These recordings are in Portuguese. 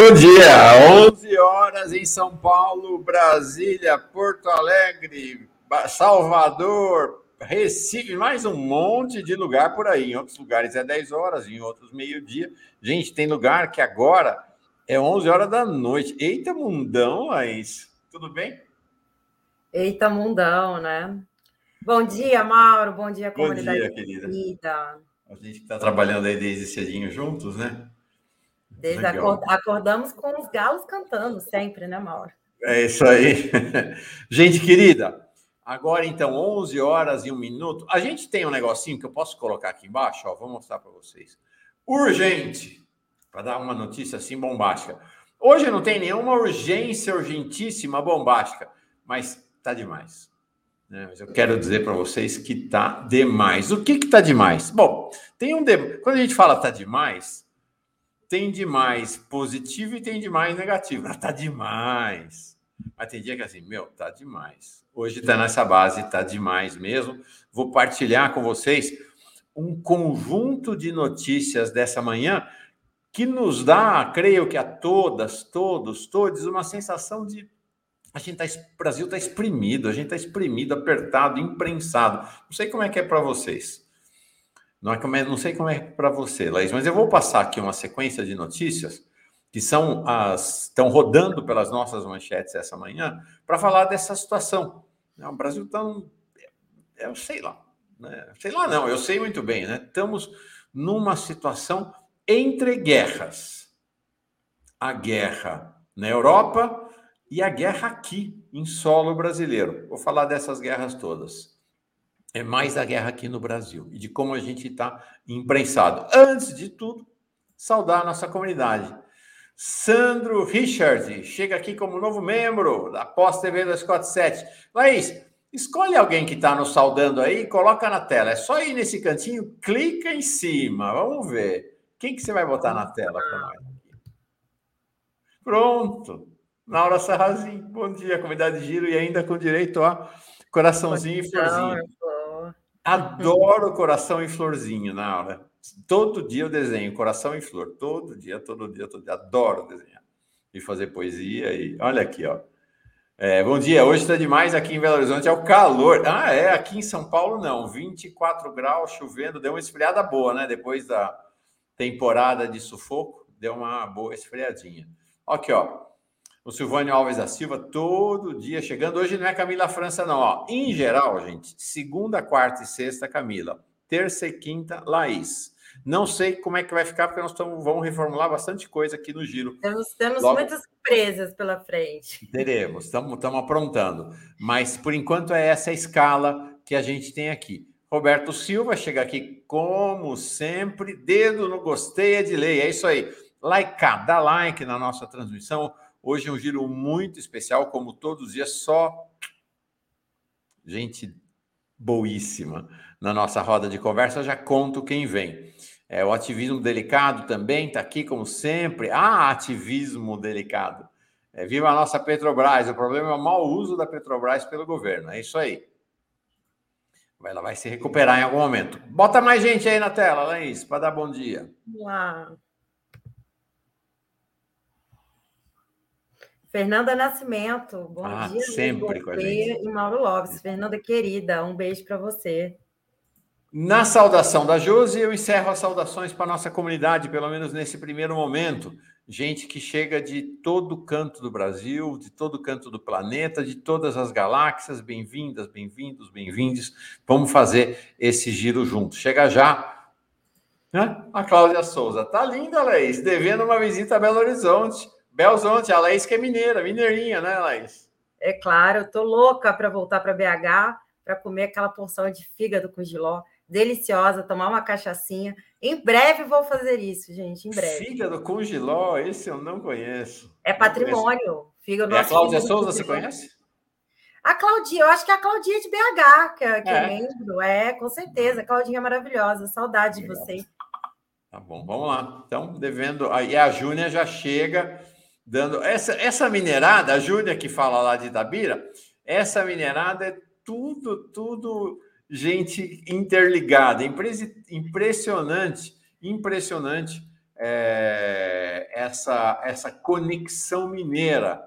Bom dia, 11 horas em São Paulo, Brasília, Porto Alegre, Salvador, Recife, mais um monte de lugar por aí. Em outros lugares é 10 horas, em outros meio-dia. Gente, tem lugar que agora é 11 horas da noite. Eita, mundão, Laís. Tudo bem? Eita, mundão, né? Bom dia, Mauro. Bom dia, comunidade. Bom dia, querida. querida. A gente está trabalhando aí desde cedinho juntos, né? Desde acord... acordamos com os galos cantando sempre, né, Mauro? É isso aí. gente querida, agora então 11 horas e um minuto. A gente tem um negocinho que eu posso colocar aqui embaixo, ó, vou mostrar para vocês. Urgente, para dar uma notícia assim bombástica. Hoje não tem nenhuma urgência urgentíssima bombástica, mas tá demais. Né? Mas eu quero dizer para vocês que tá demais. O que que tá demais? Bom, tem um de... quando a gente fala tá demais, tem demais positivo e tem demais negativo. Ah, tá demais. Mas tem dia que é assim, meu, tá demais. Hoje tá nessa base, tá demais mesmo. Vou partilhar com vocês um conjunto de notícias dessa manhã que nos dá, creio que a todas, todos, todos, uma sensação de a gente tá, o Brasil está exprimido, a gente está exprimido, apertado, imprensado. Não sei como é que é para vocês. Não, é é, não sei como é para você, Laís, mas eu vou passar aqui uma sequência de notícias que são as estão rodando pelas nossas manchetes essa manhã para falar dessa situação. O Brasil está, eu sei lá, né? sei lá não, eu sei muito bem, né? Estamos numa situação entre guerras. A guerra na Europa e a guerra aqui, em solo brasileiro. Vou falar dessas guerras todas. É mais a guerra aqui no Brasil e de como a gente está imprensado. Antes de tudo, saudar a nossa comunidade. Sandro Richard chega aqui como novo membro da Pós TV 247. Laís, escolhe alguém que está nos saudando aí e coloca na tela. É só ir nesse cantinho, clica em cima. Vamos ver. Quem que você vai botar na tela para nós? Pronto. Naura Sarrazin, bom dia, comunidade de giro e ainda com direito a coraçãozinho e florzinho. Adoro coração e florzinho, Naura. Todo dia eu desenho coração e flor, todo dia, todo dia, todo dia. Adoro desenhar e fazer poesia. E olha aqui, ó. É, bom dia, hoje está demais aqui em Belo Horizonte, é o calor. Ah, é, aqui em São Paulo não, 24 graus, chovendo, deu uma esfriada boa, né? Depois da temporada de sufoco, deu uma boa esfriadinha. Aqui, ó o Silvânio Alves da Silva, todo dia chegando. Hoje não é Camila França, não. Ó. Em geral, gente, segunda, quarta e sexta, Camila. Terça e quinta, Laís. Não sei como é que vai ficar, porque nós tamo, vamos reformular bastante coisa aqui no giro. Temos, temos Logo, muitas surpresas pela frente. Teremos, estamos aprontando. Mas, por enquanto, é essa a escala que a gente tem aqui. Roberto Silva chega aqui, como sempre, dedo no gostei é de lei. É isso aí. Like, dá like na nossa transmissão Hoje é um giro muito especial, como todos os dias, só gente boíssima na nossa roda de conversa. Já conto quem vem. É, o ativismo delicado também está aqui, como sempre. Ah, ativismo delicado. É, viva a nossa Petrobras. O problema é o mau uso da Petrobras pelo governo. É isso aí. Ela vai se recuperar em algum momento. Bota mais gente aí na tela, Laís, para dar bom dia. Vamos lá. Fernanda Nascimento, bom ah, dia. Sempre com a gente. E Mauro Lopes. Fernanda querida, um beijo para você. Na saudação da Josi, eu encerro as saudações para a nossa comunidade, pelo menos nesse primeiro momento. Gente que chega de todo canto do Brasil, de todo canto do planeta, de todas as galáxias. Bem-vindas, bem-vindos, bem-vindos. Vamos fazer esse giro junto. Chega já né? a Cláudia Souza. Tá linda, Leis, devendo uma visita a Belo Horizonte. Belzonte, a Laís que é mineira, mineirinha, né, Laís? É claro, eu tô louca para voltar para BH para comer aquela porção de fígado com giló, deliciosa, tomar uma cachaçinha. Em breve vou fazer isso, gente, em breve. Fígado com giló, esse eu não conheço. É patrimônio. Fígado é a Cláudia Souza, você conhece? A Claudinha, eu acho que é a Claudinha de BH, que é, que é. é membro. É, com certeza. Claudinha é maravilhosa. Saudade Legal. de você. Tá bom, vamos lá. Então, devendo. Aí a Júnia já chega dando. Essa, essa minerada, a Júlia que fala lá de Itabira, essa minerada é tudo, tudo gente interligada. Impressionante, impressionante é, essa, essa conexão mineira.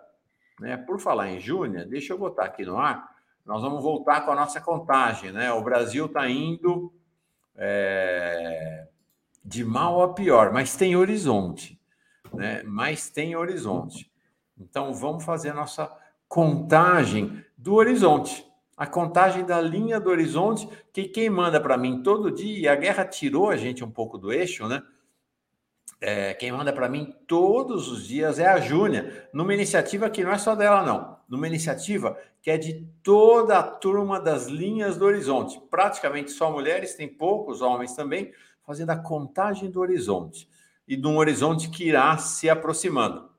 Né? Por falar em Júnior, deixa eu botar aqui no ar, nós vamos voltar com a nossa contagem. Né? O Brasil está indo é, de mal a pior, mas tem horizonte. Né? Mas tem horizonte. Então, vamos fazer a nossa contagem do horizonte. A contagem da linha do horizonte, que quem manda para mim todo dia, e a guerra tirou a gente um pouco do eixo, né? É, quem manda para mim todos os dias é a Júnia, numa iniciativa que não é só dela, não. Numa iniciativa que é de toda a turma das linhas do horizonte. Praticamente só mulheres, tem poucos homens também, fazendo a contagem do horizonte. E de um horizonte que irá se aproximando.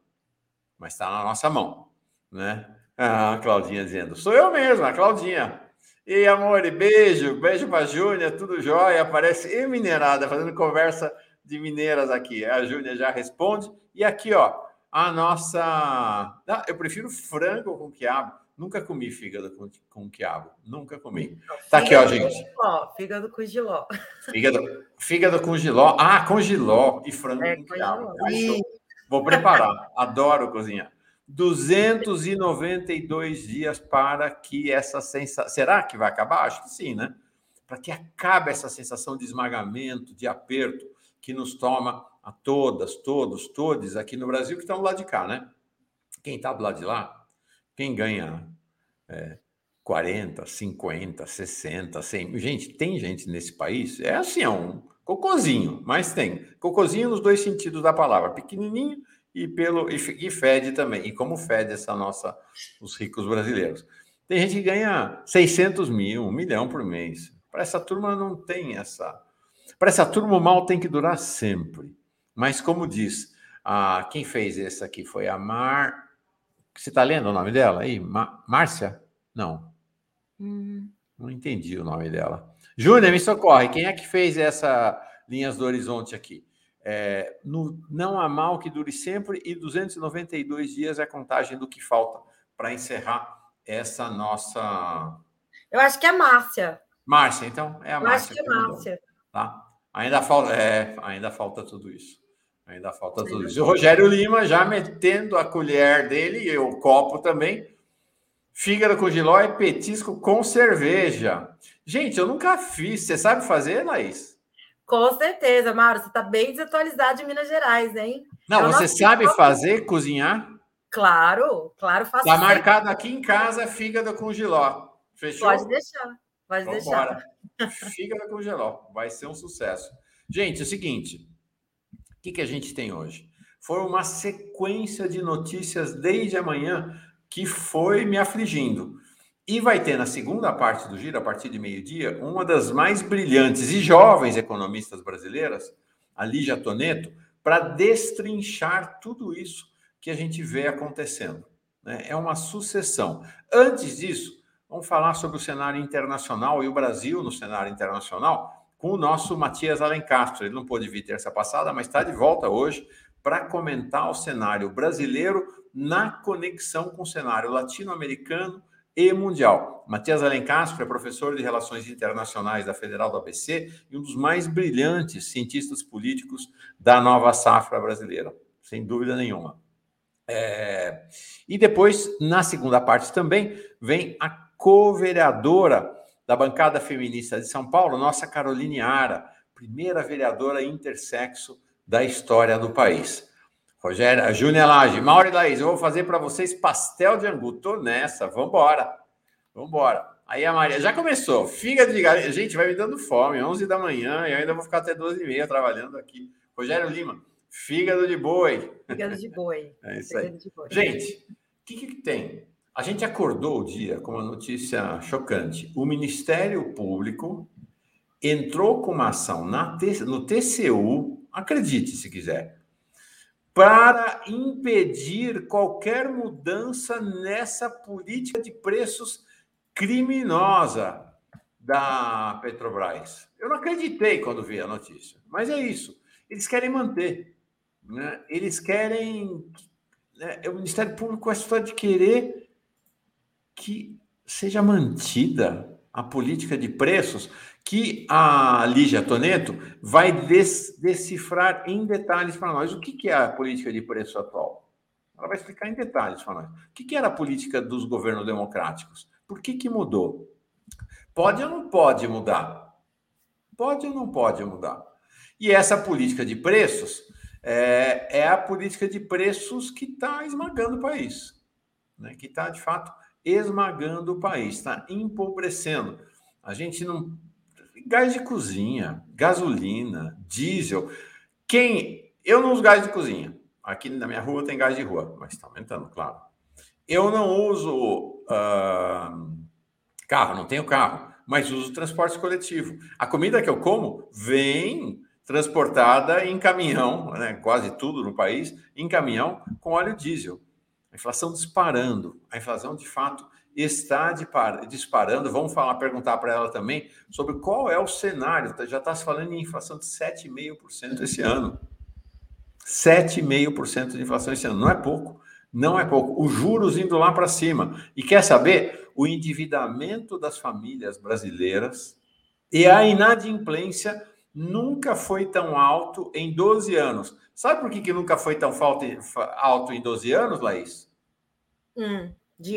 Mas está na nossa mão, né? Ah, a Claudinha dizendo, sou eu mesma, a Claudinha. E amor, beijo, beijo para a Júnia, tudo jóia. Aparece e minerada, fazendo conversa de mineiras aqui. A Júnia já responde. E aqui, ó, a nossa. Ah, eu prefiro frango com quiabo. Nunca comi fígado com, com quiabo. Nunca comi. Tá aqui, ó, gente. Giló, fígado com giló. Fígado, fígado com giló. Ah, com giló e frango é, com, com quiabo. Vou preparar. Adoro cozinhar. 292 dias para que essa sensação. Será que vai acabar? Acho que sim, né? Para que acabe essa sensação de esmagamento, de aperto que nos toma a todas, todos, todos aqui no Brasil que estão do lado de cá, né? Quem está do lado de lá, quem ganha é, 40, 50, 60, 100. Gente, tem gente nesse país, é assim, é um cocôzinho, mas tem. Cocôzinho nos dois sentidos da palavra, pequenininho e pelo e, fede também. E como fede essa nossa, os ricos brasileiros. Tem gente que ganha 600 mil, um milhão por mês. Para essa turma não tem essa para essa turma, o mal tem que durar sempre. Mas, como diz, a, quem fez esse aqui foi a Mar. Você está lendo o nome dela aí? Márcia? Não. Hum. Não entendi o nome dela. Júnior, me socorre. Quem é que fez essa linhas do horizonte aqui? É, no, não há mal que dure sempre e 292 dias é a contagem do que falta para encerrar essa nossa. Eu acho que é Márcia. Márcia, então é a Márcia. Eu acho que é Márcia. Tá? Ainda falta, é, ainda falta tudo isso. Ainda falta tudo isso. O Rogério Lima já metendo a colher dele e o copo também. Fígado com giló e petisco com cerveja. Gente, eu nunca fiz. Você sabe fazer, Laís? Com certeza, Mauro. Você está bem desatualizado de Minas Gerais, hein? Não, é você sabe fazer, cozinhar? Claro, claro, faço. Está marcado aqui em casa fígado com giló. Fechou? Pode deixar, pode Vambora. deixar. Fígado com geló. Vai ser um sucesso. Gente, é o seguinte. Que, que a gente tem hoje? Foi uma sequência de notícias desde amanhã que foi me afligindo. E vai ter na segunda parte do giro, a partir de meio-dia, uma das mais brilhantes e jovens economistas brasileiras, a Lígia Toneto, para destrinchar tudo isso que a gente vê acontecendo. Né? É uma sucessão. Antes disso, Vamos falar sobre o cenário internacional e o Brasil no cenário internacional com o nosso Matias Alencastro. Ele não pôde vir terça passada, mas está de volta hoje para comentar o cenário brasileiro na conexão com o cenário latino-americano e mundial. Matias Alencastro é professor de Relações Internacionais da Federal do ABC e um dos mais brilhantes cientistas políticos da nova safra brasileira, sem dúvida nenhuma. É... E depois, na segunda parte também, vem a co-vereadora da bancada feminista de São Paulo, nossa Caroline Ara, primeira vereadora intersexo da história do país. Rogério, Júnior Lage, Mauro e Laís, eu vou fazer para vocês pastel de angu. Tô nessa, vambora. Vambora. Aí a Maria, já começou. Fígado de galinha. Gente, vai me dando fome, 11 da manhã, e eu ainda vou ficar até 12 e meia trabalhando aqui. Rogério Lima, fígado de boi. Fígado de boi. É isso aí. Gente, o que, que tem? A gente acordou o dia com uma notícia chocante. O Ministério Público entrou com uma ação na, no TCU, acredite se quiser, para impedir qualquer mudança nessa política de preços criminosa da Petrobras. Eu não acreditei quando vi a notícia, mas é isso. Eles querem manter. Né? Eles querem. Né? O Ministério Público a história de querer que seja mantida a política de preços que a Lígia Toneto vai decifrar em detalhes para nós. O que, é a política de preço atual? Ela vai explicar em detalhes para nós. O que, que era a política dos governos democráticos? Por que, que mudou? Pode ou não pode mudar? Pode ou não pode mudar? E essa política de preços é, é a política de preços que está esmagando o país, né? que está, de fato, esmagando o país, está empobrecendo. A gente não. Gás de cozinha, gasolina, diesel. Quem. Eu não uso gás de cozinha. Aqui na minha rua tem gás de rua, mas está aumentando, claro. Eu não uso uh, carro, não tenho carro, mas uso transporte coletivo. A comida que eu como vem transportada em caminhão, né, quase tudo no país, em caminhão com óleo diesel. A inflação disparando. A inflação, de fato, está disparando. Vamos falar, perguntar para ela também sobre qual é o cenário. Já está se falando em inflação de 7,5% esse ano. 7,5% de inflação esse ano. Não é pouco. Não é pouco. Os juros indo lá para cima. E quer saber? O endividamento das famílias brasileiras e a inadimplência nunca foi tão alto em 12 anos. Sabe por que, que nunca foi tão alto em 12 anos, Laís? Hum,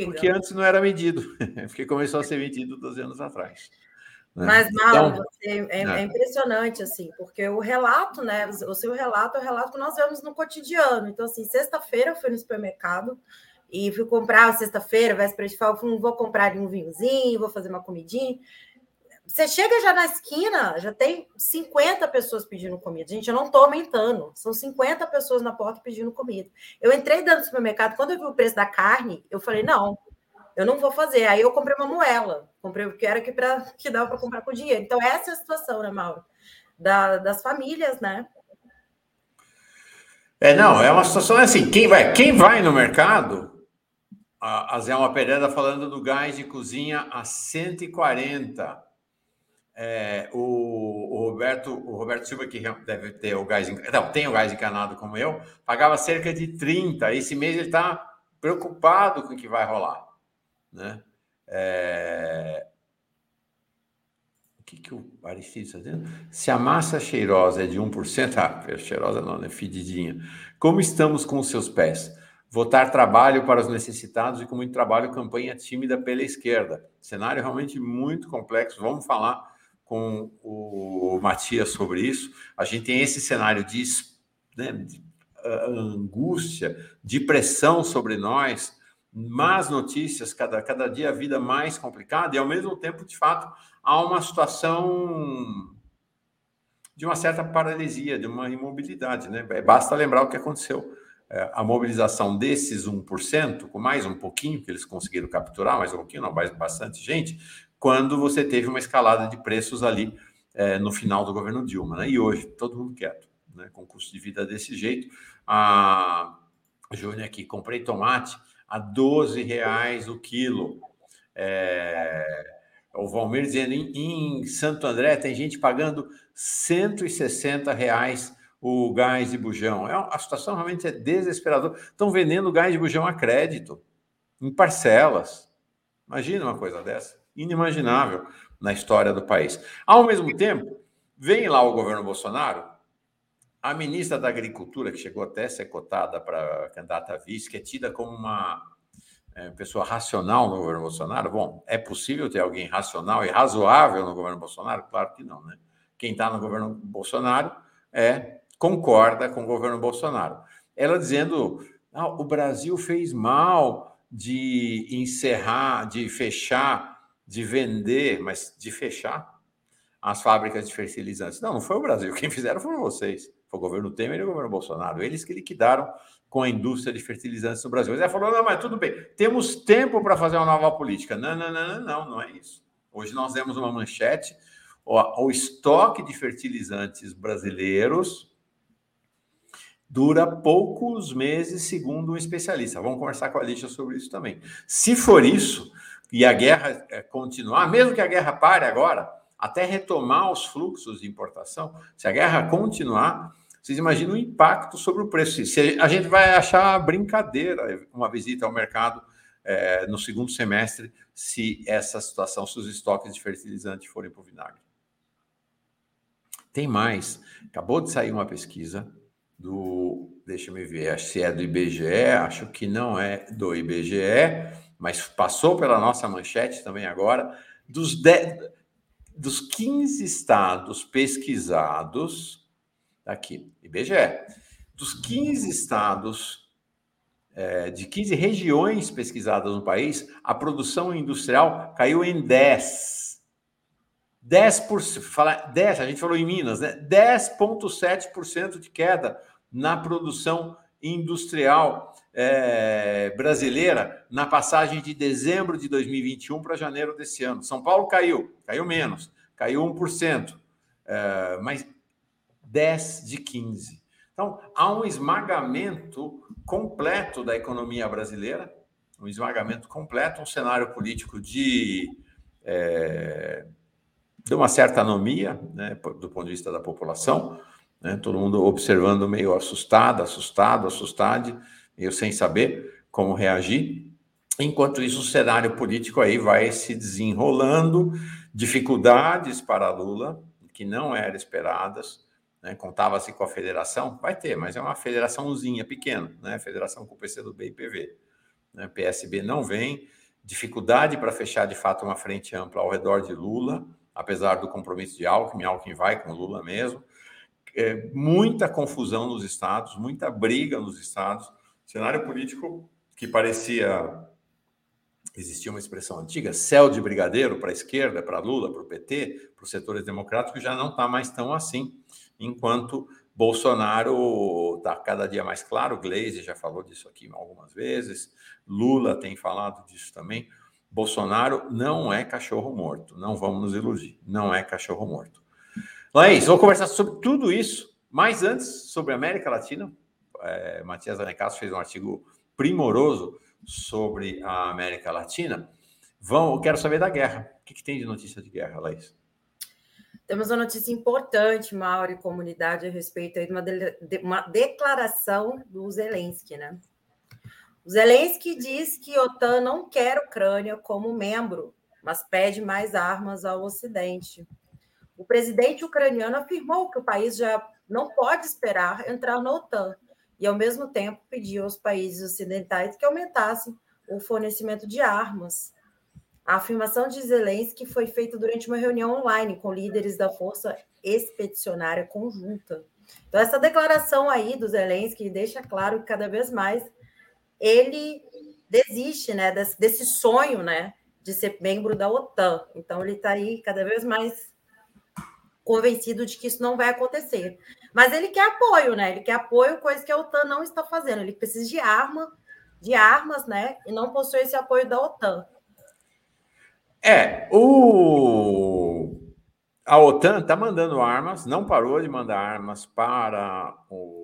Porque antes não era medido, porque começou a ser medido 12 anos atrás. Né? Mas, Mauro, então, é, é, impressionante, assim, porque o relato, né? O seu relato é o relato que nós vemos no cotidiano. Então, assim, sexta-feira eu fui no supermercado e fui comprar festa-feira, véspera de fall, vou comprar um vinhozinho, vou fazer uma comidinha. Você chega já na esquina, já tem 50 pessoas pedindo comida. Gente, eu não estou aumentando. São 50 pessoas na porta pedindo comida. Eu entrei dentro do supermercado, quando eu vi o preço da carne, eu falei, não, eu não vou fazer. Aí eu comprei uma moela. Comprei o que era que, pra, que dava para comprar com dinheiro. Então, essa é a situação, né, Mauro? Da, das famílias, né? É, não, é uma situação assim, quem vai, quem vai no mercado, a, a Zé Uma Pereira falando do gás de cozinha a 140 é, o, o, Roberto, o Roberto Silva, que deve ter o gás, não, tem o gás encanado como eu, pagava cerca de 30. Esse mês ele está preocupado com o que vai rolar. Né? É... O que, que o Aristides está dizendo? Se a massa cheirosa é de 1%, ah, cheirosa não, né? Fedidinha. Como estamos com os seus pés? Votar trabalho para os necessitados e com muito trabalho, campanha tímida pela esquerda. Cenário realmente muito complexo. Vamos falar com o Matias sobre isso. A gente tem esse cenário de, né, de angústia, de pressão sobre nós, más notícias, cada, cada dia a vida mais complicada, e ao mesmo tempo, de fato, há uma situação de uma certa paralisia, de uma imobilidade. Né? Basta lembrar o que aconteceu. É, a mobilização desses 1%, com mais um pouquinho que eles conseguiram capturar, mais um pouquinho, não, mais bastante gente, quando você teve uma escalada de preços ali é, no final do governo Dilma. Né? E hoje, todo mundo quieto, né? com custo de vida desse jeito. A Júnior aqui, comprei tomate a 12 reais o quilo. É, o Valmir dizendo, em, em, Santo André tem gente pagando 160 reais o gás de bujão. É, a situação realmente é desesperadora. Estão vendendo gás de bujão a crédito, em parcelas. Imagina uma coisa dessa inimaginável na história do país. Ao mesmo tempo, vem lá o governo Bolsonaro, a ministra da Agricultura, que chegou até a ser cotada para candidata a vice, que é tida como uma é, pessoa racional no governo Bolsonaro. Bom, é possível ter alguém racional e razoável no governo Bolsonaro? Claro que não, né? Quem está no governo Bolsonaro é concorda com o governo Bolsonaro. Ela dizendo: ah, o Brasil fez mal de encerrar, de fechar de vender, mas de fechar as fábricas de fertilizantes. Não, não foi o Brasil. Quem fizeram foram vocês. Foi o governo Temer e o governo Bolsonaro. Eles que liquidaram com a indústria de fertilizantes no Brasil. Mas ela falou: não, mas tudo bem, temos tempo para fazer uma nova política. Não, não, não, não, não, não é isso. Hoje nós demos uma manchete: o, estoque de fertilizantes brasileiros dura poucos meses, segundo um especialista. Vamos conversar com a Alicia sobre isso também. Se for isso, e a guerra eh, continuar, mesmo que a guerra pare agora, até retomar os fluxos de importação, se a guerra continuar, vocês imaginam o impacto sobre o preço. Se a gente vai achar brincadeira uma visita ao mercado é, no segundo semestre se essa situação, se os estoques de fertilizante forem para o vinagre. Tem mais. Acabou de sair uma pesquisa do, deixa me ver, se é do IBGE, acho que não é do IBGE, mas passou pela nossa manchete também agora, dos, 10, dos 15 estados pesquisados, aqui, IBGE, dos 15 estados, é, de 15 regiões pesquisadas no país, a produção industrial caiu em 10. 10%, fala, 10, a gente falou em Minas, né? 10,7% de queda na produção industrial é, brasileira na passagem de dezembro de 2021 para janeiro desse ano. São Paulo caiu, caiu menos, caiu 1%, é, mas 10 de 15. Então, há um esmagamento completo da economia brasileira, um esmagamento completo, um cenário político de, é, de uma certa anomia, né, do ponto de vista da população, né, todo mundo observando meio assustado, assustado, assustado, meio sem saber como reagir. Enquanto isso, o cenário político aí vai se desenrolando, dificuldades para Lula, que não eram esperadas, né? Contava-se com a federação, vai ter, mas é uma federaçãozinha pequena, né? Federação com o PCdoB e PV. Né? PSB não vem, dificuldade para fechar de fato uma frente ampla ao redor de Lula, apesar do compromisso de Alckmin, Alckmin vai com Lula mesmo. É, muita confusão nos estados, muita briga nos estados, cenário político que parecia existia uma expressão antiga, céu de brigadeiro para a esquerda, para Lula, para o PT, para os setores democráticos, já não está mais tão assim enquanto Bolsonaro está cada dia mais claro, Gleisi já falou disso aqui algumas vezes, Lula tem falado disso também. Bolsonaro não é cachorro morto, não vamos nos iludir, não é cachorro morto. Laís, vou conversar sobre tudo isso, mas antes, sobre a América Latina. É, Matias Anecasso fez um artigo primoroso sobre a América Latina. Vão, eu quero saber da guerra. O que, que tem de notícia de guerra, Laís? Temos uma notícia importante, Mauro e comunidade, a respeito de uma, de uma declaração do Zelensky, né? O Zelensky diz que a OTAN não quer Ucrânia como membro, mas pede mais armas ao Ocidente. O presidente ucraniano afirmou que o país já não pode esperar entrar na OTAN e, ao mesmo tempo, pediu aos países ocidentais que aumentassem o fornecimento de armas a afirmação de Zelensky foi feita durante uma reunião online com líderes da Força Expedicionária Conjunta. Então, essa declaração aí do Zelensky deixa claro que cada vez mais ele desiste né, desse, desse sonho né, de ser membro da OTAN. Então, ele está aí cada vez mais convencido de que isso não vai acontecer. Mas ele quer apoio, né? Ele quer apoio, coisa que a OTAN não está fazendo. Ele precisa de arma, de armas, né? E não possui esse apoio da OTAN. É, o... a OTAN está mandando armas, não parou de mandar armas para o,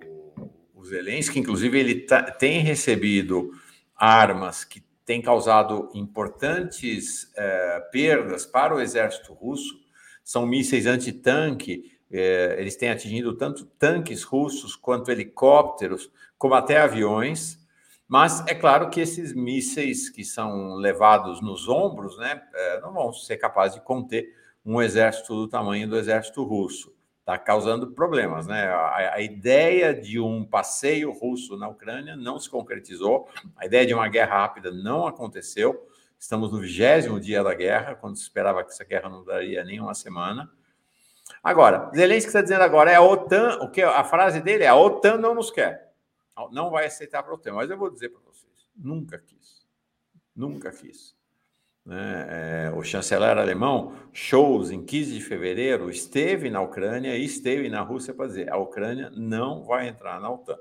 o Zelensky, inclusive ele tá, tem recebido armas que têm causado importantes é, perdas para o exército russo, são mísseis antitanque, é, eles têm atingido tanto tanques russos quanto helicópteros, como até aviões, mas é claro que esses mísseis que são levados nos ombros, né, é, não vão ser capazes de conter um exército do tamanho do exército russo. Está causando problemas, né? A, a, ideia de um passeio russo na Ucrânia não se concretizou, a ideia de uma guerra rápida não aconteceu. Estamos no vigésimo dia da guerra, quando se esperava que essa guerra não daria nem uma semana. Agora, Zelensky está dizendo agora é a OTAN, o que a frase dele é a OTAN não nos quer não vai aceitar para o tema. Mas eu vou dizer para vocês, nunca quis, nunca quis. Né? É, o chanceler alemão, Scholz, em 15 de fevereiro, esteve na Ucrânia e esteve na Rússia para dizer a Ucrânia não vai entrar na OTAN.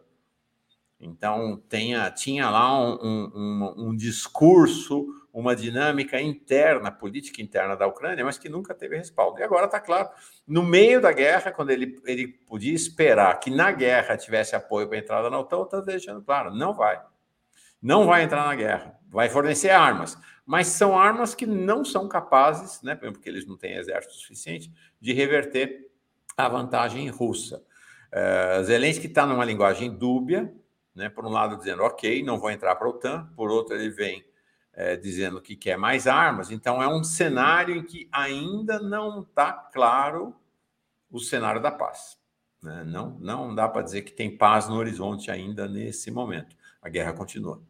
Então, tenha, tinha lá um, um, um, discurso, uma dinâmica interna, política interna da Ucrânia, mas que nunca teve respaldo. E agora está claro, no meio da guerra, quando ele, ele podia esperar que na guerra tivesse apoio para a entrada na OTAN, está deixando claro, não vai. Não vai entrar na guerra, vai fornecer armas, mas são armas que não são capazes, né, porque eles não têm exército suficiente, de reverter a vantagem russa. Uh, Zelensky está numa linguagem dúbia, né? Por um lado, dizendo, ok, não vou entrar para a OTAN, por outro, ele vem é, dizendo que quer mais armas. Então, é um cenário em que ainda não está claro o cenário da paz. Né? Não, não dá para dizer que tem paz no horizonte ainda nesse momento. A guerra continua.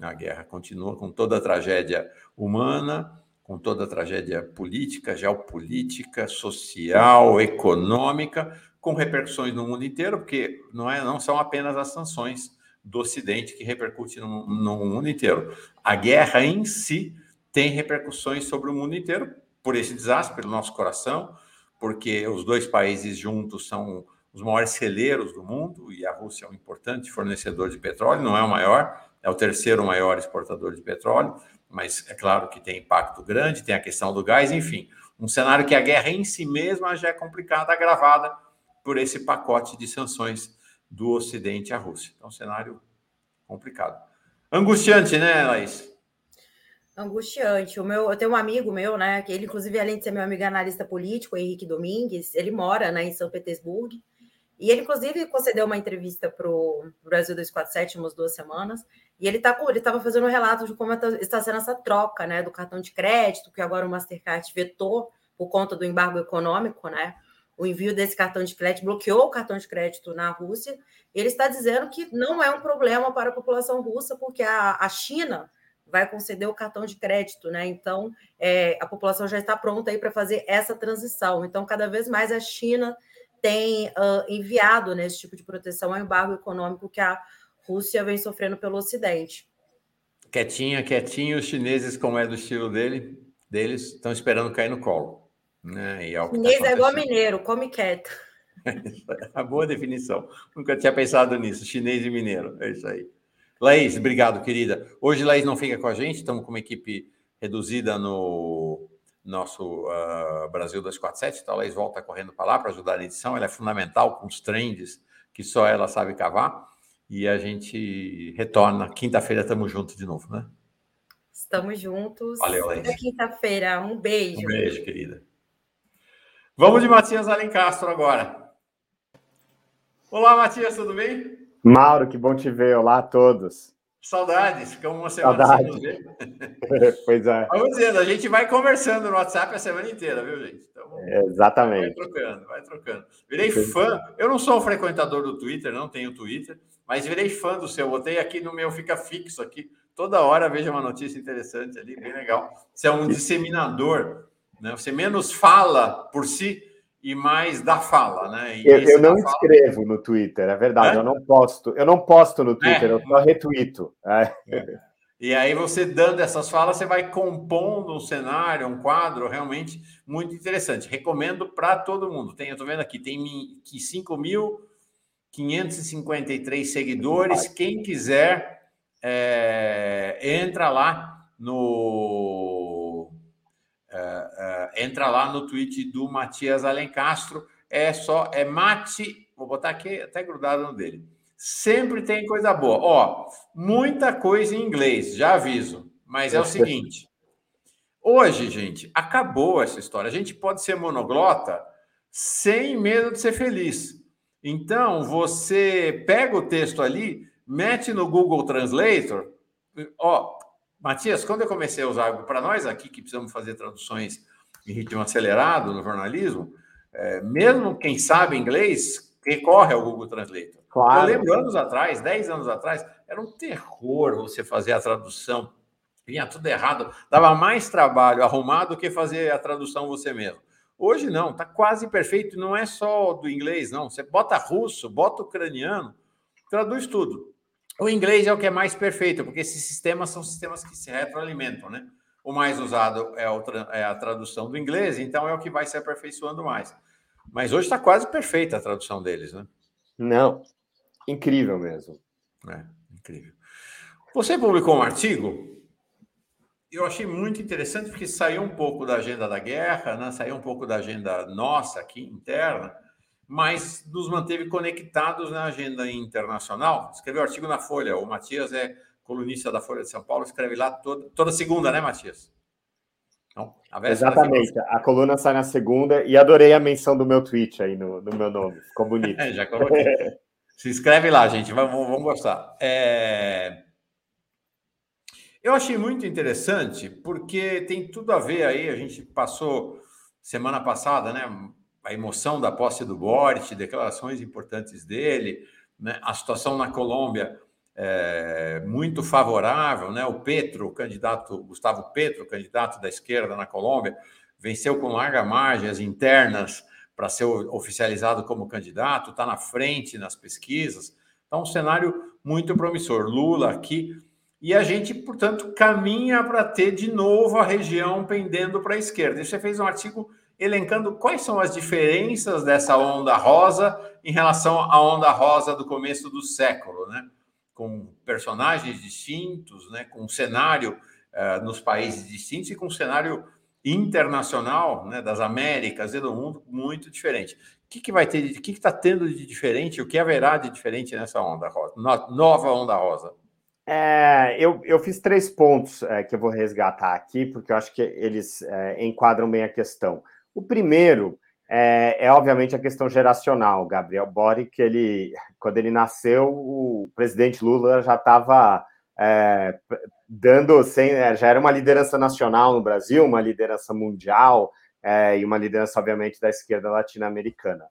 A guerra continua com toda a tragédia humana, com toda a tragédia política, geopolítica, social, econômica, com repercussões no mundo inteiro, porque não, é, não são apenas as sanções do Ocidente que repercutem no, no mundo inteiro. A guerra em si tem repercussões sobre o mundo inteiro por esse desastre, pelo nosso coração, porque os dois países juntos são os maiores celeiros do mundo e a Rússia é um importante fornecedor de petróleo, não é o maior, é o terceiro maior exportador de petróleo, mas é claro que tem impacto grande, tem a questão do gás, enfim, um cenário que a guerra em si mesma já é complicada, agravada por esse pacote de sanções do Ocidente à Rússia. Então, cenário complicado. Angustiante, né, Laís? Angustiante. O meu, eu tenho um amigo meu, né? Que ele, inclusive, além de ser meu amigo analista político, Henrique Domingues, ele mora né, em São Petersburgo. E ele, inclusive, concedeu uma entrevista para o Brasil 247 umas duas semanas. E ele tá, estava fazendo um relato de como está sendo essa troca né, do cartão de crédito, que agora o Mastercard vetou por conta do embargo econômico, né? O envio desse cartão de crédito, bloqueou o cartão de crédito na Rússia. Ele está dizendo que não é um problema para a população russa, porque a, a China vai conceder o cartão de crédito, né? Então, é, a população já está pronta aí para fazer essa transição. Então, cada vez mais a China tem uh, enviado nesse tipo de proteção ao embargo econômico que a Rússia vem sofrendo pelo Ocidente. Quietinha, quietinho, os chineses, como é do estilo dele, deles, estão esperando cair no colo. Né? E é tá Chinês tá é igual mineiro, come quieto. A boa definição. Nunca tinha pensado nisso. Chinês e mineiro. É isso aí. Laís, obrigado, querida. Hoje Laís não fica com a gente, estamos com uma equipe reduzida no nosso uh, Brasil 247. Então, a Laís volta correndo para lá para ajudar na edição. Ela é fundamental com os trends que só ela sabe cavar. E a gente retorna. Quinta-feira estamos juntos de novo, né? Estamos juntos. Valeu, Laís. Até quinta-feira. Um beijo. Um beijo, querida. Vamos de Matias Alencastro agora. Olá, Matias, tudo bem? Mauro, que bom te ver. Olá a todos. Saudades, ficamos uma semana Saudades. sem ver. pois é. Vamos dizendo, a gente vai conversando no WhatsApp a semana inteira, viu, gente? Então, é, exatamente. Vai trocando, vai trocando. Virei fã. Eu não sou um frequentador do Twitter, não tenho Twitter, mas virei fã do seu. Botei aqui no meu, fica fixo aqui. Toda hora vejo uma notícia interessante ali, bem legal. Você é um disseminador né? Você menos fala por si e mais dá fala, né? eu, eu não fala... escrevo no Twitter, é verdade. É? Eu não posto. Eu não posto no Twitter, é. eu só retuito. É. E aí você dando essas falas, você vai compondo um cenário, um quadro realmente muito interessante. Recomendo para todo mundo. Tem, eu estou vendo aqui, tem 5.553 seguidores. Quem quiser, é, entra lá no uh, entra lá no tweet do Matias Alencastro. É só, é mate, vou botar aqui até grudado no dele. Sempre tem coisa boa. Ó, muita coisa em inglês, já aviso. Mas é o seguinte: hoje, gente, acabou essa história. A gente pode ser monoglota sem medo de ser feliz. Então, você pega o texto ali, mete no Google Translator. Ó, Matias, quando eu comecei a usar para nós aqui que precisamos fazer traduções em ritmo acelerado no jornalismo, é, mesmo quem sabe inglês recorre ao Google Translator. Claro. Eu lembro anos atrás, 10 anos atrás, era um terror você fazer a tradução. Vinha tudo errado, dava mais trabalho arrumar do que fazer a tradução você mesmo. Hoje não, está quase perfeito, não é só do inglês, não. Você bota russo, bota ucraniano, traduz tudo. O inglês é o que é mais perfeito, porque esses sistemas são sistemas que se retroalimentam, né? O mais usado é, é a tradução do inglês, então é o que vai se aperfeiçoando mais. Mas hoje está quase perfeita a tradução deles, né? Não, incrível mesmo. É, incrível. Você publicou um artigo, eu achei muito interessante, porque saiu um pouco da agenda da guerra, né? saiu um pouco da agenda nossa aqui, interna, mas nos manteve conectados na agenda internacional. Escreveu artigo na Folha. O Matias é colunista da Folha de São Paulo, escreve lá toda, toda segunda, né, Matias? Então, a Exatamente. A coluna sai na segunda e adorei a menção do meu tweet aí no, no meu nome. Ficou bonito. é, já coloquei. Se inscreve lá, gente. Vamos, vamos gostar. É... Eu achei muito interessante, porque tem tudo a ver aí, a gente passou semana passada, né? A emoção da posse do Boric, declarações importantes dele, né, a situação na Colômbia é muito favorável, né? O Petro, o candidato, Gustavo Petro, candidato da esquerda na Colômbia, venceu com larga margem as internas para ser oficializado como candidato, está na frente nas pesquisas. Então, um cenário muito promissor. Lula aqui e a gente, portanto, caminha para ter de novo a região pendendo para a esquerda. Você fez um artigo elencando quais são as diferenças dessa onda rosa em relação à onda rosa do começo do século, né? Com personagens distintos, né? com um cenário uh, nos países distintos e com um cenário internacional, né? das Américas e do mundo muito diferente. O que, que vai ter, o que está tendo de diferente? O que haverá de diferente nessa onda rosa, nova onda rosa? É, eu, eu fiz três pontos é, que eu vou resgatar aqui, porque eu acho que eles é, enquadram bem a questão. O primeiro é, é, obviamente, a questão geracional. Gabriel Boric, ele, quando ele nasceu, o presidente Lula já estava é, dando, sem, é, já era uma liderança nacional no Brasil, uma liderança mundial é, e uma liderança, obviamente, da esquerda latino-americana.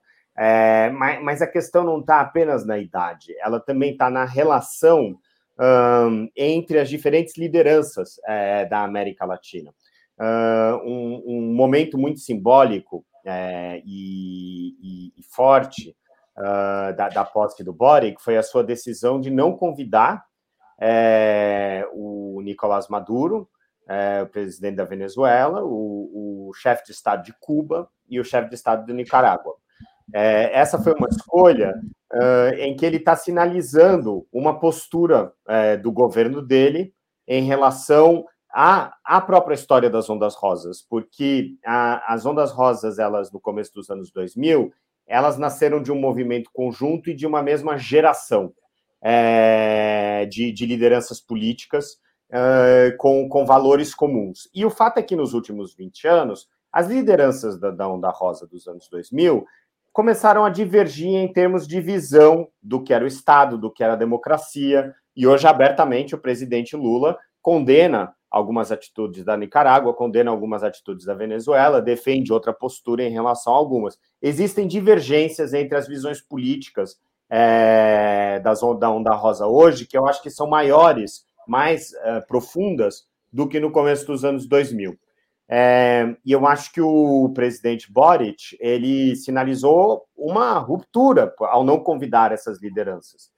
Mas, mas, a questão não está apenas na idade, ela também está na relação um, entre as diferentes lideranças é, da América Latina. Uh, um, um, momento muito simbólico é, e, e, forte uh, da, da, posse do Boric foi a sua decisão de não convidar é, o Nicolás Maduro, é, o presidente da Venezuela, o, o chefe de Estado de Cuba e o chefe de Estado do Nicarágua. É, essa foi uma escolha uh, em que ele está sinalizando uma postura uh, do governo dele em relação à, à própria história das ondas rosas, porque a, as ondas rosas, elas no começo dos anos 2000, elas nasceram de um movimento conjunto e de uma mesma geração é, de, de, lideranças políticas uh, com, com valores comuns. E o fato é que nos últimos 20 anos, as lideranças da, da Onda Rosa dos anos 2000 começaram a divergir em termos de visão do que era o Estado, do que era a democracia, e hoje abertamente o presidente Lula condena algumas atitudes da Nicarágua, condena algumas atitudes da Venezuela, defende outra postura em relação a algumas. Existem divergências entre as visões políticas é, da Onda Rosa hoje, que eu acho que são maiores, mais é, profundas do que no começo dos anos 2000. É, e eu acho que o presidente Boric ele sinalizou uma ruptura ao não convidar essas lideranças.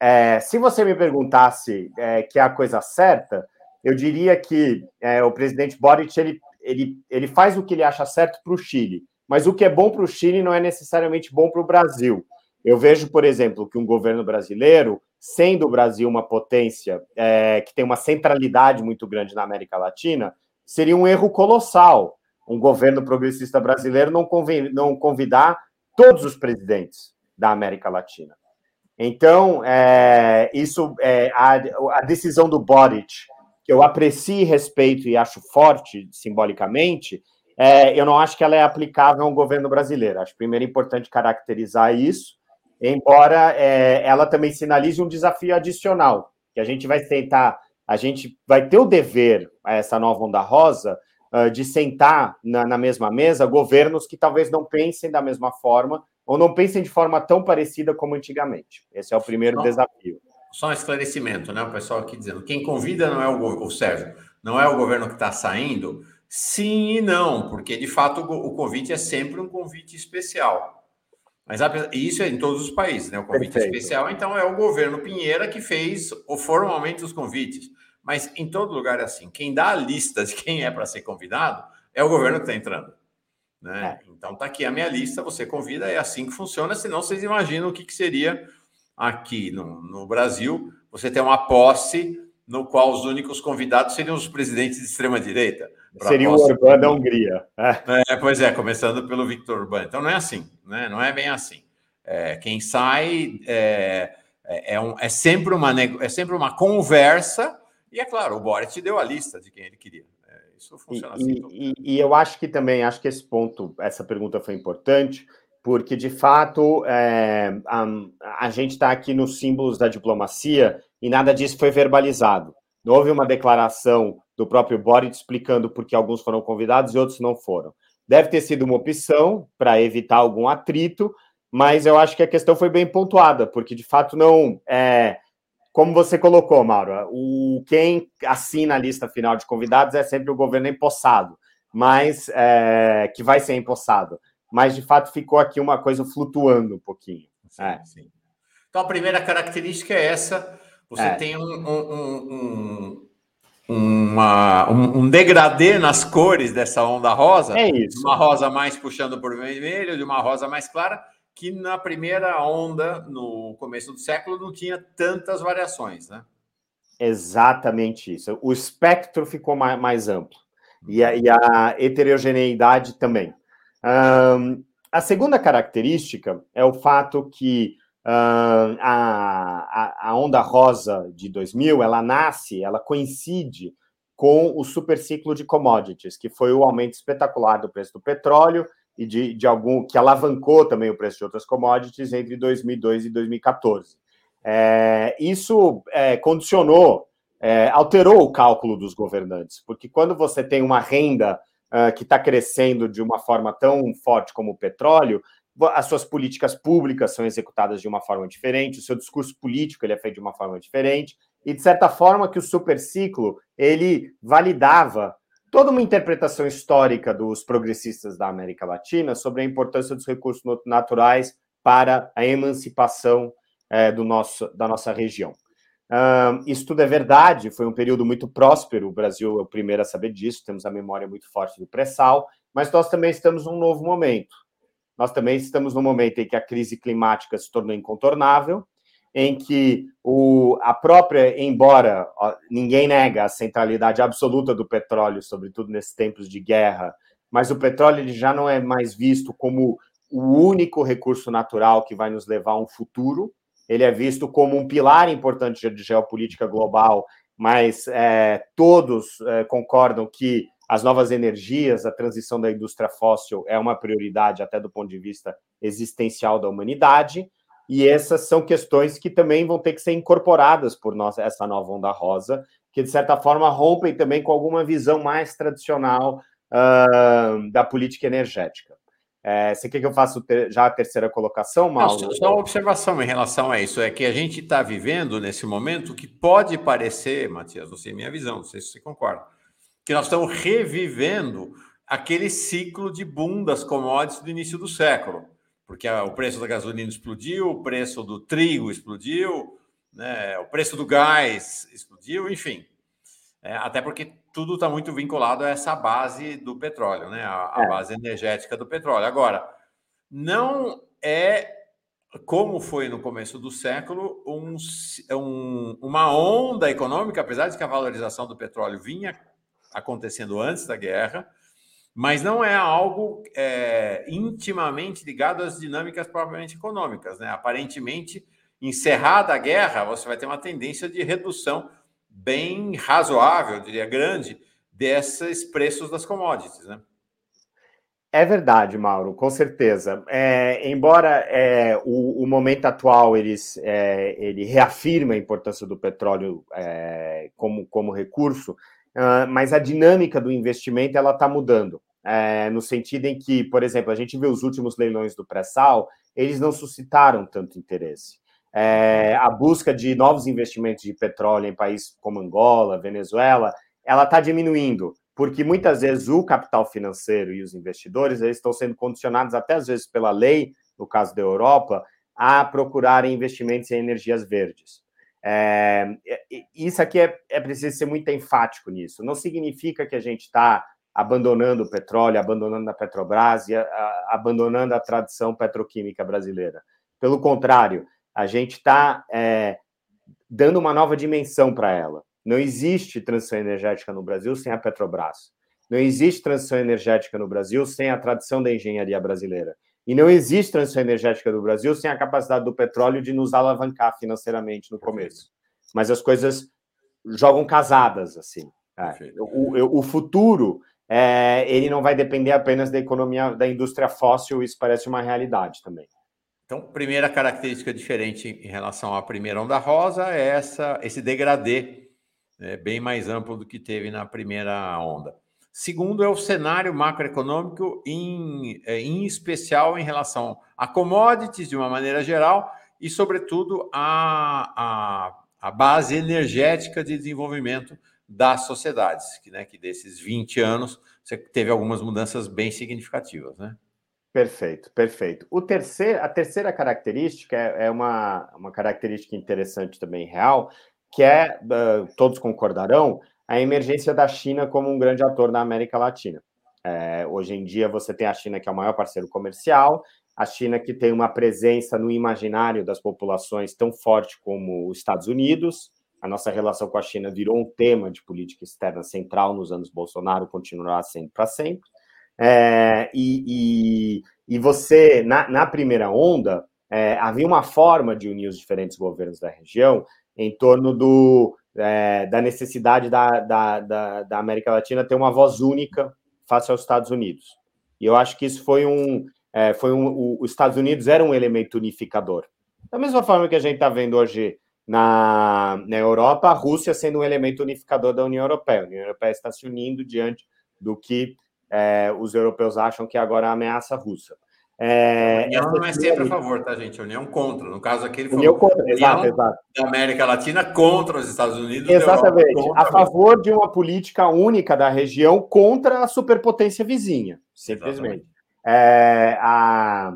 É, se você me perguntasse é, que é a coisa certa, eu diria que é, o presidente Boric ele, ele, ele faz o que ele acha certo para o Chile, mas o que é bom para o Chile não é necessariamente bom para o Brasil. Eu vejo, por exemplo, que um governo brasileiro, sendo o Brasil uma potência é, que tem uma centralidade muito grande na América Latina, seria um erro colossal um governo progressista brasileiro não, não convidar todos os presidentes da América Latina. Então, é, isso é a, a, decisão do Boric, que eu aprecio respeito e acho forte simbolicamente, é, eu não acho que ela é aplicável ao governo brasileiro. Acho primeiro importante caracterizar isso, embora é, ela também sinalize um desafio adicional, que a gente vai tentar a gente vai ter o dever, essa nova onda rosa, ah, de sentar na, na, mesma mesa governos que talvez não pensem da mesma forma ou não pensem de forma tão parecida como antigamente. Esse é o primeiro desafio. Só um esclarecimento, né? O pessoal aqui dizendo: quem convida não é o, o Sérgio, não é o governo que está saindo. Sim e não, porque de fato o, convite é sempre um convite especial. Mas isso é em todos os países, né? O convite Perfeito. especial, então, é o governo Pinheira que fez formalmente os convites. Mas em todo lugar é assim. Quem dá a lista de quem é para ser convidado é o governo que está entrando. Né? É. Então tá aqui a minha lista, você convida, é assim que funciona, senão vocês imaginam o que, que seria aqui no, no Brasil, você ter uma posse no qual os únicos convidados seriam os presidentes de extrema-direita. Seria o Orbán da Hungria. É. é. pois é, começando pelo Victor Orbán. Então não é assim, né? não é bem assim. É, quem sai é, é, é, um, é, sempre uma, é sempre uma conversa, e é claro, o Boric deu a lista de quem ele queria. É, isso funciona e, assim. E, e, eu acho que também, acho que esse ponto, essa pergunta foi importante, porque de fato é, a, a gente está aqui nos símbolos da diplomacia e nada disso foi verbalizado. Não houve uma declaração do próprio Boric explicando por que alguns foram convidados e outros não foram. Deve ter sido uma opção para evitar algum atrito, mas eu acho que a questão foi bem pontuada, porque de fato não é. Como você colocou, Mauro, o quem assina a lista final de convidados é sempre o governo empossado, mas é, que vai ser empossado. Mas de fato ficou aqui uma coisa flutuando um pouquinho. Sim, é. sim. Então a primeira característica é essa: você é. tem um, um, um, uma, um, degradê nas cores dessa onda rosa. É isso. Uma rosa mais puxando por vermelho, de uma rosa mais clara, que na primeira onda, no começo do século, não tinha tantas variações, né? Exatamente isso. O espectro ficou mais, mais amplo e a, e a, heterogeneidade também. Um, a segunda característica é o fato que uh, a, a, onda rosa de 2000 ela nasce, ela coincide com o superciclo de commodities, que foi o aumento espetacular do preço do petróleo e de, de algum que alavancou também o preço de outras commodities entre 2002 e 2014. É, isso é, condicionou, é, alterou o cálculo dos governantes, porque quando você tem uma renda uh, que está crescendo de uma forma tão forte como o petróleo, as suas políticas públicas são executadas de uma forma diferente, o seu discurso político ele é feito de uma forma diferente, e de certa forma que o superciclo ele validava toda uma interpretação histórica dos progressistas da América Latina sobre a importância dos recursos naturais para a emancipação é, do nosso, da nossa região. Um, isso tudo é verdade, foi um período muito próspero, o Brasil é o primeiro a saber disso, temos a memória muito forte do pré-sal, mas nós também estamos num novo momento. Nós também estamos no momento em que a crise climática se tornou incontornável, em que o, a própria, embora ó, ninguém nega a centralidade absoluta do petróleo, sobretudo nesses tempos de guerra, mas o petróleo ele já não é mais visto como o único recurso natural que vai nos levar a um futuro. Ele é visto como um pilar importante de geopolítica global, mas é, todos é, concordam que as novas energias, a transição da indústria fóssil é uma prioridade até do ponto de vista existencial da humanidade, e essas são questões que também vão ter que ser incorporadas por nós, essa nova onda rosa, que de certa forma rompem também com alguma visão mais tradicional uh, da política energética. É, você quer que eu faça já a terceira colocação, Mauro? Não, só uma observação em relação a isso, é que a gente está vivendo nesse momento que pode parecer, Matias, não sei minha visão, não sei se você concorda, que nós estamos revivendo aquele ciclo de boom das commodities do início do século, porque o preço da gasolina explodiu, o preço do trigo explodiu, né, o preço do gás explodiu, enfim. É, até porque tudo está muito vinculado a essa base do petróleo, né, a, a é. base energética do petróleo. Agora, não é como foi no começo do século, um, um, uma onda econômica, apesar de que a valorização do petróleo vinha acontecendo antes da guerra, mas não é algo é, intimamente ligado às dinâmicas propriamente econômicas. Né? Aparentemente, encerrada a guerra, você vai ter uma tendência de redução bem razoável, eu diria grande, desses preços das commodities. Né? É verdade, Mauro, com certeza. É, embora é, o, o, momento atual eles, é, ele reafirma a importância do petróleo é, como, como recurso, uh, mas a dinâmica do investimento ela está mudando. É, no sentido em que, por exemplo, a gente vê os últimos leilões do pré-sal, eles não suscitaram tanto interesse. É, a busca de novos investimentos de petróleo em países como Angola, Venezuela, ela está diminuindo, porque muitas vezes o capital financeiro e os investidores eles estão sendo condicionados até às vezes pela lei, no caso da Europa, a procurarem investimentos em energias verdes. É, isso aqui é, é preciso ser muito enfático nisso. Não significa que a gente está abandonando o petróleo, abandonando a Petrobras e a, a, abandonando a tradição petroquímica brasileira. Pelo contrário, a gente está é, dando uma nova dimensão para ela. Não existe transição energética no Brasil sem a Petrobras. Não existe transição energética no Brasil sem a tradição da engenharia brasileira. E não existe transição energética do Brasil sem a capacidade do petróleo de nos alavancar financeiramente no começo. Mas as coisas jogam casadas, assim. É. O, o, futuro, é, ele não vai depender apenas da economia, da indústria fóssil, isso parece uma realidade também. Então, primeira característica diferente em relação à primeira onda rosa é essa, esse degradê é bem mais amplo do que teve na primeira onda. Segundo, é o cenário macroeconômico, em, é, em especial em relação a commodities, de uma maneira geral, e, sobretudo, a, a, a base energética de desenvolvimento das sociedades, que, né, que desses 20 anos você teve algumas mudanças bem significativas. Né? Perfeito, perfeito. O terceiro, a terceira característica é, é uma, uma característica interessante também, real, que é, uh, todos concordarão, a emergência da China como um grande ator na América Latina. É, hoje em dia, você tem a China, que é o maior parceiro comercial, a China, que tem uma presença no imaginário das populações tão forte como os Estados Unidos. A nossa relação com a China virou um tema de política externa central nos anos Bolsonaro, continuará sendo para sempre. É, e, e, e, você, na, na primeira onda, é, havia uma forma de unir os diferentes governos da região em torno do é, da necessidade da, da, da, da, América Latina ter uma voz única face aos Estados Unidos. E eu acho que isso foi um. É, foi um o, os Estados Unidos era um elemento unificador. Da mesma forma que a gente está vendo hoje na, na Europa, a Rússia sendo um elemento unificador da União Europeia. A União Europeia está se unindo diante do que é, os europeus acham que agora é a ameaça russa. É, União não é sempre a favor, tá, gente? A União contra. No caso aqui, ele União contra, exato, exato. da América Latina contra os Estados Unidos. Exatamente. a favor de uma política única da região contra a superpotência vizinha, simplesmente. É, a,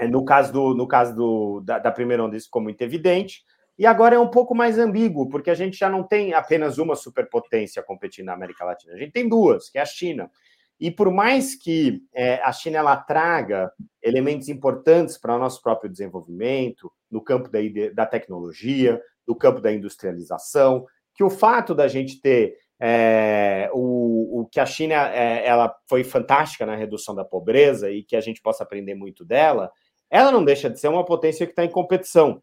é, no caso, do, no caso do, da, da primeira onda, isso ficou muito evidente. E agora é um pouco mais ambíguo, porque a gente já não tem apenas uma superpotência competindo na América Latina, a gente tem duas, que é a China. E por mais que é, a China ela traga elementos importantes para o nosso próprio desenvolvimento, no campo da, da tecnologia, no campo da industrialização, que o fato da gente ter é, o, o, que a China é, ela foi fantástica na redução da pobreza e que a gente possa aprender muito dela, ela não deixa de ser uma potência que está em competição.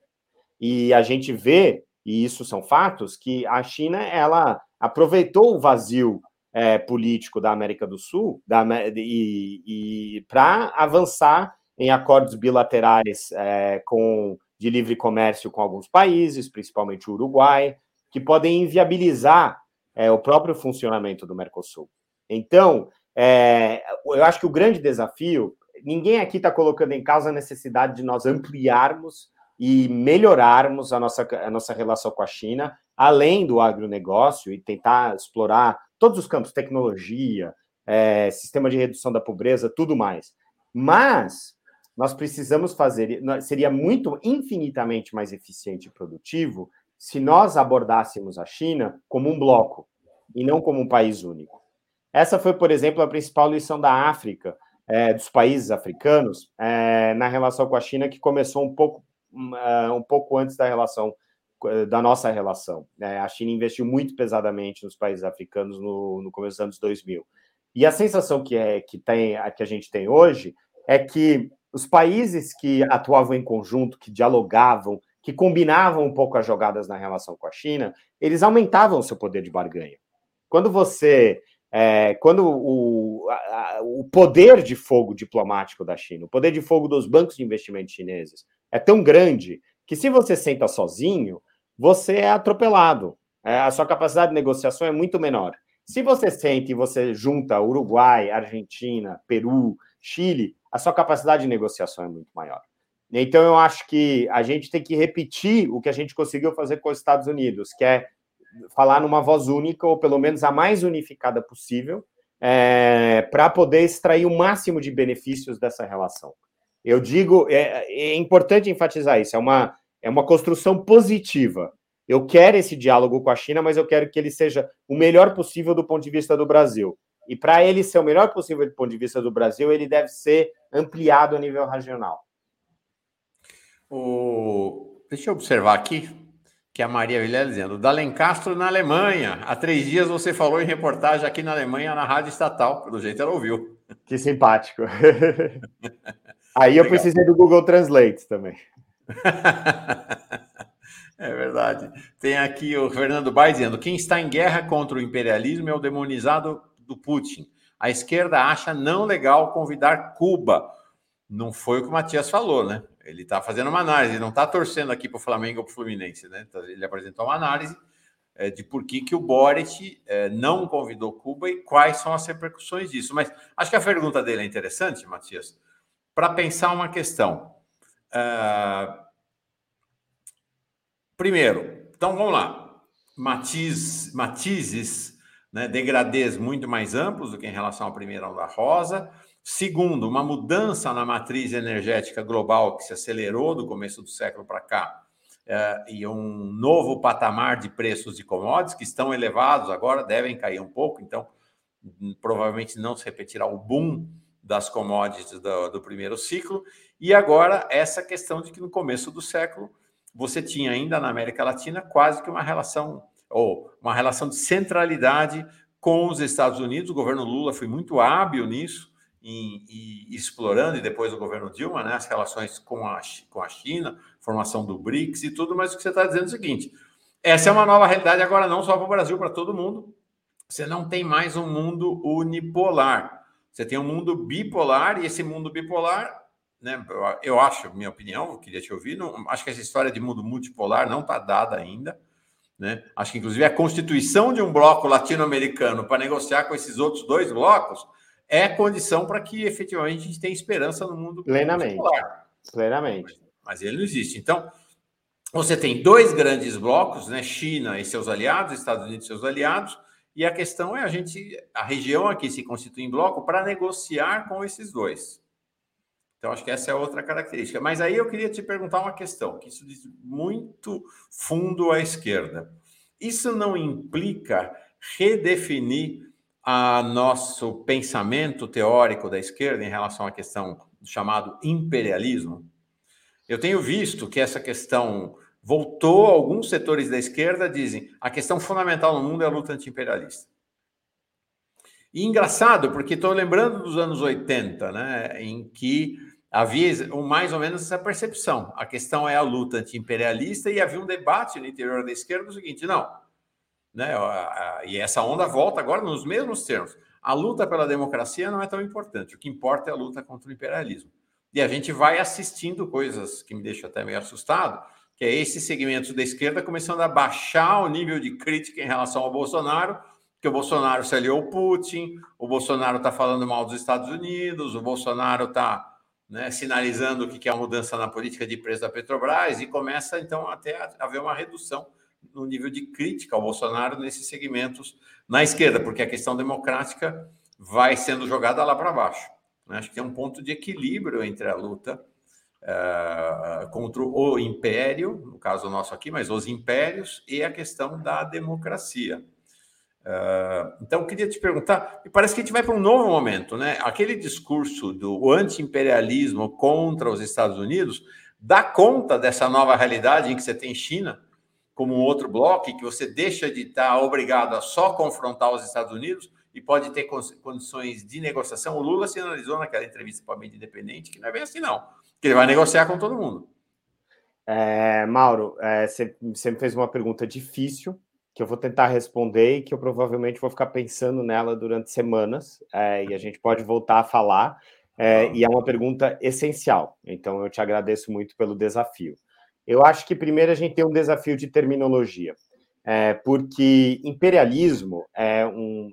E a gente vê, e isso são fatos, que a China ela aproveitou o vazio é, político da América do Sul da, e, e para avançar em acordos bilaterais é, com, de livre comércio com alguns países, principalmente o Uruguai, que podem inviabilizar é, o próprio funcionamento do Mercosul. Então, é, eu acho que o grande desafio, ninguém aqui está colocando em causa a necessidade de nós ampliarmos e melhorarmos a nossa, a nossa relação com a China, além do agronegócio, e tentar explorar todos os campos, tecnologia, é, sistema de redução da pobreza, tudo mais. Mas nós precisamos fazer, seria muito infinitamente mais eficiente e produtivo se nós abordássemos a China como um bloco e não como um país único. Essa foi, por exemplo, a principal lição da África, é, dos países africanos, é, na relação com a China, que começou um pouco, um, é, um pouco antes da relação da nossa relação. Né? A China investiu muito pesadamente nos países africanos no, no começo dos anos 2000. E a sensação que, é, que, tem, que a gente tem hoje é que os países que atuavam em conjunto, que dialogavam, que combinavam um pouco as jogadas na relação com a China, eles aumentavam o seu poder de barganha. Quando você. É, quando o, a, o poder de fogo diplomático da China, o poder de fogo dos bancos de investimento chineses é tão grande que se você senta sozinho, você é atropelado. É, a sua capacidade de negociação é muito menor. Se você sente e você junta Uruguai, Argentina, Peru, Chile, a sua capacidade de negociação é muito maior. Então, eu acho que a gente tem que repetir o que a gente conseguiu fazer com os Estados Unidos, que é falar numa voz única, ou pelo menos a mais unificada possível, é, para poder extrair o máximo de benefícios dessa relação. Eu digo, é, é importante enfatizar isso, é uma é uma construção positiva. Eu quero esse diálogo com a China, mas eu quero que ele seja o melhor possível do ponto de vista do Brasil. E para ele ser o melhor possível do ponto de vista do Brasil, ele deve ser ampliado a nível regional. O... Deixa eu observar aqui que a Maria Vilela dizendo, Dalencastro na Alemanha. Há três dias você falou em reportagem aqui na Alemanha, na rádio estatal. Pelo jeito ela ouviu. Que simpático. Aí eu precisei do Google Translate também. é verdade. Tem aqui o Fernando Bai dizendo: quem está em guerra contra o imperialismo é o demonizado do Putin. A esquerda acha não legal convidar Cuba. Não foi o que o Matias falou, né? Ele está fazendo uma análise, não está torcendo aqui para o Flamengo ou para o Fluminense, né? Tá, ele apresentou uma análise é, de por que, que o Boric é, não convidou Cuba e quais são as repercussões disso. Mas acho que a pergunta dele é interessante, Matias, para pensar uma questão. Uh, primeiro, então vamos lá. Matiz, matizes, né, degradês muito mais amplos do que em relação à primeira onda rosa. Segundo, uma mudança na matriz energética global que se acelerou do começo do século para cá uh, e um novo patamar de preços de commodities que estão elevados agora, devem cair um pouco, então hum, provavelmente não se repetirá o boom das commodities do, do primeiro ciclo. E agora essa questão de que no começo do século você tinha ainda na América Latina quase que uma relação ou uma relação de centralidade com os Estados Unidos. O governo Lula foi muito hábil nisso, em, em, explorando, e depois o governo Dilma, né, as relações com a, com a China, formação do BRICS e tudo, mas o que você está dizendo é o seguinte: essa é uma nova realidade agora, não só para o Brasil, para todo mundo. Você não tem mais um mundo unipolar. Você tem um mundo bipolar, e esse mundo bipolar, né, eu acho, minha opinião, eu queria te ouvir, não, acho que essa história de mundo multipolar não está dada ainda. Né? Acho que, inclusive, a constituição de um bloco latino-americano para negociar com esses outros dois blocos é condição para que efetivamente a gente tenha esperança no mundo plenamente. Multipolar. Plenamente mas ele não existe. Então, você tem dois grandes blocos, né? China e seus aliados, Estados Unidos e seus aliados, e a questão é a gente, a região aqui se constitui em bloco para negociar com esses dois. Então, acho que essa é outra característica. Mas aí eu queria te perguntar uma questão, que isso diz muito fundo à esquerda. Isso não implica redefinir a nosso pensamento teórico da esquerda em relação à questão do chamado imperialismo? Eu tenho visto que essa questão voltou, alguns setores da esquerda dizem a questão fundamental no mundo é a luta antiimperialista. E engraçado, porque estou lembrando dos anos 80, né, em que havia mais ou menos essa percepção. A questão é a luta antiimperialista e havia um debate no interior da esquerda do seguinte: não, né, e essa onda volta agora nos mesmos termos. A luta pela democracia não é tão importante, o que importa é a luta contra o imperialismo. E a gente vai assistindo coisas que me deixam até meio assustado, que é esses segmentos da esquerda começando a baixar o nível de crítica em relação ao Bolsonaro, que o Bolsonaro se aliou ao Putin, o Bolsonaro está falando mal dos Estados Unidos, o Bolsonaro está né, sinalizando o que é a mudança na política de preço da Petrobras, e começa então até a haver uma redução no nível de crítica ao Bolsonaro nesses segmentos na esquerda, porque a questão democrática vai sendo jogada lá para baixo. Né? Acho que tem um ponto de equilíbrio entre a luta uh, contra o império, no caso nosso aqui, mas os impérios, e a questão da democracia. Uh, então, eu queria te perguntar, e parece que a gente vai para um novo momento, né? Aquele discurso do anti-imperialismo contra os Estados Unidos dá conta dessa nova realidade em que você tem China como um outro bloco, que você deixa de estar obrigado a só confrontar os Estados Unidos e pode ter condições de negociação. O Lula sinalizou naquela entrevista para a mídia independente que não é bem assim, não. Que ele vai negociar com todo mundo. É, Mauro, é, você, você me fez uma pergunta difícil que eu vou tentar responder e que eu provavelmente vou ficar pensando nela durante semanas é, e a gente pode voltar a falar. É, e é uma pergunta essencial, então eu te agradeço muito pelo desafio. Eu acho que primeiro a gente tem um desafio de terminologia é, porque imperialismo é um,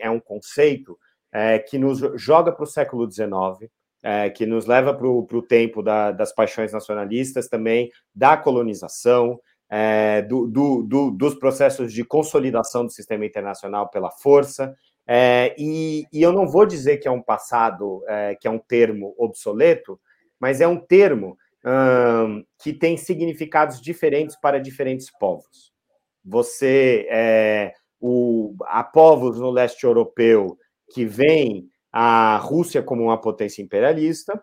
é um conceito é, que nos joga para o século XIX, é, que nos leva para o tempo da, das paixões nacionalistas também, da colonização, é, do, do, do, dos processos de consolidação do sistema internacional pela força. É, e, e, eu não vou dizer que é um passado, é, que é um termo obsoleto, mas é um termo hum, que tem significados diferentes para diferentes povos. Você é, o, há povos no leste europeu que veem a Rússia como uma potência imperialista,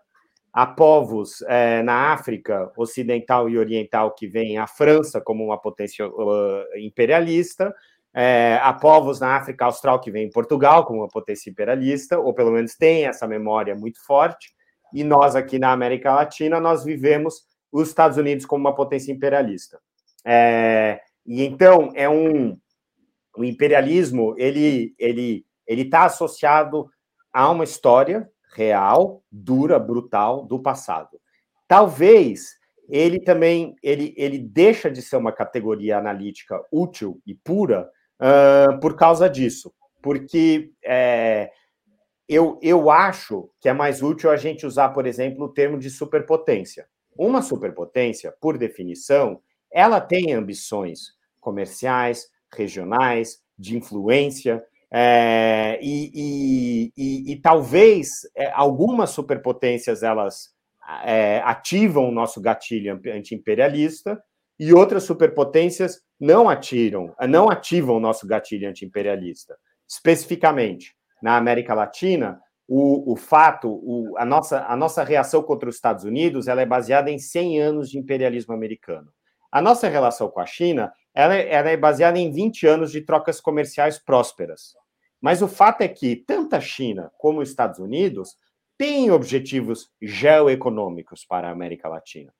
há povos é, na África Ocidental e Oriental que veem a França como uma potência uh, imperialista, é, há povos na África Austral que veem Portugal como uma potência imperialista, ou pelo menos têm essa memória muito forte, e nós aqui na América Latina, nós vivemos os Estados Unidos como uma potência imperialista. É, e então é um o imperialismo ele ele ele está associado a uma história real, dura, brutal do passado. Talvez ele também ele, ele deixa de ser uma categoria analítica útil e pura uh, por causa disso. Porque é, eu, eu acho que é mais útil a gente usar, por exemplo, o termo de superpotência. Uma superpotência, por definição, ela tem ambições comerciais, regionais, de influência, é, e, e, e, e, talvez é, algumas superpotências elas é, ativam o nosso gatilho anti-imperialista e outras superpotências não atiram, não ativam o nosso gatilho anti-imperialista. Especificamente, na América Latina, o, o fato, o, a, nossa, a nossa reação contra os Estados Unidos ela é baseada em 100 anos de imperialismo americano. A nossa relação com a China ela, é, ela é baseada em 20 anos de trocas comerciais prósperas. Mas o fato é que tanto a China como os Estados Unidos têm objetivos geoeconômicos para a América Latina.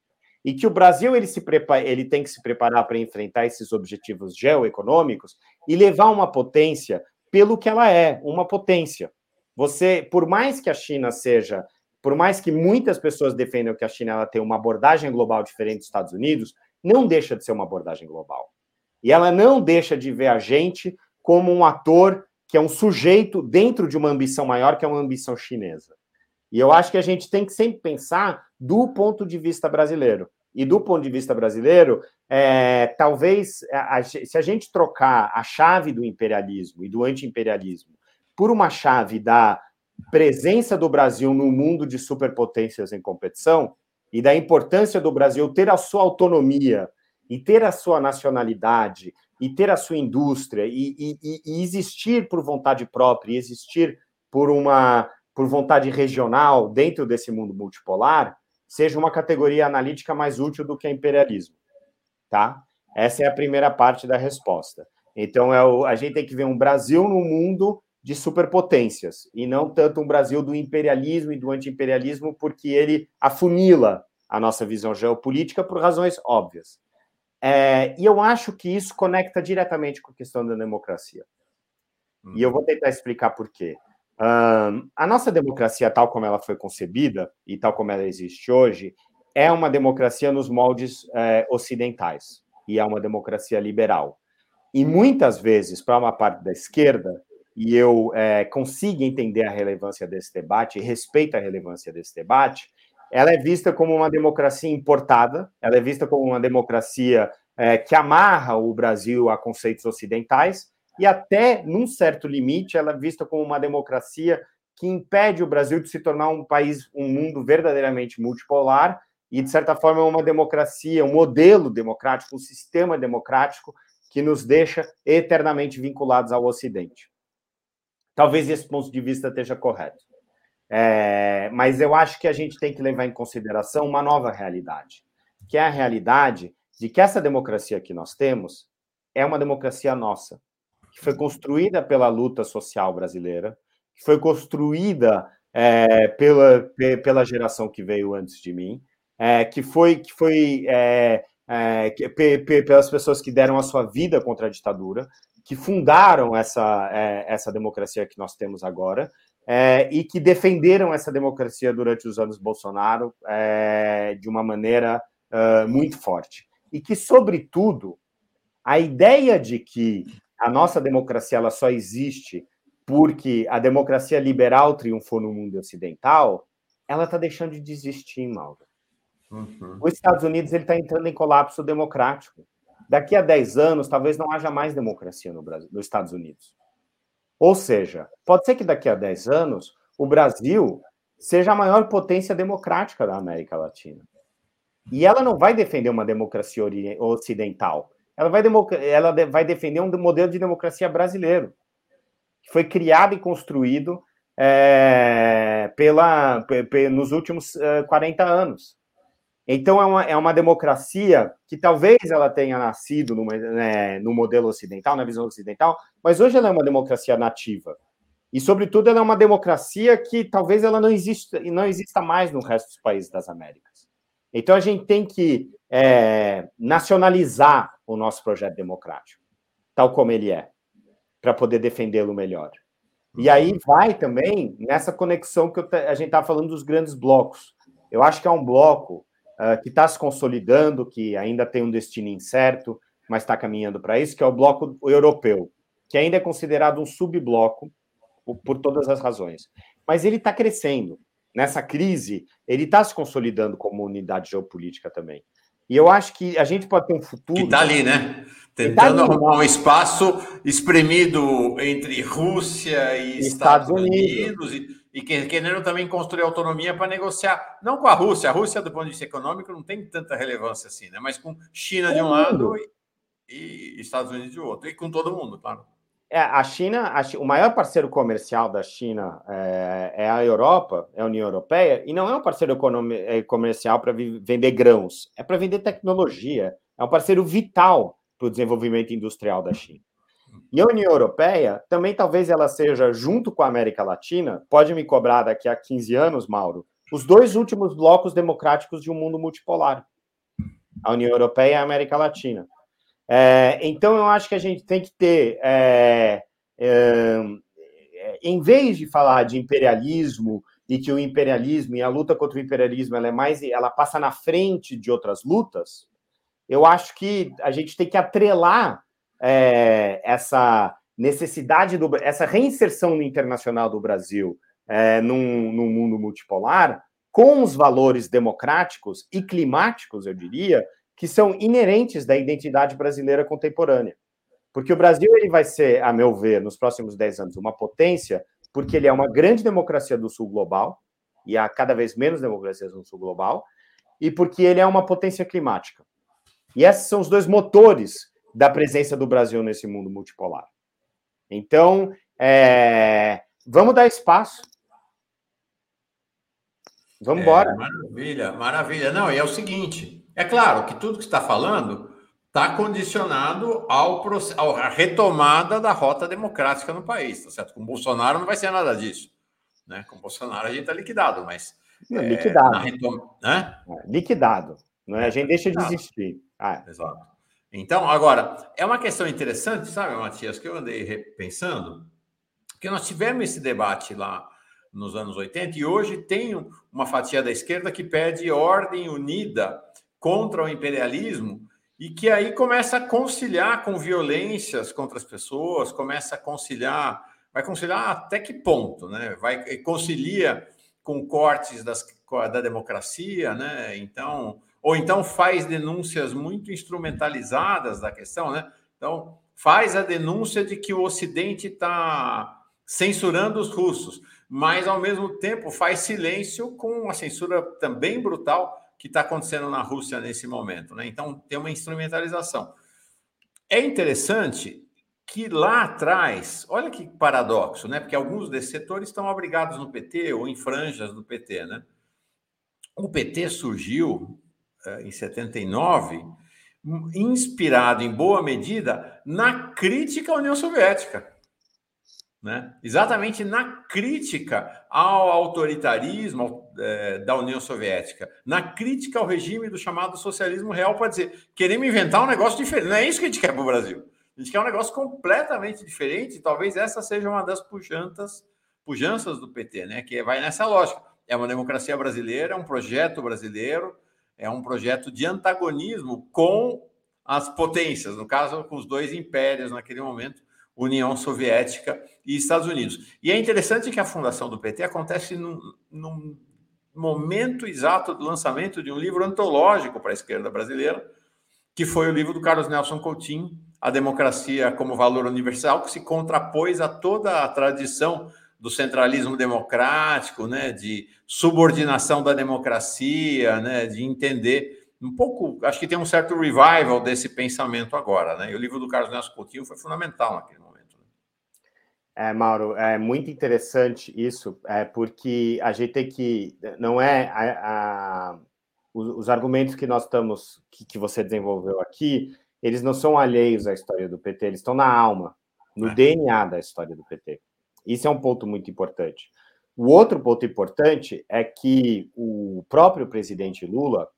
E que o Brasil ele, se prepara, ele tem que se preparar para enfrentar esses objetivos geoeconômicos e levar uma potência pelo que ela é, uma potência. Você, por mais que a China seja, por mais que muitas pessoas defendam que a China ela tem uma abordagem global diferente dos Estados Unidos, não deixa de ser uma abordagem global. E ela não deixa de ver a gente como um ator que é um sujeito dentro de uma ambição maior, que é uma ambição chinesa. E eu acho que a gente tem que sempre pensar do ponto de vista brasileiro. E do ponto de vista brasileiro, é, talvez a, a, se a gente trocar a chave do imperialismo e do anti-imperialismo por uma chave da presença do Brasil no mundo de superpotências em competição e da importância do Brasil ter a sua autonomia e ter a sua nacionalidade e ter a sua indústria e, e, e existir por vontade própria existir por uma por vontade regional dentro desse mundo multipolar seja uma categoria analítica mais útil do que imperialismo, tá? Essa é a primeira parte da resposta. Então é o, a gente tem que ver um Brasil no mundo de superpotências e não tanto um Brasil do imperialismo e do anti-imperialismo, porque ele afunila a nossa visão geopolítica por razões óbvias. É, e eu acho que isso conecta diretamente com a questão da democracia. E eu vou tentar explicar por quê. Um, a nossa democracia, tal como ela foi concebida e tal como ela existe hoje, é uma democracia nos moldes é, ocidentais e é uma democracia liberal. E muitas vezes, para uma parte da esquerda, e eu é, consigo entender a relevância desse debate e respeito a relevância desse debate, ela é vista como uma democracia importada, ela é vista como uma democracia é, que amarra o Brasil a conceitos ocidentais, e até, num certo limite, ela é vista como uma democracia que impede o Brasil de se tornar um país, um mundo verdadeiramente multipolar, e, de certa forma, é uma democracia, um modelo democrático, um sistema democrático que nos deixa eternamente vinculados ao Ocidente. Talvez esse ponto de vista esteja correto. É, mas eu acho que a gente tem que levar em consideração uma nova realidade, que é a realidade de que essa democracia que nós temos é uma democracia nossa, que foi construída pela luta social brasileira, que foi construída é, pela, pela geração que veio antes de mim, é, que foi, que foi é, é que, pelas pessoas que deram a sua vida contra a ditadura, que fundaram essa, é, essa democracia que nós temos agora, é, e que defenderam essa democracia durante os anos Bolsonaro é, de uma maneira uh, muito forte. E que, sobretudo, a ideia de que a nossa democracia ela só existe porque a democracia liberal triunfou no mundo ocidental, ela está deixando de existir, Mauro. Uhum. Os Estados Unidos está entrando em colapso democrático. Daqui a 10 anos, talvez não haja mais democracia no Brasil, nos Estados Unidos. Ou seja, pode ser que daqui a 10 anos o Brasil seja a maior potência democrática da América Latina. E ela não vai defender uma democracia ocidental. Ela vai, ela vai defender um modelo de democracia brasileiro, que foi criado e construído é, pela, nos últimos 40 anos. Então, é uma, é uma democracia que talvez ela tenha nascido numa, né, no modelo ocidental, na visão ocidental, mas hoje ela é uma democracia nativa. E, sobretudo, ela é uma democracia que talvez ela não exista, não exista mais no resto dos países das Américas. Então, a gente tem que é, nacionalizar o nosso projeto democrático, tal como ele é, para poder defendê-lo melhor. E aí vai também nessa conexão que eu, a gente está falando dos grandes blocos. Eu acho que é um bloco uh, que está se consolidando, que ainda tem um destino incerto, mas está caminhando para isso, que é o bloco europeu, que ainda é considerado um subbloco por, todas as razões. Mas ele está crescendo. Nessa crise, ele está se consolidando como unidade geopolítica também. E eu acho que a gente pode ter um futuro. Que está ali, né? Tentando tá arrumar um espaço espremido entre Rússia e Estados, Estados Unidos, Unidos e, e, querendo também construir autonomia para negociar, não com a Rússia. A Rússia, do ponto de vista econômico, não tem tanta relevância assim, né? Mas com China de um lado e, e Estados Unidos de outro, e com todo mundo, claro. É, a China, a, o maior parceiro comercial da China é, é, a Europa, é a União Europeia, e não é um parceiro é, comercial para vender grãos, é para vender tecnologia. É um parceiro vital para o desenvolvimento industrial da China. E a União Europeia, também talvez ela seja, junto com a América Latina, pode me cobrar daqui a 15 anos, Mauro, os dois últimos blocos democráticos de um mundo multipolar. A União Europeia e a América Latina. É, então, eu acho que a gente tem que ter, é, é, em vez de falar de imperialismo e que o imperialismo e a luta contra o imperialismo ela é mais, ela passa na frente de outras lutas, eu acho que a gente tem que atrelar é, essa necessidade do, essa reinserção no internacional do Brasil é, num, num mundo multipolar com os valores democráticos e climáticos, eu diria, que são inerentes da identidade brasileira contemporânea. Porque o Brasil ele vai ser, a meu ver, nos próximos 10 anos, uma potência, porque ele é uma grande democracia do sul global, e há cada vez menos democracias no sul global, e porque ele é uma potência climática. E esses são os dois motores da presença do Brasil nesse mundo multipolar. Então, é, vamos dar espaço. Vamos embora. É, maravilha, maravilha. Não, e é o seguinte: é claro que tudo que está falando está condicionado ao, à retomada da rota democrática no país, tá certo? Com Bolsonaro não vai ser nada disso. Né? Com Bolsonaro a gente está liquidado, mas. É, liquidado. Retom... Né? É, liquidado. Não é? A gente deixa de existir. Ah, é. Exato. Então, agora, é uma questão interessante, sabe, Matias, que eu andei pensando, que nós tivemos esse debate lá nos anos 80 e hoje tem uma fatia da esquerda que pede ordem unida contra o imperialismo e que aí começa a conciliar com violências contra as pessoas, começa a conciliar, vai conciliar até que ponto, né? Vai concilia com cortes das, da democracia, né? Então, ou então faz denúncias muito instrumentalizadas da questão, né? Então, faz a denúncia de que o Ocidente está censurando os russos, mas ao mesmo tempo faz silêncio com uma censura também brutal que está acontecendo na Rússia nesse momento. Né? Então, tem uma instrumentalização. É interessante que lá atrás, olha que paradoxo, né? Porque alguns desses setores estão abrigados no PT ou em franjas do PT, né? O PT surgiu em 79, inspirado em boa medida na crítica à União Soviética né? exatamente na crítica ao autoritarismo é, da União Soviética, na crítica ao regime do chamado socialismo real, para dizer, queremos inventar um negócio diferente. Não é isso que a gente quer para o Brasil. A gente quer um negócio completamente diferente. Talvez essa seja uma das pujanças, pujanças do PT, né? que vai nessa lógica. É uma democracia brasileira, é um projeto brasileiro, é um projeto de antagonismo com as potências, no caso, com os dois impérios naquele momento, União Soviética e Estados Unidos. E é interessante que a fundação do PT acontece num, num momento exato do lançamento de um livro antológico para a esquerda brasileira, que foi o livro do Carlos Nelson Coutinho, A Democracia como Valor Universal, que se contrapôs a toda a tradição do centralismo democrático, né, de subordinação da democracia, né, de entender um pouco, acho que tem um certo revival desse pensamento agora, né? E o livro do Carlos Nelson Coutinho foi fundamental naquele momento. É, Mauro, é muito interessante isso, é, porque a gente tem que. Não é a, a, os, os, argumentos que nós estamos, que, que, você desenvolveu aqui, eles não são alheios à história do PT, eles estão na alma, no é. DNA da história do PT. Isso é um ponto muito importante. O outro ponto importante é que o próprio presidente Lula,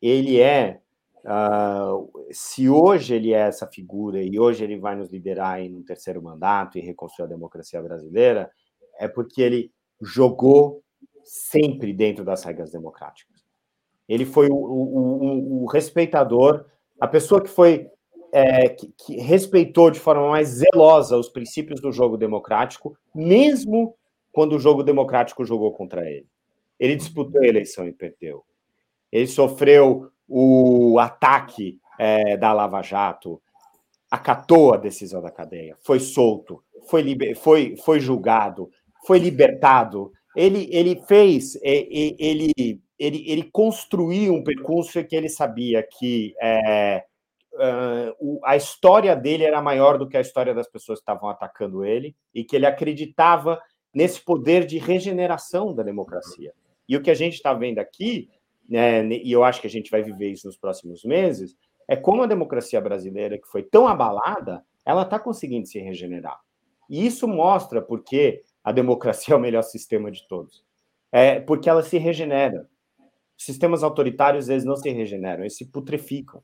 ele é Uh, se hoje ele é essa figura e hoje ele vai nos liderar em um terceiro mandato e reconstruir a democracia brasileira, é porque ele jogou sempre dentro das regras democráticas. Ele foi o, o, o, o respeitador, a pessoa que foi é, que, que, respeitou de forma mais zelosa os princípios do jogo democrático, mesmo quando o jogo democrático jogou contra ele. Ele disputou a eleição e perdeu. Ele sofreu o ataque é, da Lava Jato, acatou a decisão da cadeia, foi solto, foi, liber, foi, foi julgado, foi libertado. Ele, ele fez, ele, ele, ele construiu um percurso que ele sabia que é, uh, a história dele era maior do que a história das pessoas que estavam atacando ele e que ele acreditava nesse poder de regeneração da democracia. E o que a gente está vendo aqui, né, e eu acho que a gente vai viver isso nos próximos meses, é como a democracia brasileira, que foi tão abalada, ela está conseguindo se regenerar. E isso mostra porque a democracia é o melhor sistema de todos. É porque ela se regenera. Sistemas autoritários, eles não se regeneram, eles se putreficam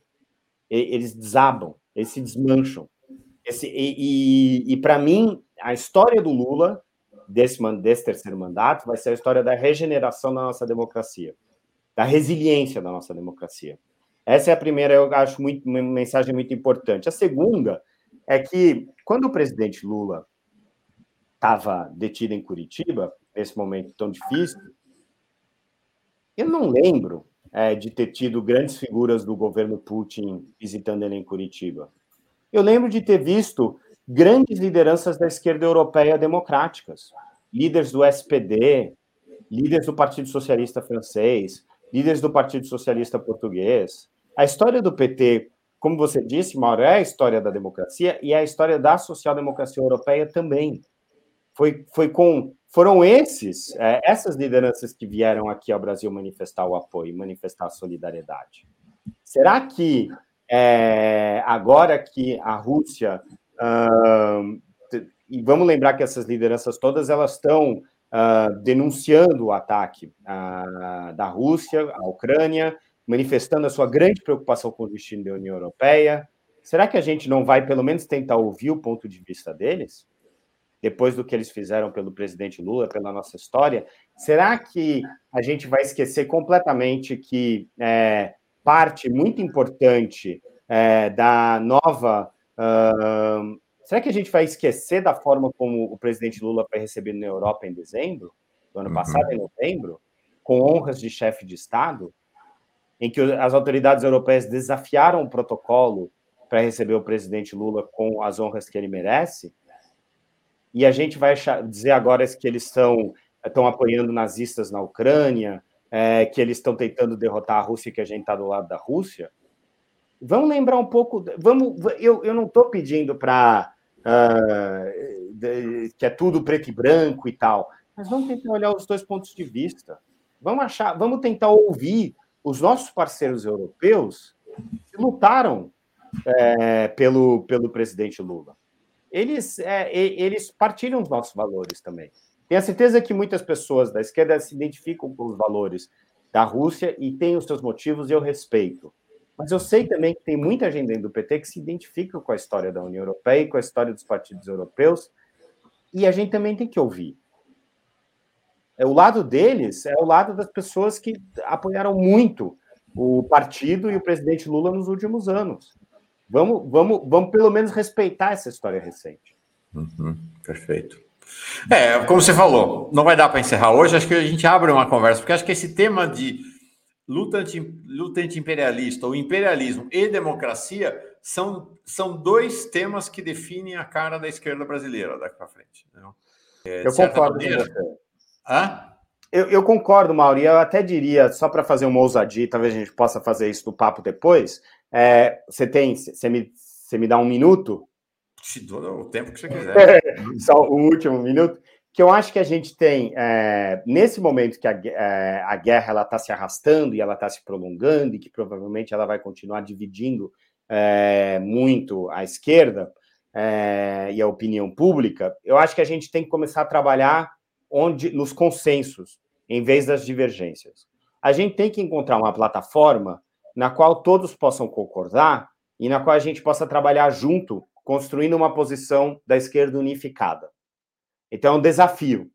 eles desabam, eles se desmancham. Esse, e, e, e para mim, a história do Lula, desse, desse terceiro mandato, vai ser a história da regeneração da nossa democracia, da resiliência da nossa democracia. Essa é a primeira, eu acho, muito, uma mensagem muito importante. A segunda é que, quando o presidente Lula estava detido em Curitiba, nesse momento tão difícil, eu não lembro é, de ter tido grandes figuras do governo Putin visitando ele em Curitiba. Eu lembro de ter visto grandes lideranças da esquerda europeia democráticas, líderes do SPD, líderes do Partido Socialista francês, líderes do Partido Socialista português. A história do PT, como você disse, Mauro, é a história da democracia e é a história da social-democracia europeia também. Foi, foi com foram esses, é, essas lideranças que vieram aqui ao Brasil manifestar o apoio, manifestar a solidariedade. Será que é, agora que a Rússia uh, e vamos lembrar que essas lideranças todas elas estão uh, denunciando o ataque uh, da Rússia à Ucrânia, manifestando a sua grande preocupação com o destino da União Europeia. Será que a gente não vai pelo menos tentar ouvir o ponto de vista deles? Depois do que eles fizeram pelo presidente Lula, pela nossa história, será que a gente vai esquecer completamente que é, parte muito importante é, da nova. Uh, será que a gente vai esquecer da forma como o presidente Lula foi recebido na Europa em dezembro, do ano uhum. passado, em novembro, com honras de chefe de Estado, em que as autoridades europeias desafiaram o protocolo para receber o presidente Lula com as honras que ele merece? E a gente vai dizer agora que eles estão, estão apoiando nazistas na Ucrânia, é, que eles estão tentando derrotar a Rússia que a gente está do lado da Rússia. Vamos lembrar um pouco. Vamos, eu, eu não estou pedindo para uh, que é tudo preto e branco e tal, mas vamos tentar olhar os dois pontos de vista. Vamos achar, vamos tentar ouvir os nossos parceiros europeus que lutaram é, pelo, pelo presidente Lula eles, é, eles partilham os nossos valores também. Tenho a certeza que muitas pessoas da esquerda se identificam com os valores da Rússia e têm os seus motivos e eu respeito. Mas eu sei também que tem muita gente dentro do PT que se identifica com a história da União Europeia e com a história dos partidos europeus, e a gente também tem que ouvir. É, o lado deles é o lado das pessoas que apoiaram muito o partido e o presidente Lula nos últimos anos. Vamos, vamos, vamos pelo menos respeitar essa história recente. Uhum, perfeito. É, como você falou, não vai dar para encerrar hoje. Acho que a gente abre uma conversa, porque acho que esse tema de luta, anti, luta anti-imperialista, ou imperialismo e democracia, são, são dois temas que definem a cara da esquerda brasileira daqui para frente. É, eu concordo maneira... com você. Hã? Eu, eu, concordo, Mauri. Eu até diria, só para fazer uma ousadia, talvez a gente possa fazer isso no papo depois, é, você tem, você me, você me dá um minuto? Se dou o tempo que você quiser. Só o último minuto. Que eu acho que a gente tem, é, nesse momento que a, é, a guerra está se arrastando e ela está se prolongando, e que provavelmente ela vai continuar dividindo é, muito a esquerda é, e a opinião pública, eu acho que a gente tem que começar a trabalhar onde nos consensos, em vez das divergências. A gente tem que encontrar uma plataforma na qual todos possam concordar e na qual a gente possa trabalhar junto, construindo uma posição da esquerda unificada. Então é um desafio.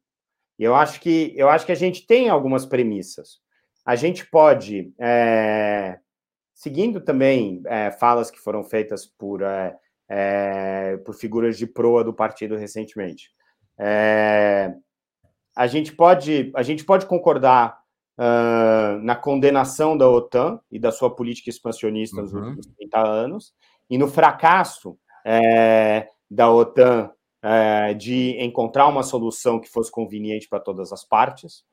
E eu acho que eu acho que a gente tem algumas premissas. a gente pode, é, seguindo também é, falas que foram feitas por, é, é por figuras de proa do partido recentemente, é, a gente pode, a gente pode concordar uh, na condenação da OTAN e da sua política expansionista nos uhum. últimos 30 anos, e no fracasso é, da OTAN é, de encontrar uma solução que fosse conveniente para todas as partes.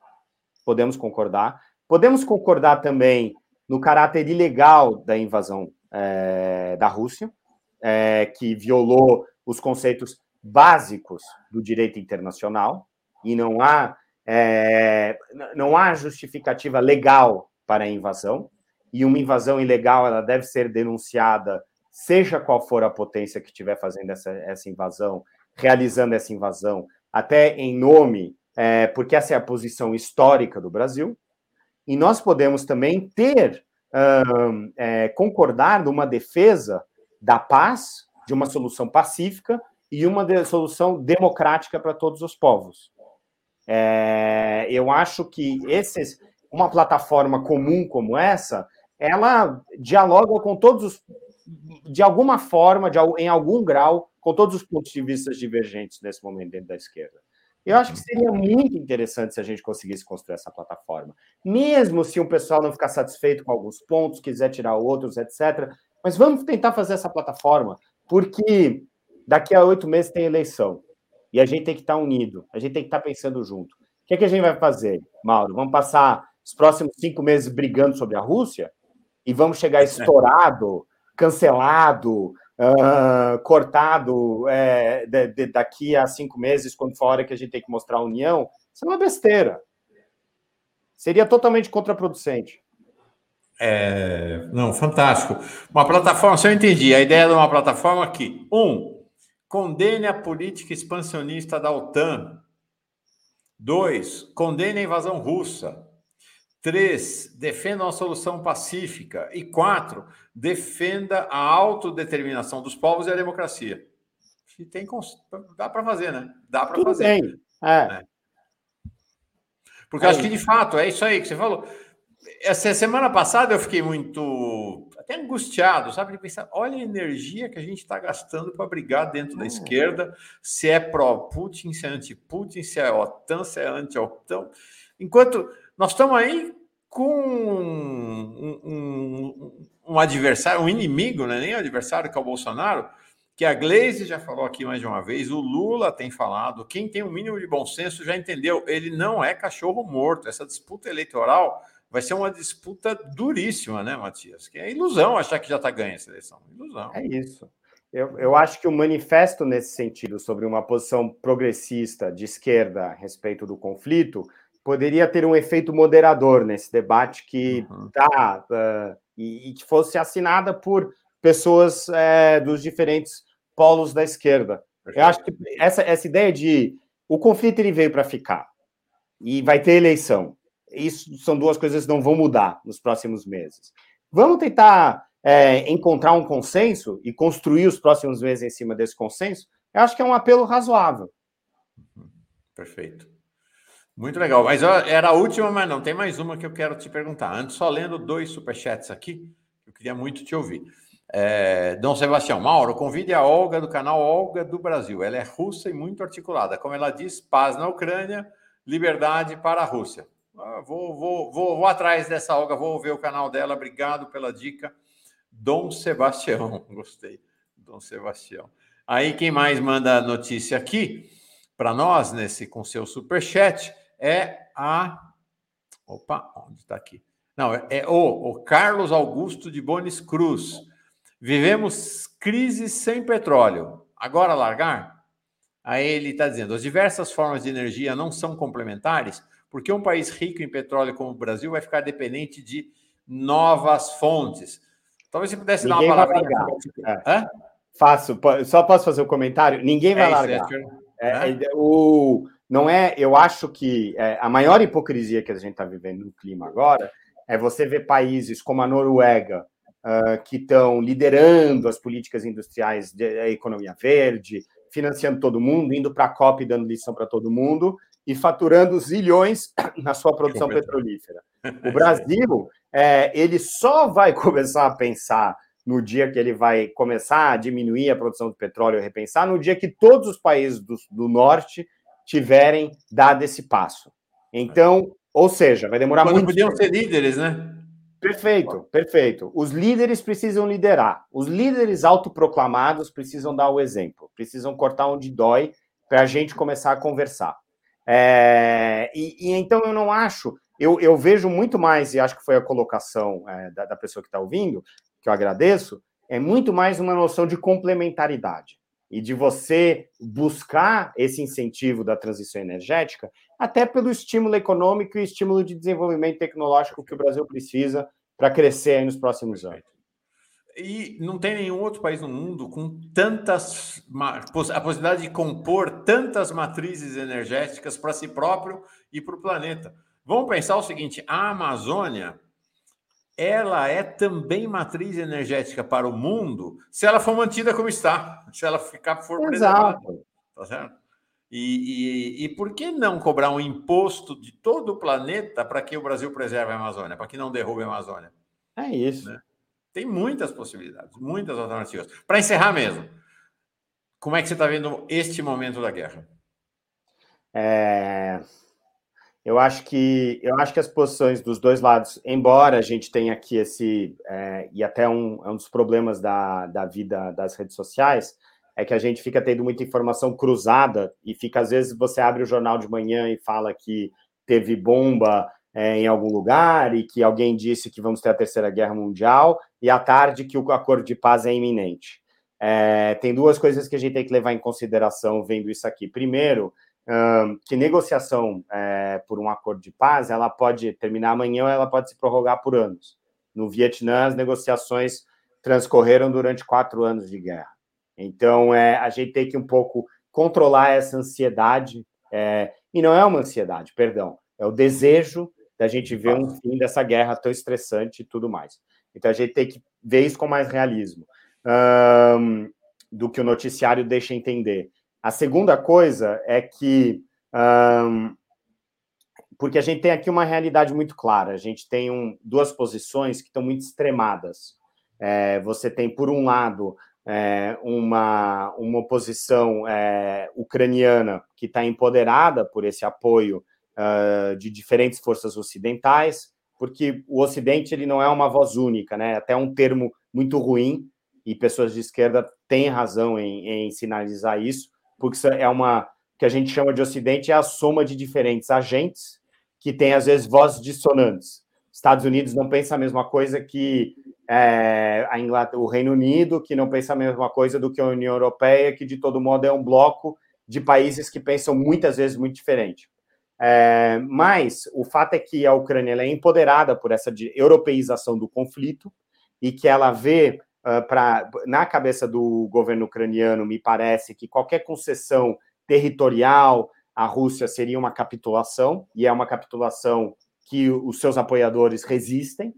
Podemos concordar. Podemos concordar também no caráter ilegal da invasão é, da Rússia, que violou os conceitos básicos do direito internacional, e não há, é, não há justificativa legal para a invasão, e uma invasão ilegal ela deve ser denunciada, seja qual for a potência que estiver fazendo essa, essa invasão, realizando essa invasão, até em nome, é, porque essa é a posição histórica do Brasil, e nós podemos também ter, é, concordar numa defesa da paz, de uma solução pacífica e uma solução democrática para todos os povos. É, eu acho que esses, uma plataforma comum como essa, ela dialoga com todos os, de alguma forma, de, em algum grau, com todos os pontos de vista divergentes nesse momento dentro da esquerda. Eu acho que seria muito interessante se a gente conseguisse construir essa plataforma. Mesmo se o pessoal não ficar satisfeito com alguns pontos, quiser tirar outros, etc. Mas vamos tentar fazer essa plataforma, porque daqui a oito meses tem eleição. E a gente tem que estar unido, a gente tem que estar pensando junto. O que, é que a gente vai fazer, Mauro? Vamos passar os próximos cinco meses brigando sobre a Rússia? E vamos chegar estourado, cancelado, uh, cortado é, de, de, daqui a cinco meses, quando for a hora que a gente tem que mostrar a união, isso é uma besteira. Seria totalmente contraproducente. É, não, fantástico. Uma plataforma, se eu entendi, a ideia de uma plataforma que, um, condene a política expansionista da OTAN. Dois, condene a invasão russa. Três, defenda uma solução pacífica. E quatro, defenda a autodeterminação dos povos e a democracia. Tem, dá para fazer, né? Dá para fazer. Bem. É. é. Porque é. acho que, de fato, é isso aí que você falou. Essa semana passada eu fiquei muito até angustiado, sabe? De pensar, olha a energia que a gente está gastando para brigar dentro da esquerda, se é pró-Putin, se é anti-Putin, se é OTAN, se é anti-OTAN. Enquanto nós estamos aí com um, um, um, adversário, um inimigo, né? nem um adversário, que é o Bolsonaro, que a Gleisi já falou aqui mais de uma vez, o Lula tem falado, quem tem o um mínimo de bom senso já entendeu, ele não é cachorro morto. Essa disputa eleitoral vai ser uma disputa duríssima, né, Matias? Que é ilusão achar que já está ganha essa eleição. Ilusão. É isso. Eu, eu acho que o manifesto nesse sentido, sobre uma posição progressista de esquerda a respeito do conflito, poderia ter um efeito moderador nesse debate que uhum. tá uh, e, e, que fosse assinada por pessoas uh, dos diferentes polos da esquerda. Eu acho que essa, essa ideia de o conflito ele veio para ficar e vai ter eleição. Isso são duas coisas que não vão mudar nos próximos meses. Vamos tentar é, encontrar um consenso e construir os próximos meses em cima desse consenso. Eu acho que é um apelo razoável. Uhum. Perfeito. Muito legal. Mas era a última, mas não. Tem mais uma que eu quero te perguntar. Antes, só lendo dois superchats aqui, eu queria muito te ouvir. É, Dom Sebastião, Mauro, convide a Olga do canal Olga do Brasil. Ela é russa e muito articulada. Como ela diz, paz na Ucrânia, liberdade para a Rússia. Ah, vou, vou, vou, vou atrás dessa Olga, vou ver o canal dela. Obrigado pela dica. Dom Sebastião, gostei. Dom Sebastião. Aí, quem mais manda notícia aqui para nós, nesse com seu superchat, é a. Opa, onde está aqui? Não, é, é o, o Carlos Augusto de Bonis Cruz. Vivemos crise sem petróleo. Agora largar? Aí ele está dizendo: as diversas formas de energia não são complementares, porque um país rico em petróleo como o Brasil vai ficar dependente de novas fontes. Talvez você pudesse Ninguém dar uma palavra. É. Faço, só posso fazer um comentário? Ninguém vai é largar. É, é, o, não é, eu acho que é, a maior hipocrisia que a gente está vivendo no clima agora é você ver países como a Noruega, uh, que estão liderando as políticas industriais da economia verde, financiando todo mundo, indo para a COP e dando lição para todo mundo, e faturando zilhões na sua produção petrolífera. O Brasil, é, ele só vai começar a pensar no dia que ele vai começar a diminuir a produção de petróleo e repensar, no dia que todos os países do, do norte tiverem dado esse passo. Então, ou seja, vai demorar Quando muito. podiam tempo. ser líderes, né? Perfeito, perfeito. Os líderes precisam liderar. Os líderes autoproclamados precisam dar o exemplo, precisam cortar onde dói para a gente começar a conversar. É, e, e, então eu não acho, eu, eu, vejo muito mais, e acho que foi a colocação é, da, da pessoa que está ouvindo, que eu agradeço, é muito mais uma noção de complementaridade e de você buscar esse incentivo da transição energética até pelo estímulo econômico e estímulo de desenvolvimento tecnológico que o Brasil precisa para crescer nos próximos anos. E não tem nenhum outro país no mundo com tantas a possibilidade de compor tantas matrizes energéticas para si próprio e para o planeta. Vamos pensar o seguinte: a Amazônia ela é também matriz energética para o mundo se ela for mantida como está, se ela ficar for preservada. Tá certo? E, e, e, por que não cobrar um imposto de todo o planeta para que o Brasil preserve a Amazônia, para que não derrube a Amazônia? É isso. Né? Tem muitas possibilidades, muitas alternativas. Para encerrar mesmo, como é que você está vendo este momento da guerra? É... Eu acho que eu acho que as posições dos dois lados, embora a gente tenha aqui esse é, e até um, é um dos problemas da, da vida das redes sociais, é que a gente fica tendo muita informação cruzada e fica, às vezes, você abre o jornal de manhã e fala que teve bomba é, em algum lugar e que alguém disse que vamos ter a Terceira Guerra Mundial, e à tarde que o acordo de paz é iminente. É, tem duas coisas que a gente tem que levar em consideração vendo isso aqui. Primeiro, que negociação é, por um acordo de paz ela pode terminar amanhã ou ela pode se prorrogar por anos. No Vietnã, as negociações transcorreram durante quatro anos de guerra. Então, é, a gente tem que um pouco controlar essa ansiedade, é, e não é uma ansiedade, perdão, é o desejo da gente ver um fim dessa guerra tão estressante e tudo mais. Então, a gente tem que ver isso com mais realismo um, do que o noticiário deixa entender. A segunda coisa é que, um, porque a gente tem aqui uma realidade muito clara, a gente tem um, duas posições que estão muito extremadas. É, você tem, por um lado, é, uma, uma oposição é, ucraniana que está empoderada por esse apoio uh, de diferentes forças ocidentais, porque o Ocidente ele não é uma voz única, né? Até um termo muito ruim e pessoas de esquerda têm razão em, em sinalizar isso, porque é uma que a gente chama de Ocidente é a soma de diferentes agentes que têm às vezes vozes dissonantes. Estados Unidos não pensa a mesma coisa que é, a Inglaterra, o Reino Unido, que não pensa a mesma coisa do que a União Europeia, que de todo modo é um bloco de países que pensam muitas vezes muito diferente. É, mas o fato é que a Ucrânia é empoderada por essa europeização do conflito e que ela vê uh, pra, na cabeça do governo ucraniano, me parece que qualquer concessão territorial à Rússia seria uma capitulação, e é uma capitulação que os seus apoiadores resistem.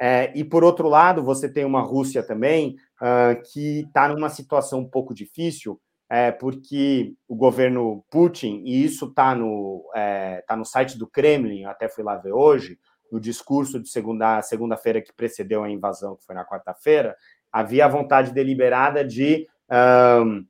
É, e, por outro lado, você tem uma Rússia também uh, que está numa situação um pouco difícil, é, porque o governo Putin, e isso está no, é, tá no site do Kremlin, até fui lá ver hoje, no discurso de segunda, segunda-feira que precedeu a invasão, que foi na quarta-feira, havia a vontade deliberada de um,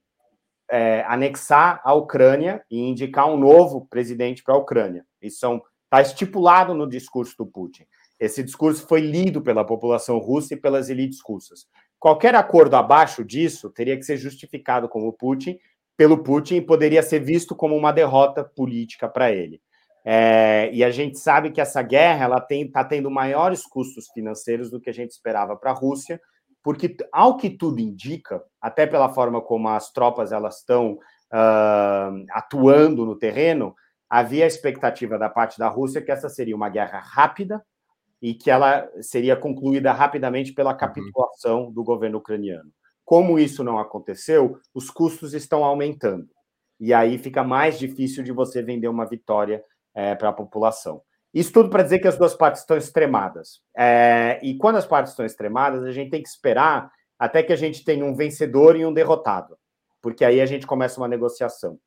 é, anexar a Ucrânia e indicar um novo presidente para a Ucrânia. Isso está estipulado no discurso do Putin. Esse discurso foi lido pela população russa e pelas elites russas. Qualquer acordo abaixo disso teria que ser justificado como Putin, pelo Putin e poderia ser visto como uma derrota política para ele. É, e a gente sabe que essa guerra ela está tendo maiores custos financeiros do que a gente esperava para a Rússia, porque ao que tudo indica, até pela forma como as tropas elas estão uh, atuando no terreno, havia a expectativa da parte da Rússia que essa seria uma guerra rápida, e que ela seria concluída rapidamente pela uhum. capitulação do governo ucraniano. Como isso não aconteceu, os custos estão aumentando. E aí fica mais difícil de você vender uma vitória é, para a população. Isso tudo para dizer que as duas partes estão extremadas. É, e quando as partes estão extremadas, a gente tem que esperar até que a gente tenha um vencedor e um derrotado, porque aí a gente começa uma negociação.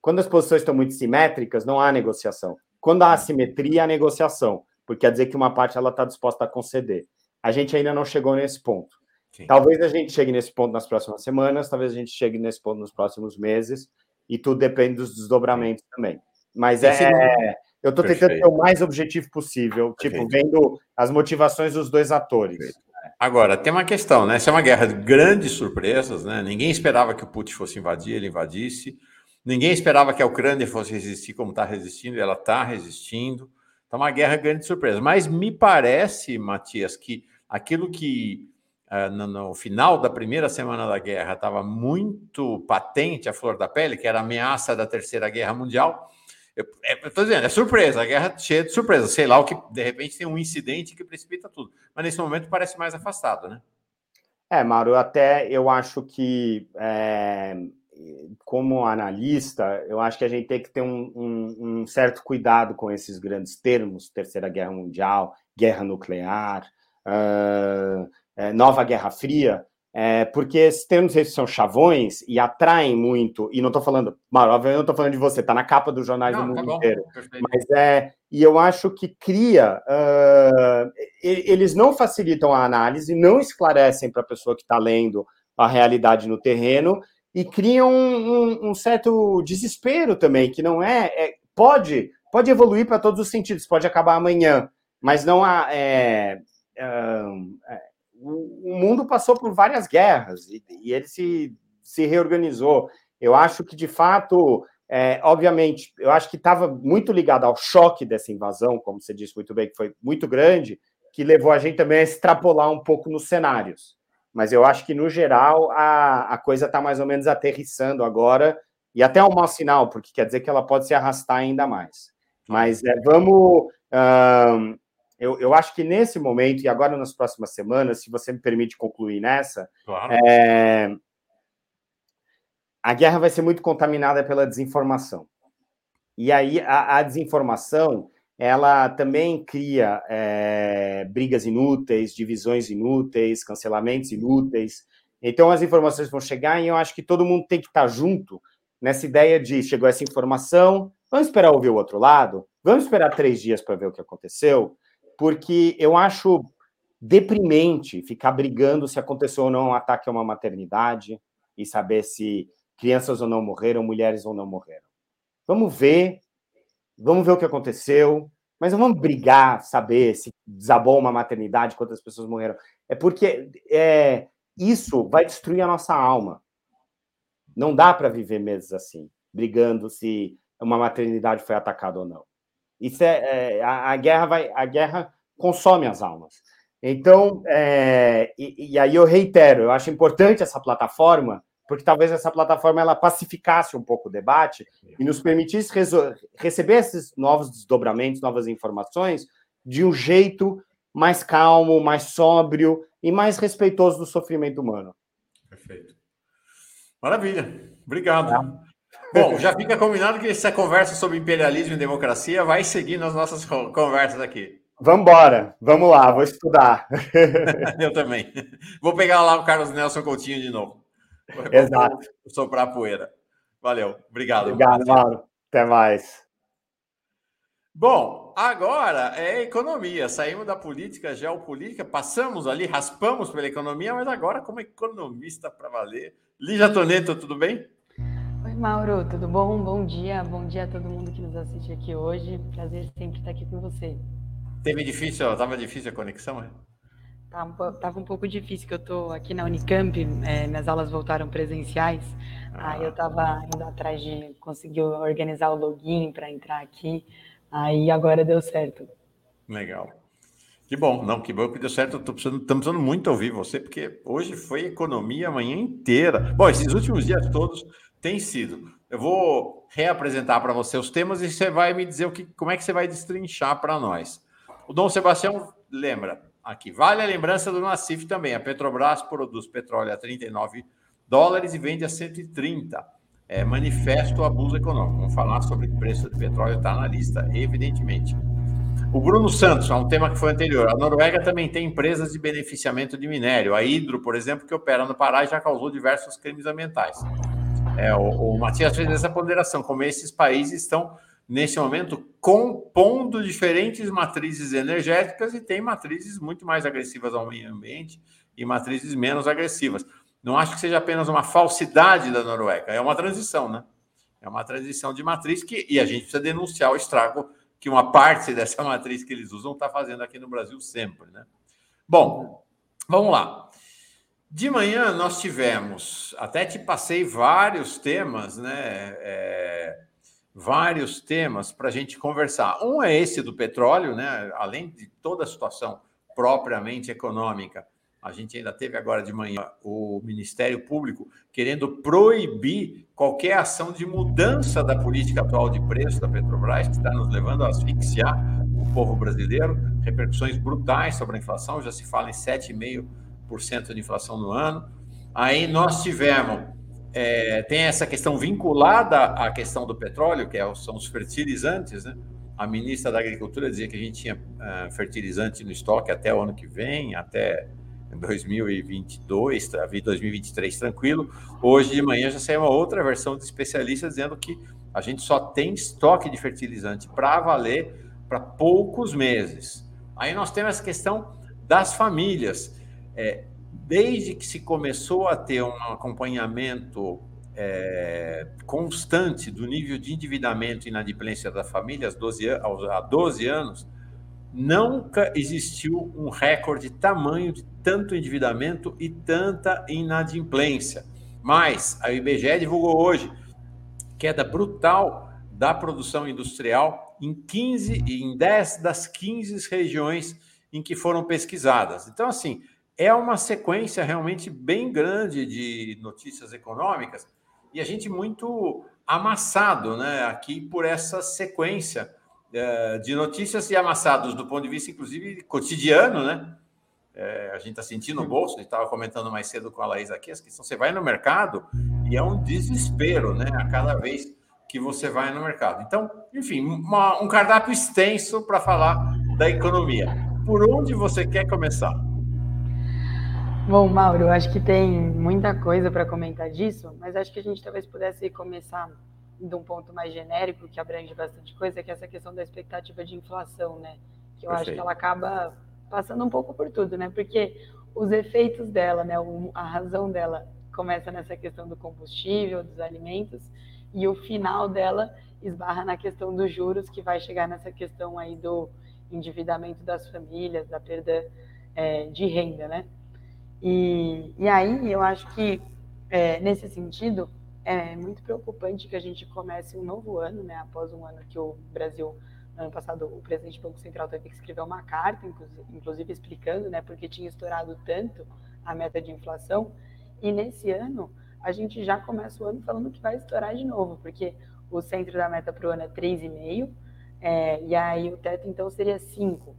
Quando as posições estão muito simétricas, não há negociação. Quando há assimetria, há negociação, porque quer dizer que uma parte ela está disposta a conceder. A gente ainda não chegou nesse ponto. Sim. Talvez a gente chegue nesse ponto nas próximas semanas, talvez a gente chegue nesse ponto nos próximos meses, e tudo depende dos desdobramentos Sim. também. Mas é, é, eu estou tentando ser o mais objetivo possível, tipo, Perfeito. tipo, vendo as motivações dos dois atores. Perfeito. Agora, tem uma questão, né? Essa é uma guerra de grandes surpresas, né? Ninguém esperava que o Putin fosse invadir, ele invadisse. Ninguém esperava que a Ucrânia fosse resistir como está resistindo, e ela está resistindo. Então, uma guerra grande surpresa. Mas me parece, Matias, que aquilo que uh, no, no, final da primeira semana da guerra estava muito patente a flor da pele, que era a ameaça da Terceira Guerra Mundial. Eu estou dizendo, é surpresa, a guerra cheia de surpresa. Sei lá o que, de repente, tem um incidente que precipita tudo. Mas nesse momento parece mais afastado, né? É, Mauro, até eu acho que, é, como analista, eu acho que a gente tem que ter um, um, um certo cuidado com esses grandes termos, Terceira Guerra Mundial, Guerra Nuclear, uh, é, Nova Guerra Fria, é, porque esses termos são chavões e atraem muito, e não estou falando, Mauro, obviamente não estou falando de você, está na capa dos jornais não, do tá mundo tá inteiro. Mas é, e eu acho que cria, uh, eles não facilitam a análise, não esclarecem para a pessoa que está lendo a realidade no terreno e criam um, um, um, certo desespero também, que não é, é pode, pode evoluir para todos os sentidos, pode acabar amanhã, mas não há. É, é, o, mundo passou por várias guerras e, e ele se, se reorganizou. Eu acho que, de fato, é, obviamente, eu acho que estava muito ligado ao choque dessa invasão, como você disse muito bem, que foi muito grande, que levou a gente também a extrapolar um pouco nos cenários. Mas eu acho que, no geral, a, a coisa está mais ou menos aterrissando agora, e até é um mau sinal, porque quer dizer que ela pode se arrastar ainda mais. Mas é, vamos. Eu, eu acho que nesse momento, e agora nas próximas semanas, se você me permite concluir nessa, claro. é, a guerra vai ser muito contaminada pela desinformação. E aí a, a desinformação ela também cria é, brigas inúteis, divisões inúteis, cancelamentos inúteis. Então as informações vão chegar e eu acho que todo mundo tem que estar junto nessa ideia de chegou essa informação, vamos esperar ouvir o outro lado, vamos esperar três dias para ver o que aconteceu, porque eu acho deprimente ficar brigando se aconteceu ou não um ataque a uma maternidade e saber se crianças ou não morreram, mulheres ou não morreram. Vamos ver, vamos ver o que aconteceu, mas não vamos brigar, saber se desabou uma maternidade, quantas pessoas morreram. É porque é, isso vai destruir a nossa alma. Não dá para viver meses assim, brigando se uma maternidade foi atacada ou não. Isso é, é a, a, guerra vai, a guerra consome as almas. Então, é, e, e, aí eu reitero, eu acho importante essa plataforma, porque talvez essa plataforma ela pacificasse um pouco o debate e nos permitisse receber esses novos desdobramentos, novas informações de um jeito mais calmo, mais sóbrio e mais respeitoso do sofrimento humano. Perfeito. Maravilha. Obrigado. É. Bom, já fica combinado que essa conversa sobre imperialismo e democracia vai seguir nas nossas conversas aqui. Vamos embora, vamos lá, vou estudar. Eu também. Vou pegar lá o Carlos Nelson Coutinho de novo. Exato. Vou soprar a poeira. Valeu, obrigado. Obrigado, Mauro. Até mais. Bom, agora é economia. Saímos da política, geopolítica, passamos ali, raspamos pela economia, mas agora como economista para valer. Lígia Toneto, tudo bem? Oi, Mauro, tudo bom? Bom dia, bom dia a todo mundo que nos assiste aqui hoje. Prazer sempre estar aqui com você. Teve difícil, estava difícil a conexão, é? Tava, tava um pouco difícil, que eu estou aqui na Unicamp, é, minhas aulas voltaram presenciais, ah. aí eu estava indo atrás de conseguir organizar o login para entrar aqui, aí agora deu certo. Legal. Que bom, não, que bom que deu certo. Estou precisando, precisando muito ouvir você, porque hoje foi economia a manhã inteira. Bom, esses últimos dias todos tem sido. Eu vou reapresentar para você os temas e você vai me dizer o que, como é que você vai destrinchar para nós. O Dom Sebastião lembra aqui. Vale a lembrança do Nacif também. A Petrobras produz petróleo a 39 dólares e vende a 130. É manifesto abuso econômico. Vamos falar sobre o preço do petróleo, está na lista, evidentemente. O Bruno Santos, é um tema que foi anterior. A Noruega também tem empresas de beneficiamento de minério. A Hidro, por exemplo, que opera no Pará, já causou diversos crimes ambientais. É, o, o Matias fez essa ponderação, como esses países estão, nesse momento, compondo diferentes matrizes energéticas e tem matrizes muito mais agressivas ao meio ambiente e matrizes menos agressivas. Não acho que seja apenas uma falsidade da Noruega, é uma transição, né? É uma transição de matriz que, e a gente precisa denunciar o estrago que uma parte dessa matriz que eles usam está fazendo aqui no Brasil sempre, né? Bom, vamos lá. De manhã nós tivemos, até te passei vários temas, né? É, vários temas para a gente conversar. Um é esse do petróleo, né? Além de toda a situação propriamente econômica, a gente ainda teve agora de manhã o Ministério Público querendo proibir qualquer ação de mudança da política atual de preço da Petrobras, que está nos levando a asfixiar o povo brasileiro. Repercussões brutais sobre a inflação, já se fala em 7,5% de inflação no ano. Aí nós tivemos, é, tem essa questão vinculada à questão do petróleo, que é, são os fertilizantes, né? A ministra da Agricultura dizia que a gente tinha uh, fertilizante no estoque até o ano que vem, até 2022, 2023 tranquilo. Hoje de manhã já saiu uma outra versão de especialista dizendo que a gente só tem estoque de fertilizante para valer para poucos meses. Aí nós temos essa questão das famílias. É, desde que se começou a ter um acompanhamento é, constante do nível de endividamento e inadimplência da família 12, há 12 anos, nunca existiu um recorde tamanho de tanto endividamento e tanta inadimplência. Mas a IBGE divulgou hoje queda brutal da produção industrial em 15 em 10 das 15 regiões em que foram pesquisadas. Então assim, é uma sequência realmente bem grande de notícias econômicas e a gente muito amassado, né, aqui por essa sequência é, de notícias e amassados do ponto de vista, inclusive, cotidiano, né? É, a gente está sentindo o bolso, a gente estava comentando mais cedo com a Laís aqui, as questões, você vai no mercado e é um desespero, né? A cada vez que você vai no mercado. Então, enfim, uma, um cardápio extenso para falar da economia. Por onde você quer começar? Bom, Mauro, acho que tem muita coisa para comentar disso, mas acho que a gente talvez pudesse começar de um ponto mais genérico, que abrange bastante coisa, que é essa questão da expectativa de inflação, né? Que eu Perfeito. acho que ela acaba passando um pouco por tudo, né? Porque os efeitos dela, né? A razão dela começa nessa questão do combustível, dos alimentos, e o final dela esbarra na questão dos juros, que vai chegar nessa questão aí do endividamento das famílias, da perda é, de renda, né? E, e aí eu acho que, é, nesse sentido, é muito preocupante que a gente comece um novo ano, né? Após um ano que o Brasil, no ano passado, o presidente do Banco Central teve que escrever uma carta, inclusive explicando, né, porque tinha estourado tanto a meta de inflação. E nesse ano, a gente já começa o ano falando que vai estourar de novo, porque o centro da meta para o ano é 3,5, é, e aí o teto então seria 5.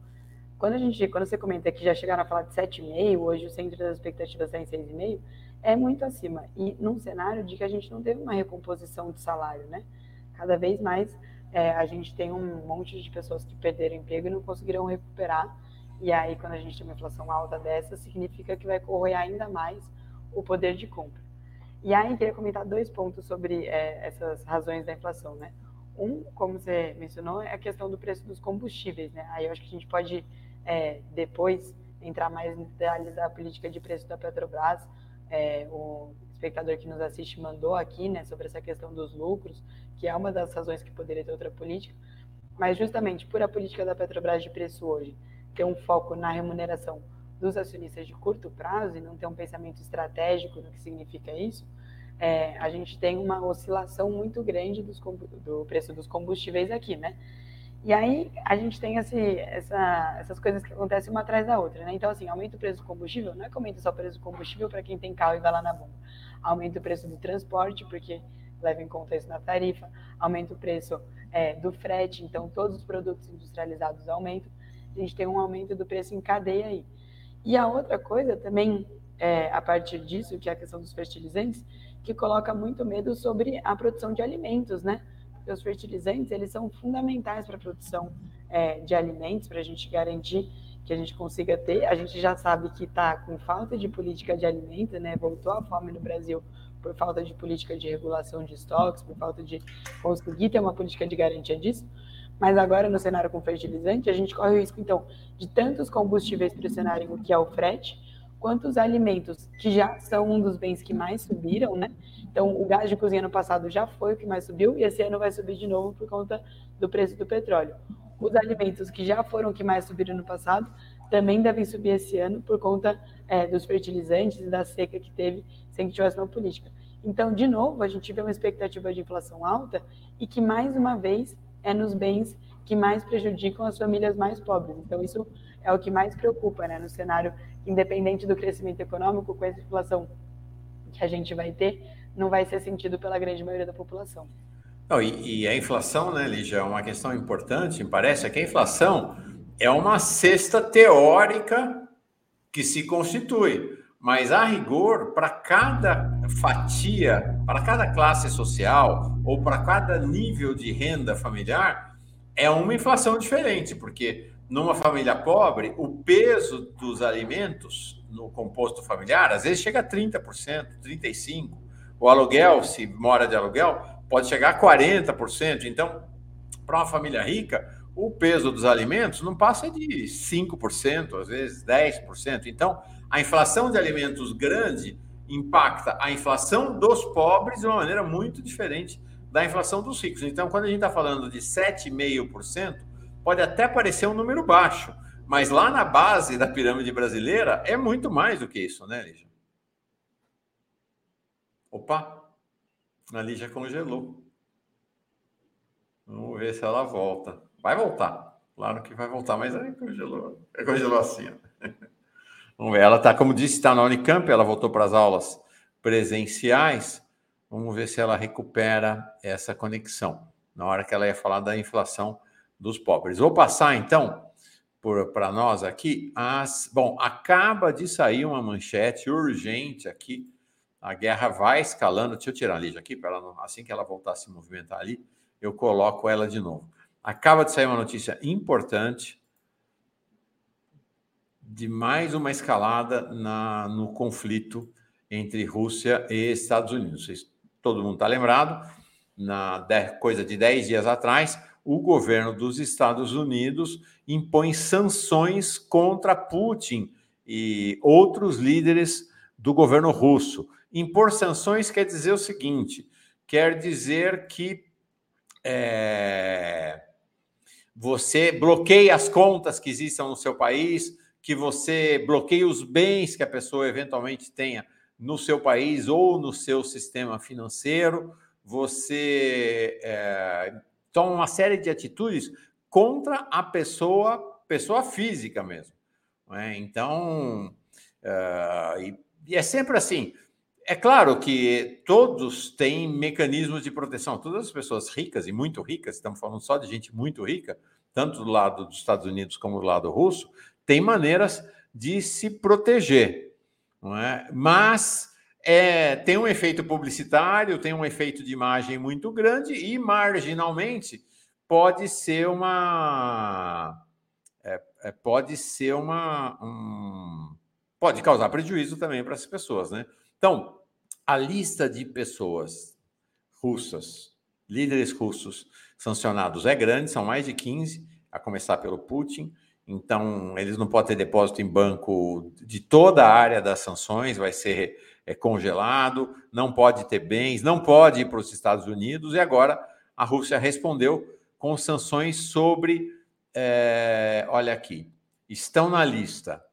Quando a gente, quando você comenta que já chegaram a falar de 7,5, hoje o centro das expectativas está em 6,5, é muito acima. E num cenário de que a gente não teve uma recomposição de salário, né? Cada vez mais é, a gente tem um monte de pessoas que perderam emprego e não conseguirão recuperar. E aí, quando a gente tem uma inflação alta dessa, significa que vai corroer ainda mais o poder de compra. E aí, queria comentar dois pontos sobre é, essas razões da inflação, né? Um, como você mencionou, é a questão do preço dos combustíveis, né? Aí eu acho que a gente pode é, depois entrar mais em detalhes da política de preço da Petrobras, é, o espectador que nos assiste mandou aqui, né, sobre essa questão dos lucros, que é uma das razões que poderia ter outra política, mas justamente por a política da Petrobras de preço hoje ter um foco na remuneração dos acionistas de curto prazo e não ter um pensamento estratégico no que significa isso, é, a gente tem uma oscilação muito grande dos, do preço dos combustíveis aqui, né? E aí a gente tem esse, essa, essas coisas que acontecem uma atrás da outra, né? Então, assim, aumenta o preço do combustível, não é que aumenta só o preço do combustível para quem tem carro e vai lá na bomba. Aumenta o preço do transporte, porque leva em conta isso na tarifa, aumenta o preço é, do frete, então todos os produtos industrializados aumentam. A gente tem um aumento do preço em cadeia aí. E a outra coisa também, é, a partir disso, que é a questão dos fertilizantes, que coloca muito medo sobre a produção de alimentos, né? Os fertilizantes eles são fundamentais para a produção é, de alimentos, para a gente garantir que a gente consiga ter. A gente já sabe que está com falta de política de alimento, né? Voltou a fome no Brasil por falta de política de regulação de estoques, por falta de conseguir ter uma política de garantia disso. Mas agora, no cenário com fertilizante, a gente corre o risco, então, de tantos combustíveis pressionarem o que é o frete, quanto os alimentos, que já são um dos bens que mais subiram, né? Então, o gás de cozinha no passado já foi o que mais subiu, e esse ano vai subir de novo por conta do preço do petróleo. Os alimentos que já foram o que mais subiram no passado também devem subir esse ano por conta é, dos fertilizantes e da seca que teve sem que tivesse uma política. Então, de novo, a gente vê uma expectativa de inflação alta e que, mais uma vez, é nos bens que mais prejudicam as famílias mais pobres. Então, isso é o que mais preocupa, né? No cenário, independente do crescimento econômico, com essa inflação que a gente vai ter, não vai ser sentido pela grande maioria da população. Não, e, e a inflação, né, Lígia, é uma questão importante, me parece, é que a inflação é uma cesta teórica que se constitui. Mas, a rigor, para cada fatia, para cada classe social ou para cada nível de renda familiar, é uma inflação diferente, porque numa família pobre, o peso dos alimentos no composto familiar às vezes chega a 30%, 35%. O aluguel, se mora de aluguel, pode chegar a 40%. Então, para uma família rica, o peso dos alimentos não passa de 5%, às vezes 10%. Então, a inflação de alimentos grande impacta a inflação dos pobres de uma maneira muito diferente da inflação dos ricos. Então, quando a gente está falando de 7,5%, pode até parecer um número baixo, mas lá na base da pirâmide brasileira é muito mais do que isso, né, Lígia? Opa, a Lígia congelou. Vamos ver se ela volta. Vai voltar. Claro que vai voltar, mas aí congelou. Congelou assim. Ó. Vamos ver. Ela está, como disse, está na Unicamp, ela voltou para as aulas presenciais. Vamos ver se ela recupera essa conexão na hora que ela ia falar da inflação dos pobres. Vou passar então para nós aqui. As, bom, acaba de sair uma manchete urgente aqui. A guerra vai escalando. Deixa eu tirar a Lígia aqui, para ela assim que ela voltar a se movimentar ali, eu coloco ela de novo. Acaba de sair uma notícia importante de mais uma escalada na, no conflito entre Rússia e Estados Unidos. Vocês, todo mundo está lembrado, na coisa de 10 dias atrás, o governo dos Estados Unidos impõe sanções contra Putin e outros líderes do governo russo. Impor sanções quer dizer o seguinte: quer dizer que é, você bloqueia as contas que existam no seu país, que você bloqueia os bens que a pessoa eventualmente tenha no seu país ou no seu sistema financeiro, você é, toma uma série de atitudes contra a pessoa, pessoa física mesmo. É? Então, é, e, e é sempre assim. É claro que todos têm mecanismos de proteção. Todas as pessoas ricas e muito ricas, estamos falando só de gente muito rica, tanto do lado dos Estados Unidos como do lado russo, têm maneiras de se proteger. Não é? Mas é, tem um efeito publicitário, tem um efeito de imagem muito grande e, marginalmente, pode ser uma. É, é, pode ser uma. Um, pode causar prejuízo também para as pessoas, né? Então, a lista de pessoas russas, líderes russos sancionados é grande, são mais de 15, a começar pelo Putin. Então, eles não podem ter depósito em banco de toda a área das sanções, vai ser é, congelado, não pode ter bens, não pode ir para os Estados Unidos. E agora a Rússia respondeu com sanções sobre. É, olha aqui, estão na lista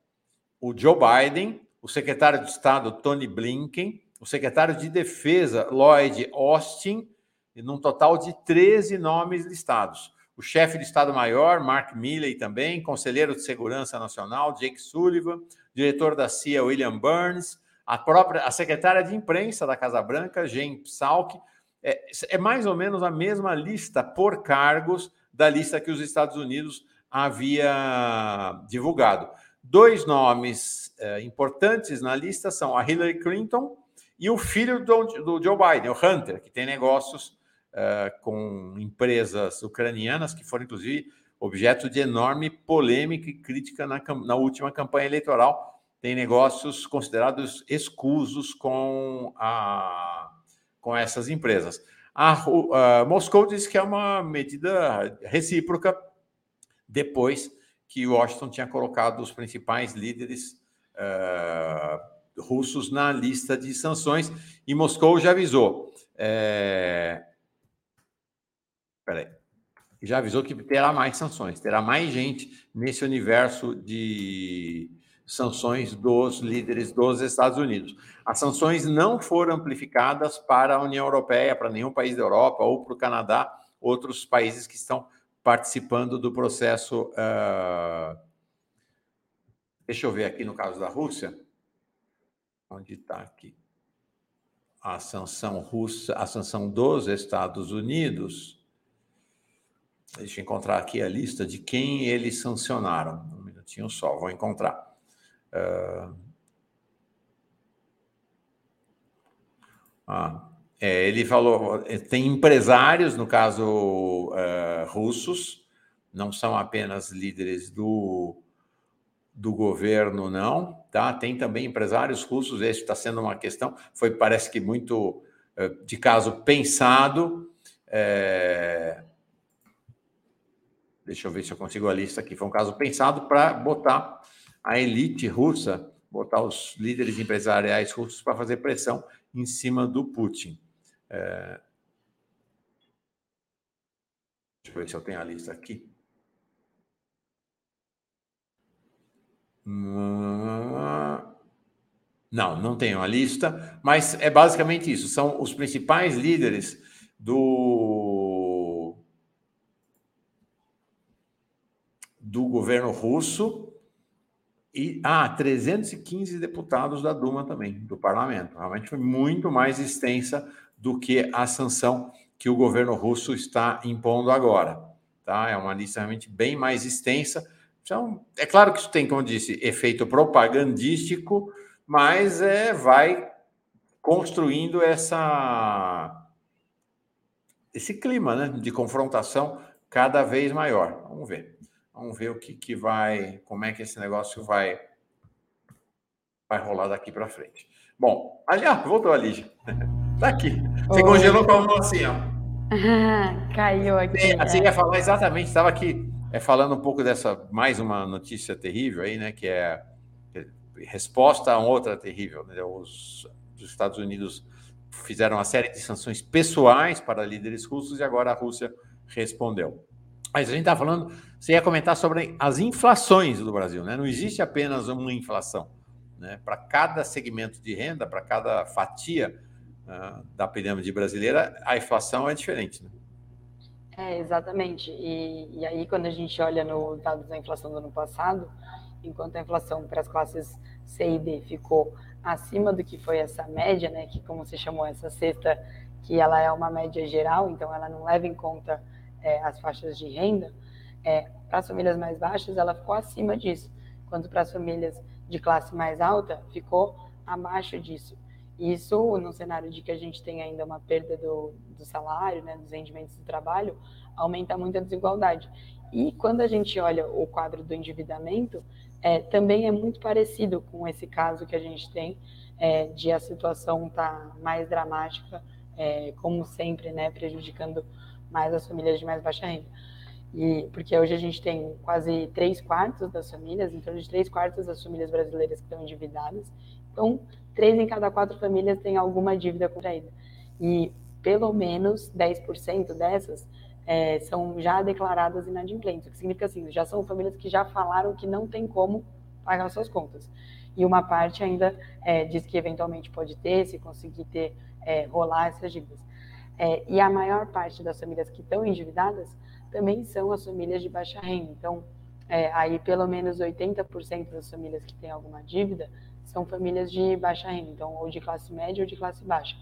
o Joe Biden, o secretário de Estado Tony Blinken, o secretário de Defesa Lloyd Austin, e num total de 13 nomes listados. O chefe de Estado-Maior, Mark Milley, também, conselheiro de Segurança Nacional, Jake Sullivan, diretor da CIA, William Burns, a própria a secretária de imprensa da Casa Branca, Jane Psalk. É, é mais ou menos a mesma lista por cargos da lista que os Estados Unidos havia divulgado. Dois nomes é, importantes na lista são a Hillary Clinton e o filho do, do Joe Biden, o Hunter, que tem negócios uh, com empresas ucranianas, que foram, inclusive, objeto de enorme polêmica e crítica na, na última campanha eleitoral. Tem negócios considerados escusos com a com essas empresas. A, a Moscou diz que é uma medida recíproca depois que Washington tinha colocado os principais líderes uh, russos na lista de sanções e Moscou já avisou. É... Peraí. Já avisou que terá mais sanções, terá mais gente nesse universo de sanções dos líderes dos Estados Unidos. As sanções não foram amplificadas para a União Europeia, para nenhum país da Europa ou para o Canadá, outros países que estão participando do processo. Uh... Deixa eu ver aqui no caso da Rússia. Onde está aqui? A sanção russa, a sanção dos Estados Unidos. Deixa eu encontrar aqui a lista de quem eles sancionaram. Um minutinho só, vou encontrar. Uh... Ah, é, ele falou, tem empresários, no caso uh, russos, não são apenas líderes do, do governo, não, tá? Tem também empresários russos, esse está sendo uma questão, foi, parece que muito uh, de caso pensado. É... Deixa eu ver se eu consigo a lista aqui. Foi um caso pensado para botar a elite russa, botar os líderes empresariais russos para fazer pressão em cima do Putin. É... Deixa eu ver se eu tenho a lista aqui. Não, não tenho a lista, mas é basicamente isso. São os principais líderes do, do governo russo e ah, 315 deputados da Duma também, do parlamento. Realmente foi muito mais extensa do que a sanção que o governo russo está impondo agora. Tá? É uma lista realmente bem mais extensa. Então, é claro que isso tem, como disse, efeito propagandístico, mas é, vai construindo essa, esse clima né, de confrontação cada vez maior. Vamos ver. Vamos ver o que, que vai, como é que esse negócio vai, vai rolar daqui para frente. Bom, ali, ah, voltou a Lígia. Tá aqui. Você Oi. congelou com a mão assim, ó. Caiu aqui. Sim, assim, é. ia falar exatamente, estava aqui é, falando um pouco dessa, mais uma notícia terrível aí, né, que é, é resposta a outra terrível. Né, os, os Estados Unidos fizeram uma série de sanções pessoais para líderes russos e agora a Rússia respondeu. Mas a gente está falando, você ia comentar sobre as inflações do Brasil, né? Não existe apenas uma inflação. Né? Para cada segmento de renda, para cada fatia uh, da pirâmide brasileira, a inflação é diferente. Né? É, exatamente. E, e aí, quando a gente olha nos dados da inflação do ano passado, enquanto a inflação para as classes C e D ficou acima do que foi essa média, né, que como você chamou essa cesta, que ela é uma média geral, então ela não leva em conta é, as faixas de renda, é, para as famílias mais baixas ela ficou acima disso, quanto para as famílias de classe mais alta ficou abaixo disso. Isso, no cenário de que a gente tem ainda uma perda do, do salário, né, dos rendimentos do trabalho, aumenta muito a desigualdade. E quando a gente olha o quadro do endividamento, é, também é muito parecido com esse caso que a gente tem é, de a situação estar tá mais dramática, é, como sempre, né, prejudicando mais as famílias de mais baixa renda. E, porque hoje a gente tem quase três quartos das famílias, em torno de três quartos das famílias brasileiras que estão endividadas. Então, três em cada quatro famílias têm alguma dívida contraída. E pelo menos 10% dessas é, são já declaradas inadimplentes, o que significa assim, já são famílias que já falaram que não tem como pagar suas contas. E uma parte ainda é, diz que eventualmente pode ter, se conseguir ter, é, rolar essas dívidas. É, e a maior parte das famílias que estão endividadas também são as famílias de baixa renda. Então, é, aí pelo menos 80% das famílias que têm alguma dívida são famílias de baixa renda, então ou de classe média ou de classe baixa.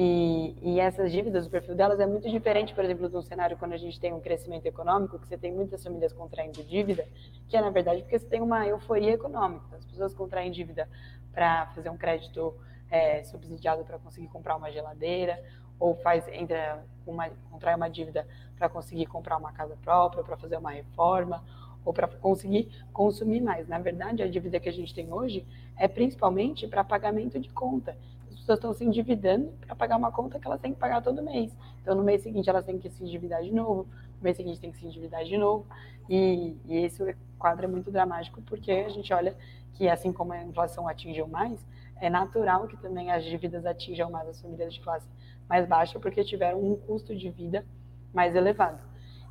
E, e, essas dívidas, o perfil delas é muito diferente, por exemplo, de um cenário quando a gente tem um crescimento econômico, que você tem muitas famílias contraindo dívida, que é na verdade porque você tem uma euforia econômica. As pessoas contraem dívida para fazer um crédito é, subsidiado para conseguir comprar uma geladeira, ou faz entra uma contrai uma dívida para conseguir comprar uma casa própria, para fazer uma reforma, ou para conseguir consumir mais. Na verdade, a dívida que a gente tem hoje é principalmente para pagamento de conta. As pessoas estão se endividando para pagar uma conta que elas têm que pagar todo mês. Então, no mês seguinte, elas têm que se endividar de novo, no mês seguinte, tem que se endividar de novo. E, e esse quadro é muito dramático, porque a gente olha que, assim como a inflação atingiu mais, é natural que também as dívidas atinjam mais as famílias de classe mais baixa, porque tiveram um custo de vida mais elevado.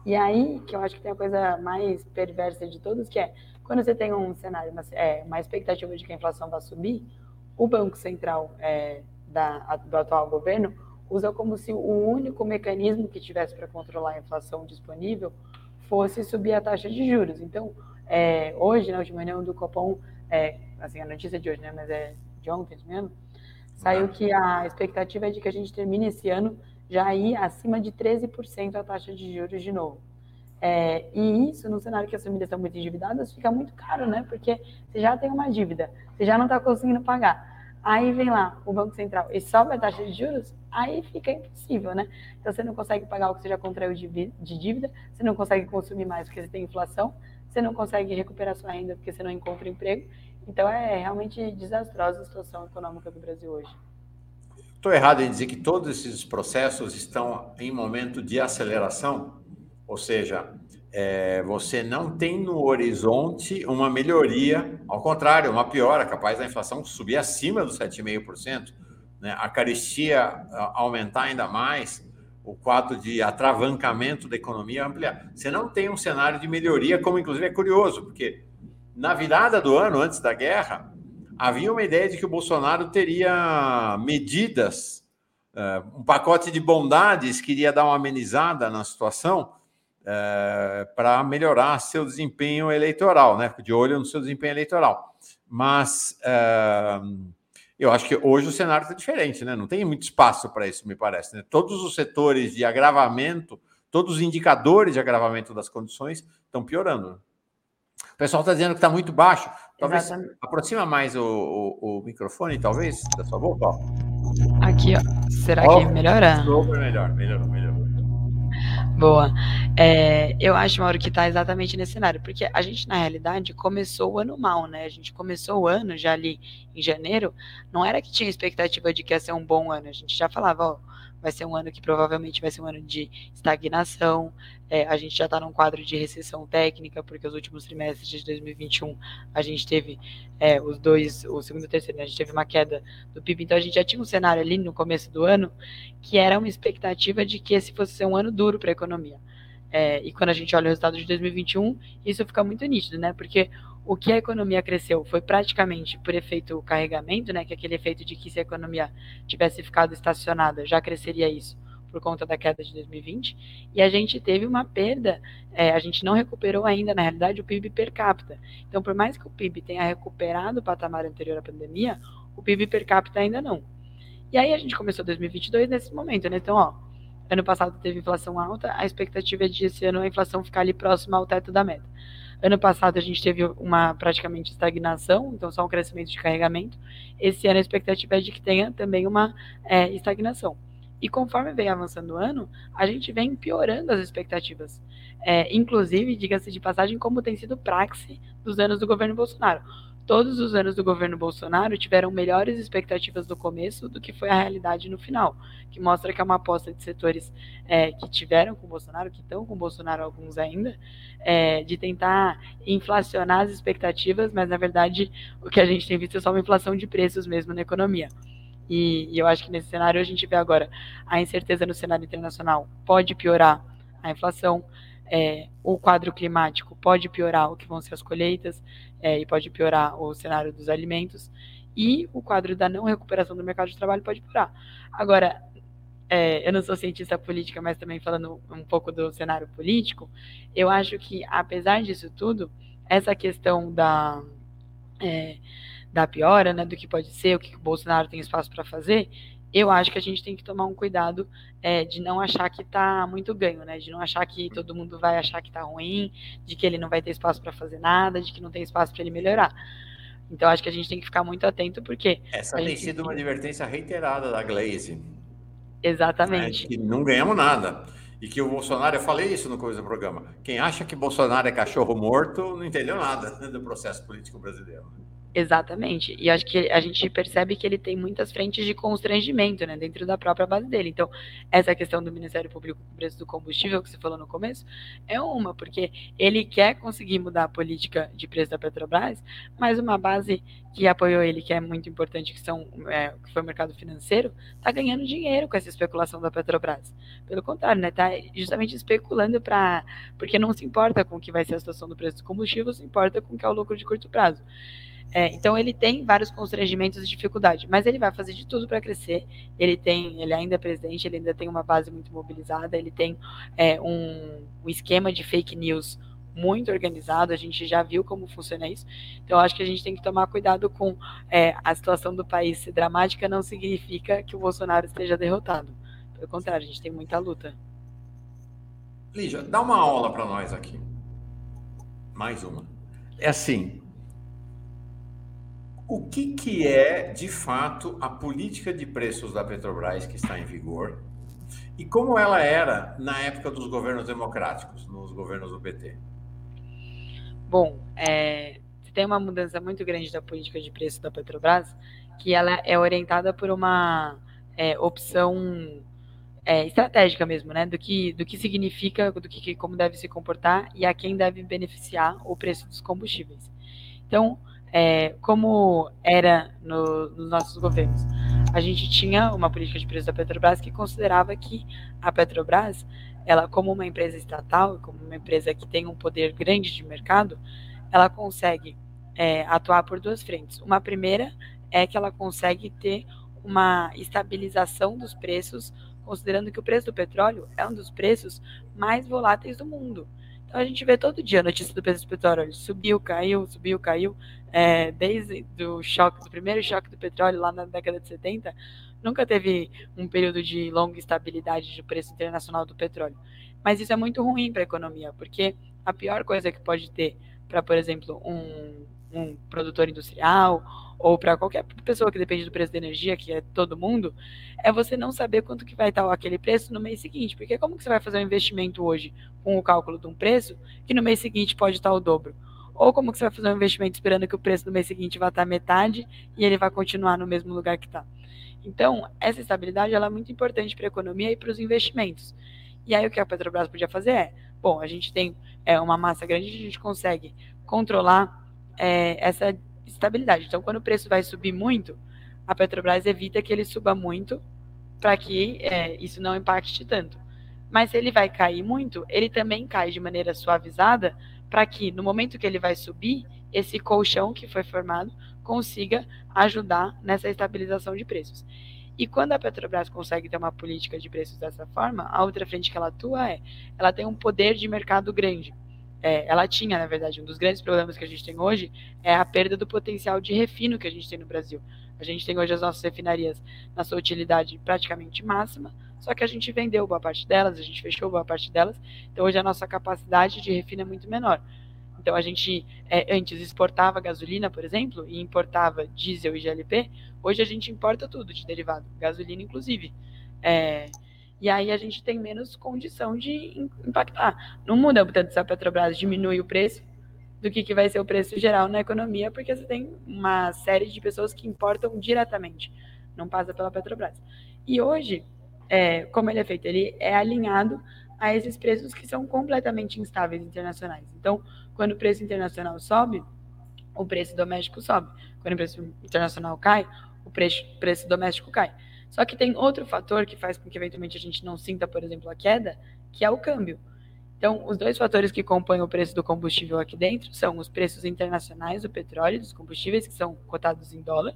E aí, que eu acho que tem a coisa mais perversa de todos, que é, quando você tem um cenário, uma, é, uma expectativa de que a inflação vai subir, o Banco Central é, da, do atual governo usa como se o único mecanismo que tivesse para controlar a inflação disponível fosse subir a taxa de juros. Então, é, hoje, na última reunião do Copom, é, assim, a notícia de hoje, né, mas é de ontem mesmo, saiu que a expectativa é de que a gente termine esse ano já ir acima de 13% a taxa de juros de novo. É, e isso, no cenário que as famílias estão muito endividadas, fica muito caro, né? Porque você já tem uma dívida, você já não está conseguindo pagar. Aí vem lá o Banco Central e sobe a taxa de juros, aí fica impossível, né? Então você não consegue pagar o que você já contraiu de dívida, você não consegue consumir mais porque você tem inflação, você não consegue recuperar sua renda porque você não encontra emprego. Então é realmente desastrosa a situação econômica do Brasil hoje. Estou errado em dizer que todos esses processos estão em momento de aceleração? Ou seja, é, você não tem no horizonte uma melhoria, ao contrário, uma piora, capaz da inflação subir acima dos 7,5%, né? a caristia aumentar ainda mais, o quadro de atravancamento da economia ampliar. Você não tem um cenário de melhoria, como inclusive é curioso, porque na virada do ano, antes da guerra, havia uma ideia de que o Bolsonaro teria medidas, uh, um pacote de bondades que iria dar uma amenizada na situação uh, para melhorar seu desempenho eleitoral, né? De olho no seu desempenho eleitoral. Mas uh, eu acho que hoje o cenário está diferente, né? Não tem muito espaço para isso, me parece. Né? Todos os setores de agravamento, todos os indicadores de agravamento das condições estão piorando. O pessoal está dizendo que está muito baixo. Talvez Exatamente. aproxima mais o, o, o, microfone, talvez, da sua boca. Ó. Aqui, ó. Será oh, que melhora? Melhor, melhorou, melhorou. Boa. É, eu acho, Mauro, que está exatamente nesse cenário, porque a gente, na realidade, começou o ano mal, né? A gente começou o ano já ali em janeiro, não era que tinha expectativa de que ia ser um bom ano, a gente já falava, ó, vai ser um ano que provavelmente vai ser um ano de estagnação. É, a gente já está num quadro de recessão técnica, porque os últimos trimestres de 2021 a gente teve é, os dois, o segundo e o terceiro, né, a gente teve uma queda do PIB. Então a gente já tinha um cenário ali no começo do ano que era uma expectativa de que esse fosse ser um ano duro para a economia. É, e quando a gente olha o resultado de 2021, isso fica muito nítido, né? Porque o que a economia cresceu foi praticamente por efeito carregamento, né, que é aquele efeito de que se a economia tivesse ficado estacionada, já cresceria isso por conta da queda de 2020, e a gente teve uma perda, é, a gente não recuperou ainda, na realidade, o PIB per capita. Então, por mais que o PIB tenha recuperado o patamar anterior à pandemia, o PIB per capita ainda não. E aí a gente começou 2022 nesse momento, né? Então, ó, ano passado teve inflação alta, a expectativa é de esse ano a inflação ficar ali próxima ao teto da meta. Ano passado a gente teve uma praticamente estagnação, então só um crescimento de carregamento. Esse ano a expectativa é de que tenha também uma é, estagnação. E conforme vem avançando o ano, a gente vem piorando as expectativas. É, inclusive, diga-se de passagem, como tem sido praxe dos anos do governo Bolsonaro todos os anos do governo Bolsonaro tiveram melhores expectativas no começo do que foi a realidade no final, que mostra que é uma aposta de setores é, que tiveram com Bolsonaro, que estão com Bolsonaro alguns ainda, é, de tentar inflacionar as expectativas, mas na verdade o que a gente tem visto é só uma inflação de preços mesmo na economia. E, e eu acho que nesse cenário a gente vê agora a incerteza no cenário internacional pode piorar a inflação, é, o quadro climático pode piorar o que vão ser as colheitas é, e pode piorar o cenário dos alimentos e o quadro da não recuperação do mercado de trabalho pode piorar. Agora, é, eu não sou cientista política, mas também falando um pouco do cenário político, eu acho que, apesar disso tudo, essa questão da, é, da piora, né, do que pode ser, o que o Bolsonaro tem espaço para fazer, eu acho que a gente tem que tomar um cuidado é, de não achar que está muito ganho, né? De não achar que todo mundo vai achar que está ruim, de que ele não vai ter espaço para fazer nada, de que não tem espaço para ele melhorar. Então, acho que a gente tem que ficar muito atento, porque. Essa tem sido uma advertência reiterada da Glaze. Exatamente. Né? Que não ganhamos nada. E que o Bolsonaro, eu falei isso no começo do programa. Quem acha que Bolsonaro é cachorro morto não entendeu nada do processo político brasileiro. Exatamente. E acho que a gente percebe que ele tem muitas frentes de constrangimento, né, dentro da própria base dele. Então, essa questão do Ministério Público com preço do combustível que você falou no começo é uma, porque ele quer conseguir mudar a política de preço da Petrobras, mas uma base que apoiou ele, que é muito importante, que são é, que foi o mercado financeiro, está ganhando dinheiro com essa especulação da Petrobras. Pelo contrário, né, está justamente especulando para porque não se importa com o que vai ser a situação do preço do combustível, se importa com o que é o lucro de curto prazo. É, então ele tem vários constrangimentos e dificuldades, mas ele vai fazer de tudo para crescer. Ele tem, ele ainda é presidente, ele ainda tem uma base muito mobilizada, ele tem é, um, um, esquema de fake news muito organizado. A gente já viu como funciona isso. Então acho que a gente tem que tomar cuidado com é, a situação do país ser dramática. Não significa que o Bolsonaro esteja derrotado. Pelo contrário, a gente tem muita luta. Lígia, dá uma aula para nós aqui. Mais uma. É assim, o que, que é, de fato, a política de preços da Petrobras que está em vigor e como ela era na época dos governos democráticos, nos governos do PT? Bom, é, tem uma mudança muito grande da política de preço da Petrobras, que ela é orientada por uma é, opção é, estratégica mesmo, né? Do que, do que significa, do que como deve se comportar e a quem deve beneficiar o preço dos combustíveis. Então, é, como era no, nos nossos governos. A gente tinha uma política de preço da Petrobras que considerava que a Petrobras, ela como uma empresa estatal, como uma empresa que tem um poder grande de mercado, ela consegue é, atuar por duas frentes. Uma primeira é que ela consegue ter uma estabilização dos preços, considerando que o preço do petróleo é um dos preços mais voláteis do mundo. Então a gente vê todo dia a notícia do preço do petróleo, subiu, caiu, subiu, caiu é, desde do choque, do primeiro choque do petróleo lá na década de 70, nunca teve um período de longa estabilidade de preço internacional do petróleo. Mas isso é muito ruim para a economia, porque a pior coisa que pode ter para, por exemplo, um, um produtor industrial ou para qualquer pessoa que depende do preço da energia, que é todo mundo, é você não saber quanto que vai estar aquele preço no mês seguinte. Porque como que você vai fazer um investimento hoje com o cálculo de um preço que no mês seguinte pode estar o dobro? Ou como que você vai fazer um investimento esperando que o preço do mês seguinte vá estar metade e ele vai continuar no mesmo lugar que está? Então, essa estabilidade ela é muito importante para a economia e para os investimentos. E aí o que a Petrobras podia fazer é, bom, a gente tem é, uma massa grande, a gente consegue controlar é, essa estabilidade. Então, quando o preço vai subir muito, a Petrobras evita que ele suba muito para que é, isso não impacte tanto. Mas se ele vai cair muito, ele também cai de maneira suavizada para que no momento que ele vai subir, esse colchão que foi formado consiga ajudar nessa estabilização de preços. E quando a Petrobras consegue ter uma política de preços dessa forma, a outra frente que ela atua é, ela tem um poder de mercado grande. É, ela tinha, na verdade, um dos grandes problemas que a gente tem hoje é a perda do potencial de refino que a gente tem no Brasil. A gente tem hoje as nossas refinarias na sua utilidade praticamente máxima, só que a gente vendeu boa parte delas, a gente fechou boa parte delas, então hoje a nossa capacidade de refino é muito menor. Então a gente é, antes exportava gasolina, por exemplo, e importava diesel e GLP, hoje a gente importa tudo de derivado, gasolina inclusive. É, e aí a gente tem menos condição de impactar. Não muda tanto se a Petrobras diminui o preço do que, que vai ser o preço geral na economia, porque você tem uma série de pessoas que importam diretamente, não passa pela Petrobras. E hoje, é, como ele é feito? Ele é alinhado a esses preços que são completamente instáveis internacionais. Então, quando o preço internacional sobe, o preço doméstico sobe. Quando o preço internacional cai, o preço, preço doméstico cai. Só que tem outro fator que faz com que eventualmente a gente não sinta, por exemplo, a queda, que é o câmbio. Então, os dois fatores que compõem o preço do combustível aqui dentro são os preços internacionais do petróleo, dos combustíveis, que são cotados em dólar,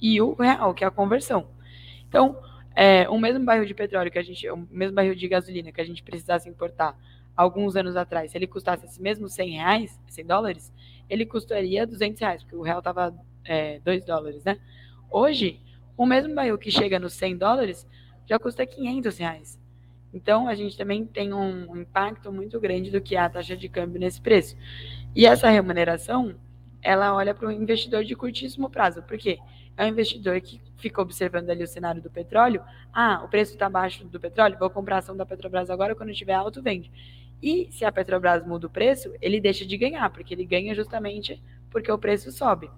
e o real, que é a conversão. Então, é, o mesmo barril de petróleo que a gente, o mesmo barril de gasolina que a gente precisasse importar alguns anos atrás, se ele custasse esse mesmo 100 reais, 100 dólares, ele custaria 200 reais, porque o real estava é, 2 dólares, né? Hoje, o mesmo barril que chega nos 100 dólares já custa 500 reais. Então, a gente também tem um impacto muito grande do que é a taxa de câmbio nesse preço. E essa remuneração, ela olha para o investidor de curtíssimo prazo. Por quê? É um investidor que fica observando ali o cenário do petróleo. Ah, o preço está abaixo do petróleo, vou comprar a ação da Petrobras agora, quando estiver alto, vende. E se a Petrobras muda o preço, ele deixa de ganhar, porque ele ganha justamente porque o preço sobe.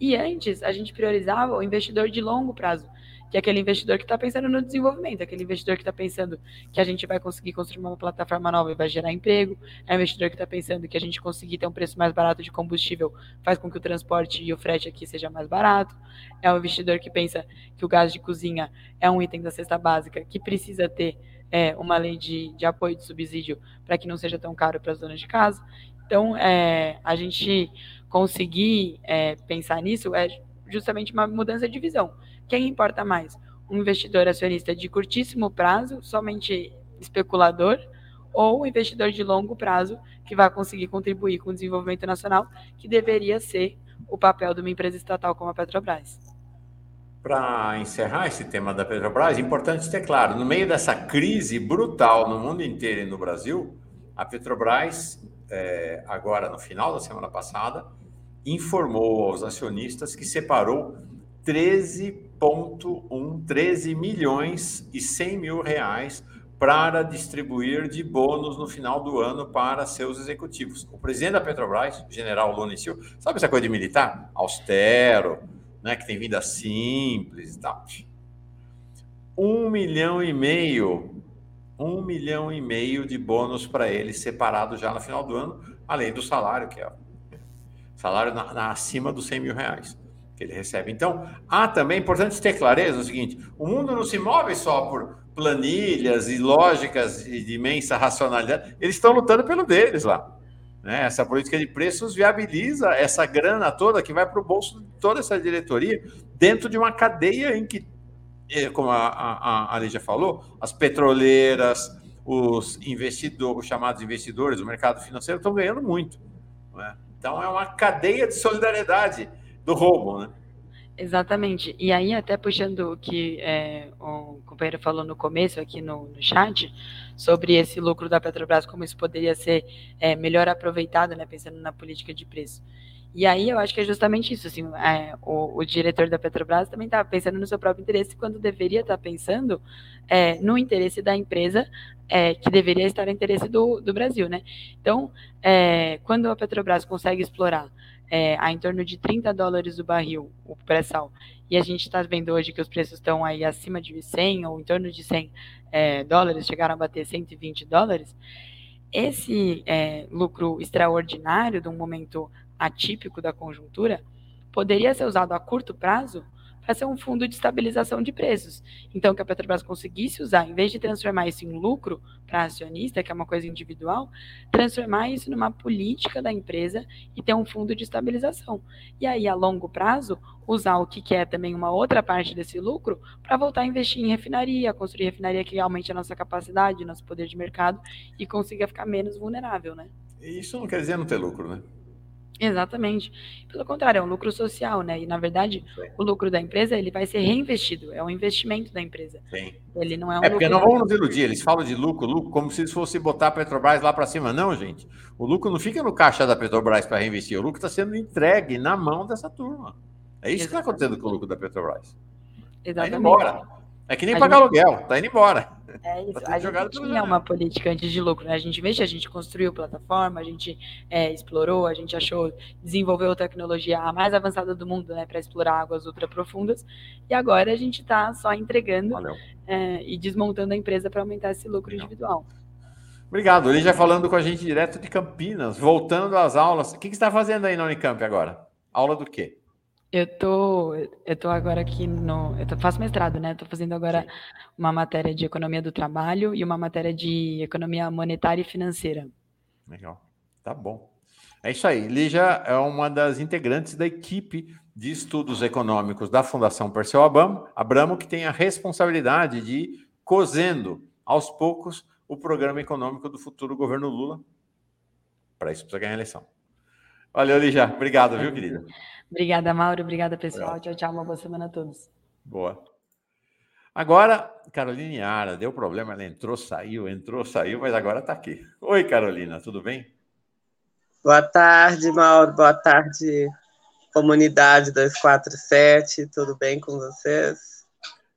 E antes, a gente priorizava o investidor de longo prazo, que é aquele investidor que está pensando no desenvolvimento, aquele investidor que está pensando que a gente vai conseguir construir uma plataforma nova e vai gerar emprego, é o investidor que está pensando que a gente conseguir ter um preço mais barato de combustível faz com que o transporte e o frete aqui seja mais barato, é o investidor que pensa que o gás de cozinha é um item da cesta básica que precisa ter é, uma lei de, de apoio de subsídio para que não seja tão caro para as donas de casa. Então, é, a gente conseguir é, pensar nisso é justamente uma mudança de visão. Quem importa mais? Um investidor acionista de curtíssimo prazo, somente especulador, ou um investidor de longo prazo que vai conseguir contribuir com o desenvolvimento nacional, que deveria ser o papel de uma empresa estatal como a Petrobras. Para encerrar esse tema da Petrobras, é importante ter claro, no meio dessa crise brutal no mundo inteiro e no Brasil, a Petrobras, é, agora no final da semana passada, informou aos acionistas que separou 13,1, 13 milhões e 100 mil reais para distribuir de bônus no final do ano para seus executivos. O presidente da Petrobras, general Lula Silva, sabe essa coisa de militar? Austero, né, que tem vida simples e tal. Um milhão e meio, um milhão e meio de bônus para ele separado já no final do ano, além do salário, que é salário na, na, acima dos 100 mil reais que ele recebe. Então, há também, é importante ter clareza, o seguinte, o mundo não se move só por planilhas e lógicas de imensa racionalidade, eles estão lutando pelo deles lá. Né? Essa política de preços viabiliza essa grana toda que vai para o bolso de toda essa diretoria, dentro de uma cadeia em que, eh, como a, a, a Lígia falou, as petroleiras, os investidores, os chamados investidores, o mercado financeiro estão ganhando muito. Né? Então é uma cadeia de solidariedade do roubo, né? Exatamente. E aí, até puxando o que é, o companheiro falou no começo aqui no, no, chat, sobre esse lucro da Petrobras, como isso poderia ser é, melhor aproveitado, né, pensando na política de preço. E aí eu acho que é justamente isso, assim, é, o, o, diretor da Petrobras também estava pensando no seu próprio interesse, quando deveria estar pensando é, no interesse da empresa, é, que deveria estar no interesse do, do Brasil, né? Então, é, quando a Petrobras consegue explorar é, a em torno de 30 dólares o barril, o pré-sal, e a gente está vendo hoje que os preços estão aí acima de 100 ou em torno de 100 é, dólares, chegaram a bater 120 dólares, esse é, lucro extraordinário de um momento atípico da conjuntura poderia ser usado a curto prazo para ser um fundo de estabilização de preços. Então, que a Petrobras conseguisse usar, em vez de transformar isso em lucro para acionista, que é uma coisa individual, transformar isso numa política da empresa e ter um fundo de estabilização. E aí, a longo prazo, usar o que é também uma outra parte desse lucro para voltar a investir em refinaria, construir refinaria que aumente a nossa capacidade, nosso poder de mercado e consiga ficar menos vulnerável, né? Isso não quer dizer não ter lucro, né? Exatamente. Pelo contrário, é um lucro social, né? E na verdade, Sim. o lucro da empresa ele vai ser reinvestido, é um investimento da empresa. Sim. Ele não é um É porque não vamos nos iludir, eles falam de lucro, lucro como se fosse botar a Petrobras lá para cima. Não, gente. O lucro não fica no caixa da Petrobras para reinvestir, o lucro está sendo entregue na mão dessa turma. É isso Exatamente. que está acontecendo com o lucro da Petrobras. Exatamente. Tá indo embora. É que nem a pagar gente... aluguel, tá indo embora. É isso. Tá a gente tinha uma política antes de lucro, né? A gente investiu, a gente construiu plataforma, a gente é, explorou, a gente achou, desenvolveu tecnologia a mais avançada do mundo, né, para explorar águas ultra profundas. E agora a gente está só entregando é, e desmontando a empresa para aumentar esse lucro individual. Obrigado. Ele já falando com a gente direto de Campinas, voltando às aulas. O que, que você está fazendo aí na Unicamp agora? Aula do quê? Eu tô, eu tô agora aqui no, eu tô, faço mestrado, né? Tô fazendo agora uma matéria de economia do trabalho e uma matéria de economia monetária e financeira. Legal, tá bom. É isso aí. Lígia é uma das integrantes da equipe de estudos econômicos da Fundação Perseu Abramo, Abramo que tem a responsabilidade de ir cozendo aos poucos o programa econômico do futuro governo Lula. Para isso precisa ganhar a eleição. Valeu, Lígia. Obrigado, viu, querida? Obrigada, Mauro. Obrigada, pessoal. Tchau, tchau. Uma boa semana a todos. Boa. Agora, Carolina Yara, deu problema, ela entrou, saiu, entrou, saiu, mas agora está aqui. Oi, Carolina, tudo bem? Boa tarde, Mauro. Boa tarde, comunidade 247. Tudo bem com vocês?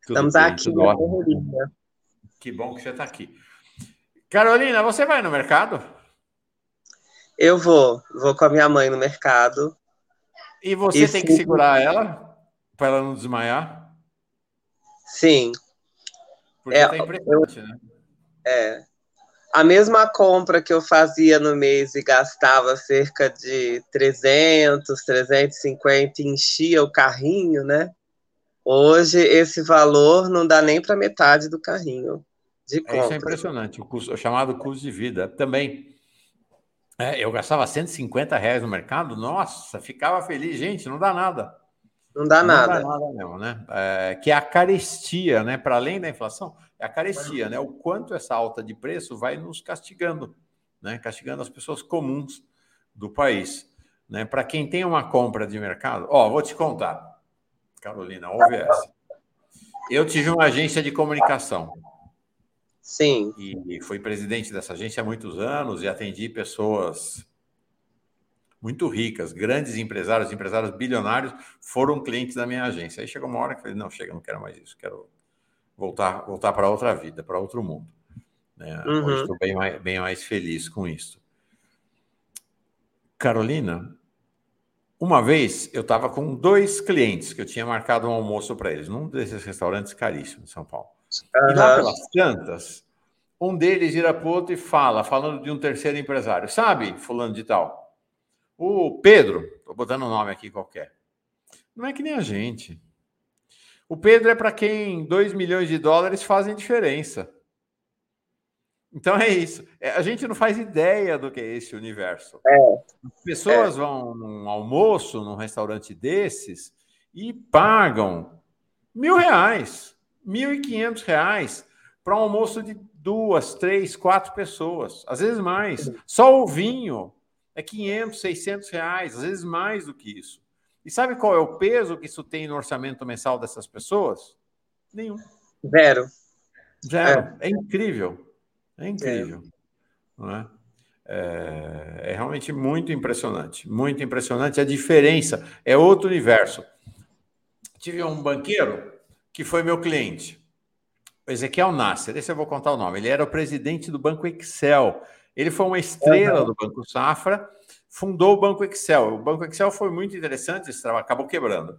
Tudo Estamos bem, aqui correria. Que bom que você está aqui. Carolina, você vai no mercado? Eu vou, vou com a minha mãe no mercado. E você tem que segurar ela para ela não desmaiar? Sim. Porque é, tá impressionante, eu, né? É. A mesma compra que eu fazia no mês e gastava cerca de 300, 350, enchia o carrinho, né? Hoje esse valor não dá nem para metade do carrinho de compra. É, isso é impressionante, o, custo, o chamado custo de vida. Também, é, eu gastava 150 reais no mercado, nossa, ficava feliz. Gente, não dá nada. Não dá não nada. Não dá nada mesmo, né? É, que é a carestia, né? Para além da inflação, é a carestia, né? O quanto essa alta de preço vai nos castigando, né? Castigando as pessoas comuns do país. Né? Para quem tem uma compra de mercado, ó, vou te contar. Carolina, ouve essa. Eu tive uma agência de comunicação. Sim. E fui presidente dessa agência há muitos anos e atendi pessoas muito ricas, grandes empresários, empresários bilionários, foram clientes da minha agência. Aí chegou uma hora que eu falei, não, chega, não quero mais isso, quero voltar, voltar para outra vida, para outro mundo. Né? Uhum. Hoje estou bem mais, bem mais feliz com isso. Carolina, uma vez eu estava com dois clientes que eu tinha marcado um almoço para eles, num desses restaurantes caríssimos de São Paulo. Uhum. E lá pelas tantas, um deles vira para o outro e fala, falando de um terceiro empresário, sabe, fulano de tal, o Pedro, estou botando um nome aqui qualquer, não é que nem a gente. O Pedro é para quem 2 milhões de dólares fazem diferença. Então é isso. É, a gente não faz ideia do que é esse universo. É. Pessoas é. vão num almoço, num restaurante desses, e pagam mil reais, e quinhentos reais para um almoço de duas, três, quatro pessoas, às vezes mais. Só o vinho é 500, 600 reais, às vezes mais do que isso. E sabe qual é o peso que isso tem no orçamento mensal dessas pessoas? Nenhum. Zero. Zero. É, é incrível. É incrível. É. É? É, é, realmente muito impressionante. Muito impressionante. A diferença é outro universo. Tive um banqueiro que foi meu cliente, o Ezequiel Nasser. Esse eu vou contar o nome. Ele era o presidente do Banco Excel. Ele foi uma estrela uhum. do Banco Safra, fundou o Banco Excel. O Banco Excel foi muito interessante, acabou quebrando.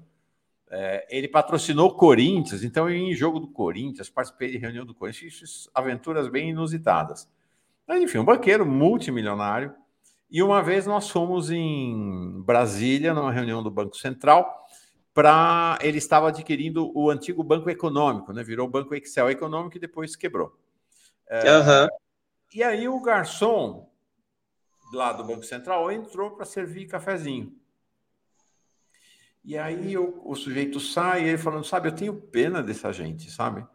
É, ele patrocinou o Corinthians, então eu ia em jogo do Corinthians, participei de reunião do Corinthians, aventuras bem inusitadas. Mas, enfim, um banqueiro multimilionário. E uma vez nós fomos em Brasília, numa reunião do Banco Central, para ele estava adquirindo o antigo Banco Econômico, né? Virou o Banco Excel Econômico e depois quebrou. É, uhum. E aí o garçom lá do Banco Central entrou para servir cafezinho. E aí o, o sujeito sai, ele falando, sabe, eu tenho pena dessa gente, sabe?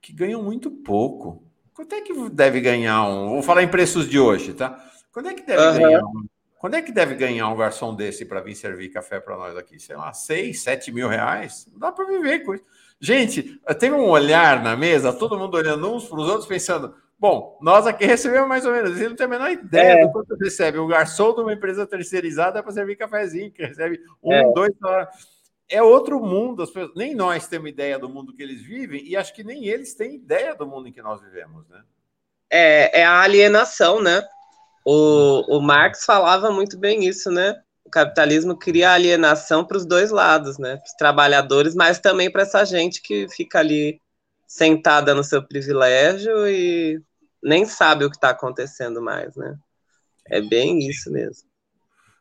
Que ganham muito pouco. Quanto é que deve ganhar um? Vou falar em preços de hoje, tá? Quando é que deve uhum. ganhar um? Quando é que deve ganhar um garçom desse para vir servir café para nós aqui? Sei lá, 6, 7 mil reais? Não dá para viver com isso. Gente, tem um olhar na mesa, todo mundo olhando uns para os outros, pensando: Bom, nós aqui recebemos mais ou menos. Ele não tem a menor ideia é. do quanto recebe. O garçom de uma empresa terceirizada para servir cafezinho, que recebe um, é. dois horas. É outro mundo. As pessoas, nem nós temos ideia do mundo que eles vivem, e acho que nem eles têm ideia do mundo em que nós vivemos, né? É, é a alienação, né? O, o Marx falava muito bem isso, né? O capitalismo cria alienação para os dois lados, né? Para os trabalhadores, mas também para essa gente que fica ali sentada no seu privilégio e nem sabe o que está acontecendo mais, né? É bem isso mesmo.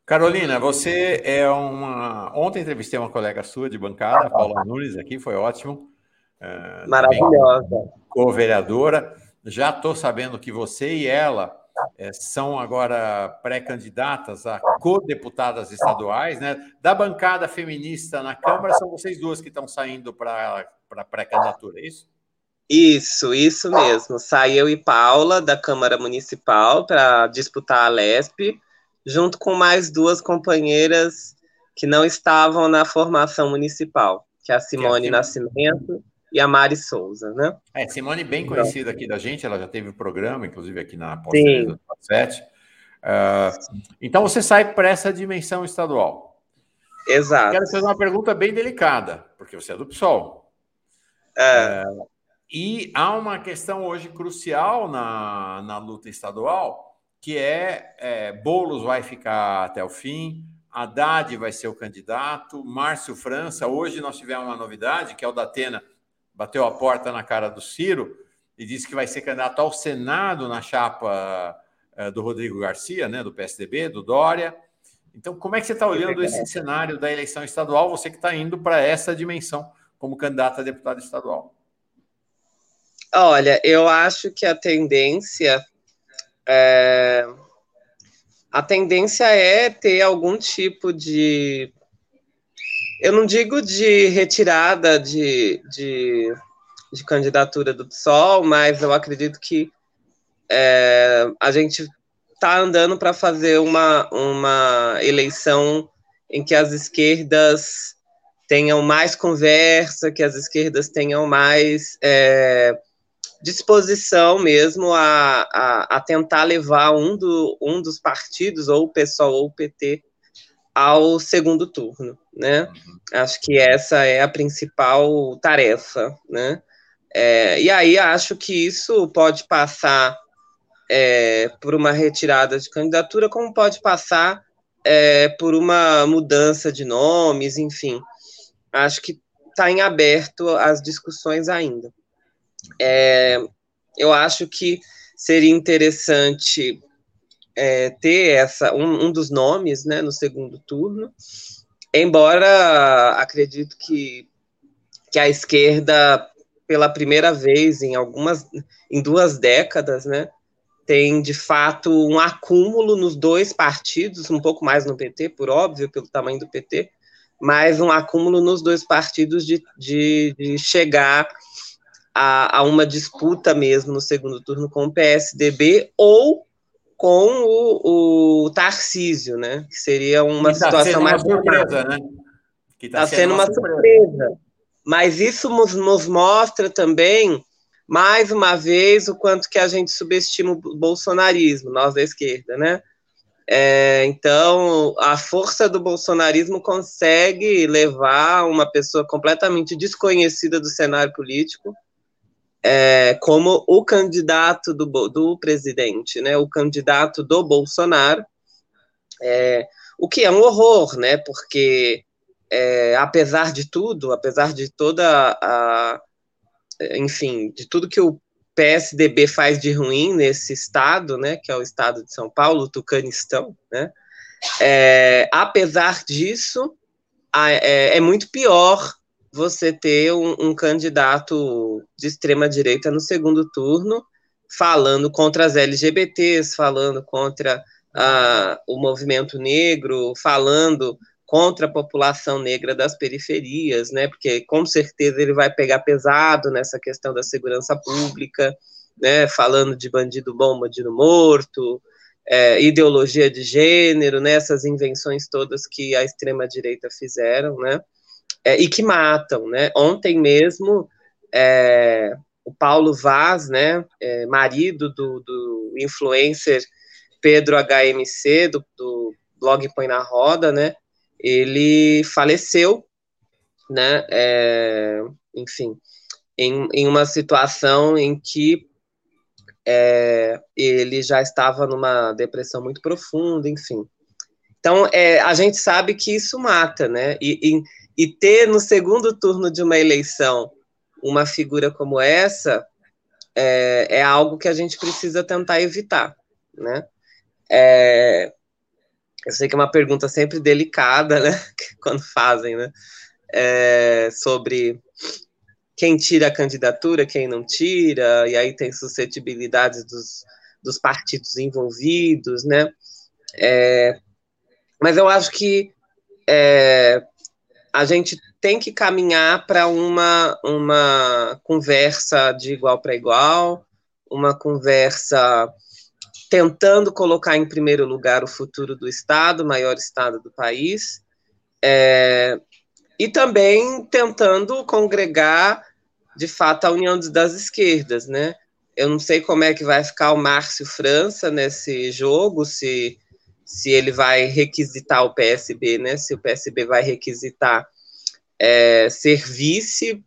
Carolina, você é uma. Ontem entrevistei uma colega sua de bancada, Paula Nunes, aqui, foi ótimo. Uh, Maravilhosa. Co-vereadora. Já estou sabendo que você e ela é, são agora pré-candidatas a co-deputadas estaduais, né? Da bancada feminista na Câmara, são vocês duas que estão saindo para pré-candidatura, é isso? Isso, isso mesmo. Sai eu e Paula da Câmara Municipal para disputar a LESP, junto com mais duas companheiras que não estavam na formação municipal, que é a Simone é a Nascimento e a Mari Souza, né? É, Simone bem então. conhecida aqui da gente, ela já teve programa, inclusive aqui na Pós do 7. Uh, então você sai para essa dimensão estadual. Exato. Quero fazer uma pergunta bem delicada, porque você é do PSOL. É. Uh, e há uma questão hoje crucial na, na luta estadual, que é, é Boulos vai ficar até o fim, Haddad vai ser o candidato, Márcio França. Hoje nós tivemos uma novidade, que é o da Atena bateu a porta na cara do Ciro e disse que vai ser candidato ao Senado na chapa uh, do Rodrigo Garcia, né, do PSDB, do Dória. Então, como é que você está olhando esse cenário da eleição estadual, você que está indo para essa dimensão como candidato a deputado estadual? Olha, eu acho que a tendência é, a tendência é ter algum tipo de eu não digo de retirada de, de, de candidatura do PSOL, mas eu acredito que é, a gente está andando para fazer uma, uma eleição em que as esquerdas tenham mais conversa, que as esquerdas tenham mais é, disposição mesmo a, a, a, tentar levar um, do, um dos partidos, ou o PSOL ou o PT, ao segundo turno, né? Uhum. Acho que essa é a principal tarefa, né? É, e aí acho que isso pode passar é, por uma retirada de candidatura, como pode passar é, por uma mudança de nomes, enfim. Acho que está em aberto as discussões ainda. É, eu acho que seria interessante é, ter essa um, um, dos nomes né, no segundo turno, embora acredito que, que a esquerda, pela primeira vez em algumas em duas décadas, né, tem de fato um acúmulo nos dois partidos, um pouco mais no PT, por óbvio, pelo tamanho do PT, mas um acúmulo nos dois partidos de, de, de chegar a, a, uma disputa mesmo no segundo turno com o PSDB ou com o, o Tarcísio, né? Que seria uma tá situação mais surpresa, né? Que está tá sendo, sendo, uma surpresa. surpresa. Mas isso nos, nos mostra também, mais uma vez, o quanto que a gente subestima o bolsonarismo, nós da esquerda, né? É, então, a força do bolsonarismo consegue levar uma pessoa completamente desconhecida do cenário político é, como o candidato do, do presidente, né, o candidato do Bolsonaro, é, o que é um horror, né, porque é, apesar de tudo, apesar de toda a, enfim, de tudo que o PSDB faz de ruim nesse estado, né, que é o estado de São Paulo, Tucanistão, né, é, apesar disso, é, é muito pior você ter um, um candidato de extrema direita no segundo turno falando contra as LGBTs, falando contra ah, o movimento negro, falando contra a população negra das periferias, né? Porque com certeza ele vai pegar pesado nessa questão da segurança pública, né? Falando de bandido bom, bandido morto, é, ideologia de gênero, né? Essas invenções todas que a extrema direita fizeram, né? É, e que matam, né? Ontem mesmo, é, o Paulo Vaz, né, é, marido do, do, influencer Pedro HMC, do, do blog Põe na Roda, né, ele faleceu, né, é, enfim, em, em uma situação em que é, ele já estava numa depressão muito profunda, enfim. Então, é, a gente sabe que isso mata, né? E, e, e ter no segundo turno de uma eleição uma figura como essa é, é algo que a gente precisa tentar evitar, né? É, eu sei que é uma pergunta sempre delicada, né? Quando fazem, né? É, sobre quem tira a candidatura, quem não tira, e aí tem suscetibilidades dos, dos partidos envolvidos, né? É, mas eu acho que é, a gente tem que caminhar para uma, uma conversa de igual para igual, uma conversa tentando colocar em primeiro lugar o futuro do Estado, o maior Estado do país, é, e também tentando congregar, de fato, a união das esquerdas, né? Eu não sei como é que vai ficar o Márcio França nesse jogo, se se ele vai requisitar o PSB, né? Se o PSB vai requisitar é, ser vice,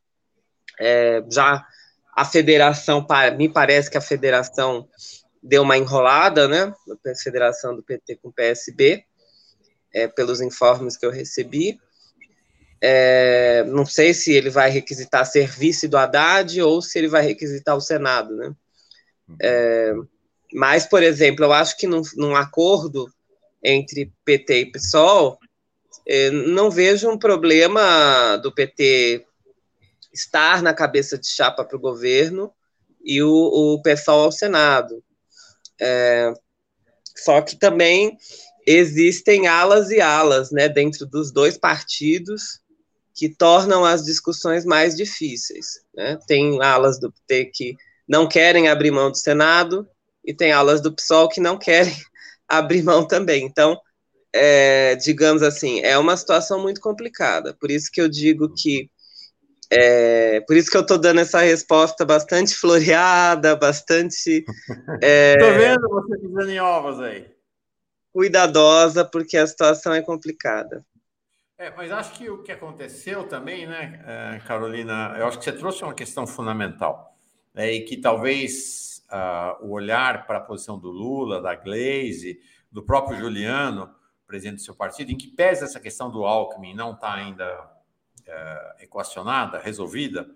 é, já a federação, me parece que a federação deu uma enrolada, né? A federação do PT com o PSB. é, pelos informes que eu recebi. É, não sei se ele vai requisitar ser vice do Haddad ou se ele vai requisitar o Senado, né? É, mas, por exemplo, eu acho que num, num acordo entre PT e PSOL, é, não vejo um problema do PT estar na cabeça de chapa para o governo e o, o PSOL ao Senado. É, só que também existem alas e alas né, dentro dos dois partidos que tornam as discussões mais difíceis. Né? Tem alas do PT que não querem abrir mão do Senado e tem alas do PSOL que não querem abrir mão também. Então, é, digamos assim, é uma situação muito complicada. Por isso que eu digo que é, por isso que eu estou dando essa resposta bastante floreada, bastante. É, Tô vendo você pisando em ovos aí. Cuidadosa, porque a situação é complicada. É, mas acho que o que aconteceu também, né, é, Carolina, eu acho que você trouxe uma questão fundamental, é, e que talvez uh, o olhar para a posição do Lula, da Glaze, do próprio Juliano, presidente do seu partido, em que pesa essa questão do Alckmin não está ainda uh, equacionada, resolvida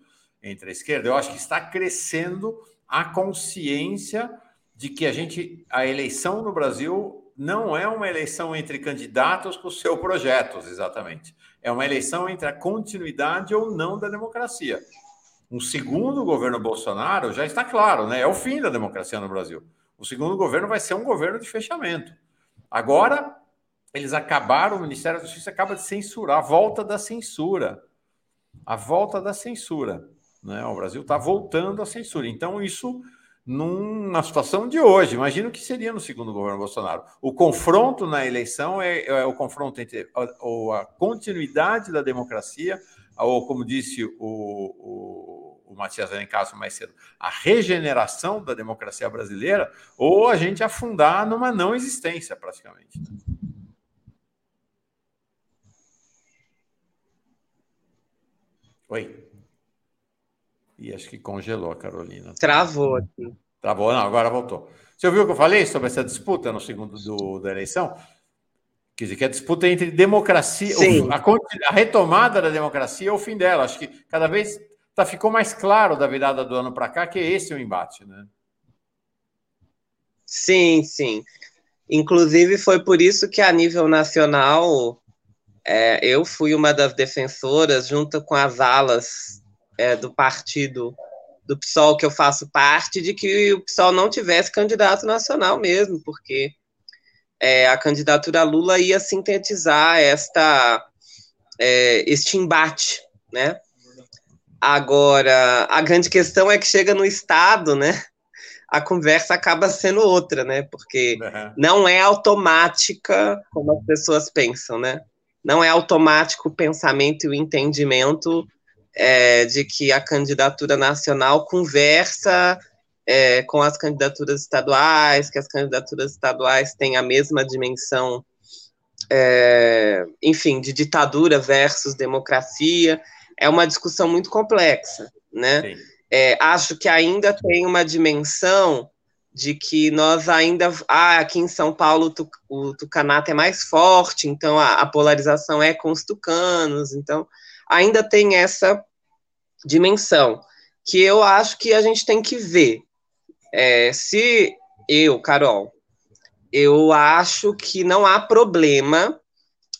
entre a esquerda, eu acho que está crescendo a consciência de que a gente, a eleição no Brasil não é uma eleição entre candidatos com seus projetos, exatamente. É uma eleição entre a continuidade ou não da democracia. Um segundo governo Bolsonaro já está claro, né? É o fim da democracia no Brasil. O segundo governo vai ser um governo de fechamento. Agora, eles acabaram, o Ministério da Justiça acaba de censurar, a volta da censura. A volta da censura. Né? O Brasil está voltando à censura. Então, isso numa situação de hoje. Imagina o que seria no segundo governo Bolsonaro. O confronto na eleição é, é o confronto entre a, a, continuidade da democracia, ou como disse o, o, o Matias Alencastro mais cedo, a regeneração da democracia brasileira, ou a gente afundar numa não existência, praticamente. Oi. E acho que congelou a Carolina. Travou aqui. Travou, não, agora voltou. Você ouviu o que eu falei sobre essa disputa no segundo do, da eleição? Quer dizer, que a disputa é entre democracia, a, a, retomada da democracia ou o fim dela. Acho que cada vez tá, ficou mais claro da virada do ano para cá que esse é o embate, né? Sim, sim. Inclusive, foi por isso que, a nível nacional, é, eu fui uma das defensoras, junto com as alas é, do partido do PSOL que eu faço parte, de que o PSOL não tivesse candidato nacional mesmo, porque é, a candidatura Lula ia sintetizar esta, é, este embate, né? Agora, a grande questão é que chega no Estado, né? A conversa acaba sendo outra, né? Porque uhum. não é automática como as pessoas pensam, né? não é automático o pensamento e o entendimento é, de que a candidatura nacional conversa é, com as candidaturas estaduais, que as candidaturas estaduais têm a mesma dimensão, é, enfim, de ditadura versus democracia. É uma discussão muito complexa, né? É, acho que ainda tem uma dimensão de que nós ainda. Ah, aqui em São Paulo o tucanato é mais forte, então a, a, polarização é com os tucanos, então ainda tem essa dimensão que eu acho que a gente tem que ver. É, se eu, Carol, eu acho que não há problema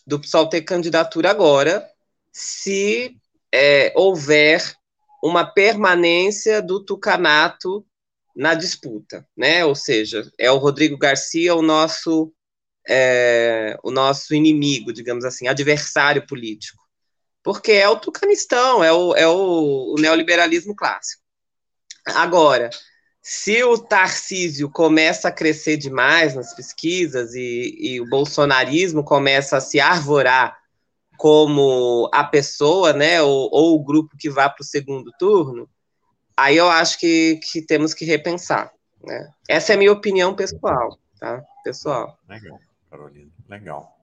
do PSOL ter candidatura agora se é, houver uma permanência do tucanato na disputa, né? Ou seja, é o Rodrigo Garcia o nosso é, o nosso inimigo, digamos assim, adversário político, porque é o tucanistão, é o, é o, o neoliberalismo clássico. Agora, se o Tarcísio começa a crescer demais nas pesquisas e, e o bolsonarismo começa a se arvorar como a pessoa, né, ou, ou o grupo que vá para o segundo turno, aí eu acho que, que temos que repensar. Né? Essa é a minha opinião pessoal, tá? Pessoal. Legal, Carolina, legal.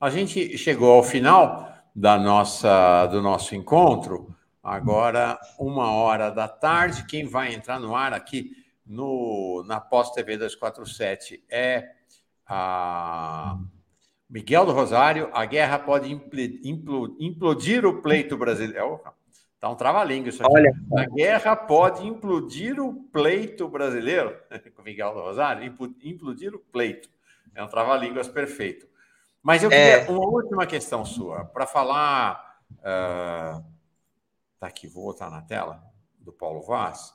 A gente chegou ao final da nossa, do nosso encontro, agora uma hora da tarde. Quem vai entrar no ar aqui no, na Pós TV 247 é a, Miguel do Rosário, a guerra pode implodir o pleito brasileiro. Tá um trava-língua isso aqui. Olha. A guerra pode implodir o pleito brasileiro. Com Miguel do Rosário, implodir o pleito. É um trava-línguas perfeito. Mas eu queria é... uma última questão sua, para falar. Uh, tá aqui, vou botar na tela, do Paulo Vaz.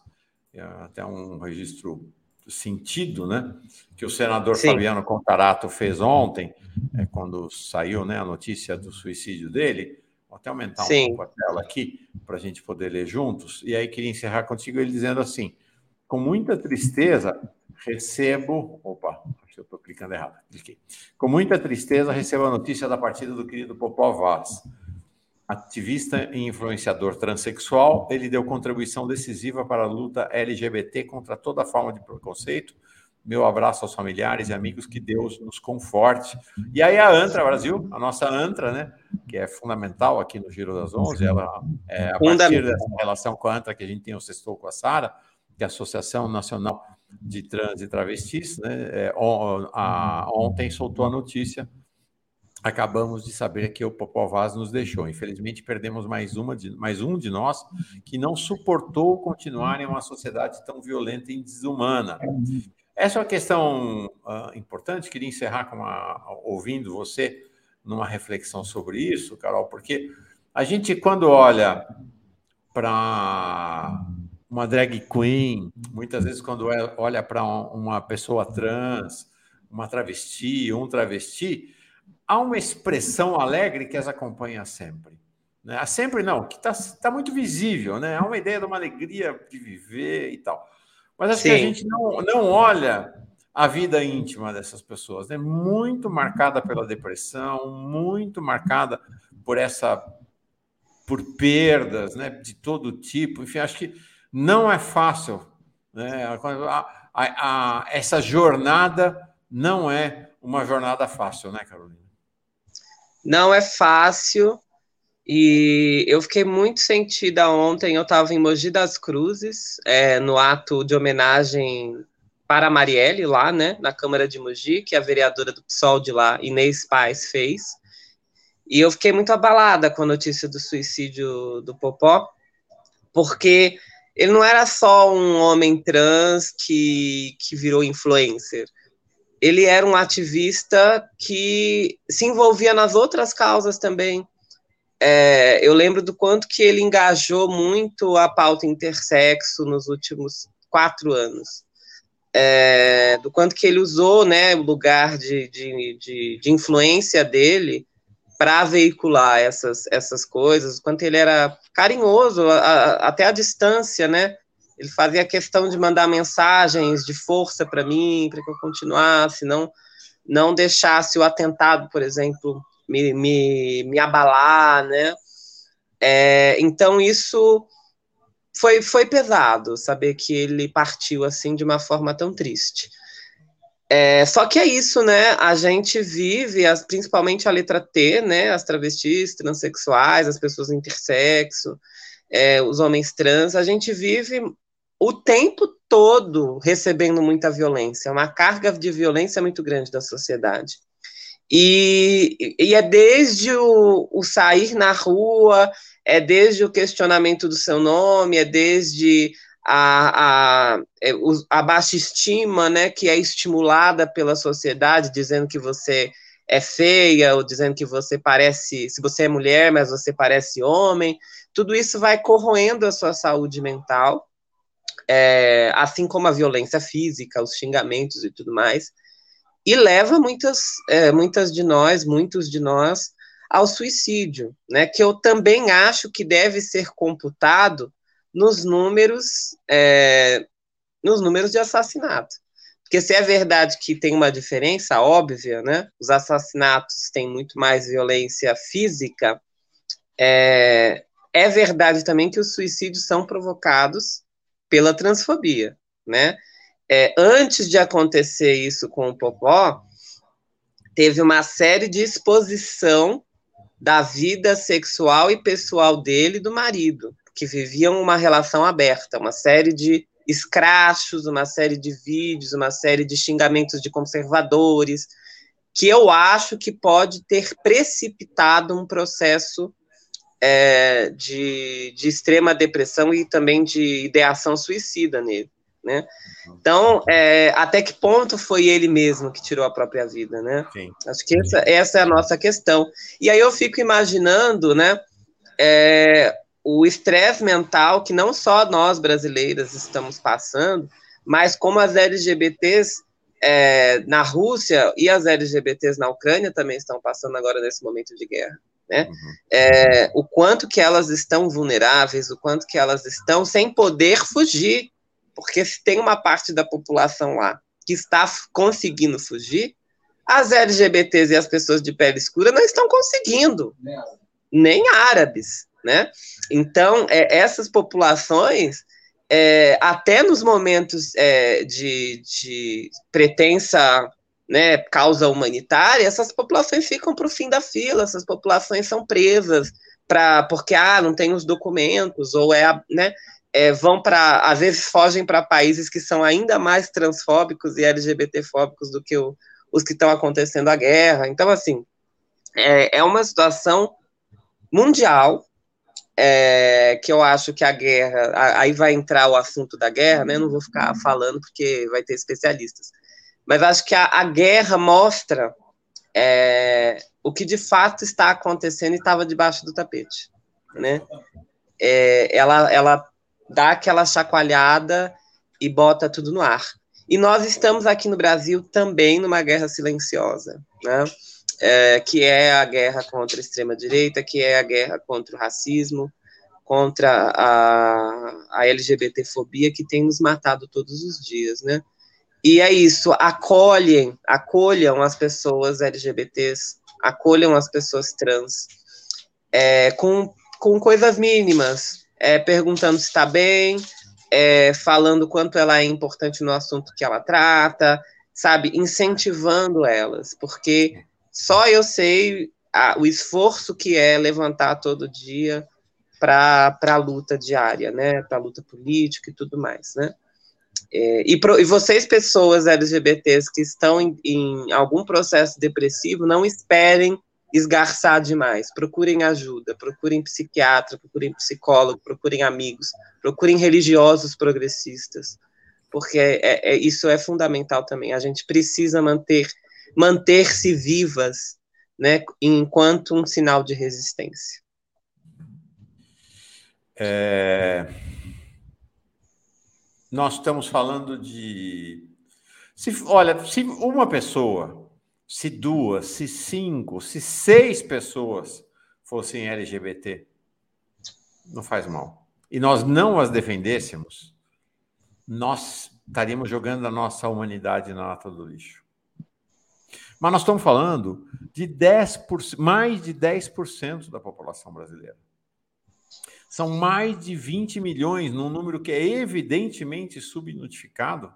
É até um registro sentido, né? Que o senador Sim. Fabiano Contarato fez ontem, é, quando saiu né, a notícia do suicídio dele. Vou até aumentar um Sim. pouco a tela aqui para a gente poder ler juntos. E aí queria encerrar contigo ele dizendo assim: com muita tristeza recebo. Opa, acho que eu estou clicando errado. Cliquei. Com muita tristeza recebo a notícia da partida do querido Popó Vaz ativista e influenciador transexual, ele deu contribuição decisiva para a luta LGBT contra toda forma de preconceito. Meu abraço aos familiares e amigos, que Deus nos conforte. E aí a Antra Brasil, a nossa Antra, né, que é fundamental aqui no Giro das Onze, ela é a partir dessa relação com a Antra que a gente tem o Sextou com a Sara, que é a Associação Nacional de Trans e Travestis, né, é, on, a, ontem soltou a notícia acabamos de saber que o Popó Vaz nos deixou. Infelizmente, perdemos mais, uma de, mais um de nós que não suportou continuar em uma sociedade tão violenta e desumana. Essa é uma questão uh, importante. Queria encerrar uma, ouvindo você numa reflexão sobre isso, Carol, porque a gente, quando olha para uma drag queen, muitas vezes, quando é, olha para uma pessoa trans, uma travesti, um travesti, há uma expressão alegre que as acompanha sempre. Né? Sempre não, que está tá muito visível, né? Há uma ideia de uma alegria de viver e tal. Mas acho Sim. que a gente não, não olha a vida íntima dessas pessoas, né? Muito marcada pela depressão, muito marcada por essa por perdas, né, de todo tipo. Enfim, acho que não é fácil, né? A, a, a, essa jornada não é uma jornada fácil, né, Carolina? Não é fácil. E eu fiquei muito sentida ontem. Eu estava em Mogi das Cruzes, é, no ato de homenagem para a Marielle, lá, né, na Câmara de Mogi, que a vereadora do PSOL de lá, Inês Paz, fez. E eu fiquei muito abalada com a notícia do suicídio do Popó, porque ele não era só um homem trans que, que virou influencer ele era um ativista que se envolvia nas outras causas também. É, eu lembro do quanto que ele engajou muito a pauta intersexo nos últimos quatro anos. É, do quanto que ele usou né, o lugar de, de, de, de influência dele para veicular essas, essas coisas, quanto ele era carinhoso, a, a, até a distância, né? Ele fazia questão de mandar mensagens de força para mim, para que eu continuasse, não, não deixasse o atentado, por exemplo, me, me, me abalar, né? É, então, isso foi, foi pesado, saber que ele partiu assim de uma forma tão triste. É, só que é isso, né? A gente vive, as, principalmente a letra T, né? As travestis, transexuais, as pessoas intersexo, é, os homens trans, a gente vive o tempo todo recebendo muita violência, uma carga de violência muito grande da sociedade. E, e é desde o, o, sair na rua, é desde o questionamento do seu nome, é desde a, a, é, a baixa estima né, que é estimulada pela sociedade, dizendo que você é feia, ou dizendo que você parece, se você é mulher, mas você parece homem, tudo isso vai corroendo a sua saúde mental é, assim como a violência física, os xingamentos e tudo mais, e leva muitas, é, muitas de nós, muitos de nós, ao suicídio, né? Que eu também acho que deve ser computado nos números, é, nos números de assassinato. Porque se é verdade que tem uma diferença óbvia, né? Os assassinatos têm muito mais violência física. É, é verdade também que os suicídios são provocados pela transfobia, né? É, antes de acontecer isso com o Popó, teve uma série de exposição da vida sexual e pessoal dele e do marido, que viviam uma relação aberta, uma série de escrachos, uma série de vídeos, uma série de xingamentos de conservadores. que eu acho que pode ter precipitado um processo é, de, de extrema depressão e também de ideação suicida nele, né? Então, é, até que ponto foi ele mesmo que tirou a própria vida, né? Sim. Acho que essa, essa, é a nossa questão. E aí eu fico imaginando, né, é, o estresse mental que não só nós brasileiras estamos passando, mas como as LGBTs é, na Rússia e as LGBTs na Ucrânia também estão passando agora nesse momento de guerra. Né? Uhum. É, o quanto que elas estão vulneráveis, o quanto que elas estão sem poder fugir, porque se tem uma parte da população lá que está conseguindo fugir, as LGBTs e as pessoas de pele escura não estão conseguindo, nem árabes, né? Então, é, essas populações, é, até nos momentos é, de, de pretensa né, causa humanitária, essas populações ficam para o fim da fila, essas populações são presas para porque ah, não tem os documentos, ou é, né, é, vão para, às vezes fogem para países que são ainda mais transfóbicos e LGBTfóbicos do que o, os que estão acontecendo a guerra. Então, assim, é, é uma situação mundial é, que eu acho que a guerra, aí vai entrar o assunto da guerra, né? Não vou ficar falando porque vai ter especialistas, mas acho que a, a guerra mostra é, o que de fato está acontecendo e estava debaixo do tapete, né? É, ela, ela dá aquela chacoalhada e bota tudo no ar. E nós estamos aqui no Brasil também numa guerra silenciosa, né? É, que é a guerra contra a extrema-direita, que é a guerra contra o racismo, contra a, a LGBTfobia que tem nos matado todos os dias, né? E é isso, acolhem, acolham as pessoas LGBTs, acolham as pessoas trans, é, com, com coisas mínimas, é, perguntando se está bem, é, falando quanto ela é importante no assunto que ela trata, sabe, incentivando elas, porque só eu sei a, o esforço que é levantar todo dia para a luta diária, né, para a luta política e tudo mais, né. É, e, pro, e, vocês, pessoas LGBTs que estão em, em algum processo depressivo, não esperem esgarçar demais. Procurem ajuda, procurem psiquiatra, procurem psicólogo, procurem amigos, procurem religiosos progressistas, porque é, é, isso é fundamental também. A gente precisa manter manter-se vivas, né, enquanto um sinal de resistência. É... Nós estamos falando de. Se, olha, se uma pessoa se duas, se cinco, se seis pessoas fossem LGBT, não faz mal. E nós não as defendêssemos, nós estaríamos jogando a nossa humanidade na lata do lixo. Mas nós estamos falando de 10%, mais de 10% da população brasileira. São mais de 20 milhões, num número que é evidentemente subnotificado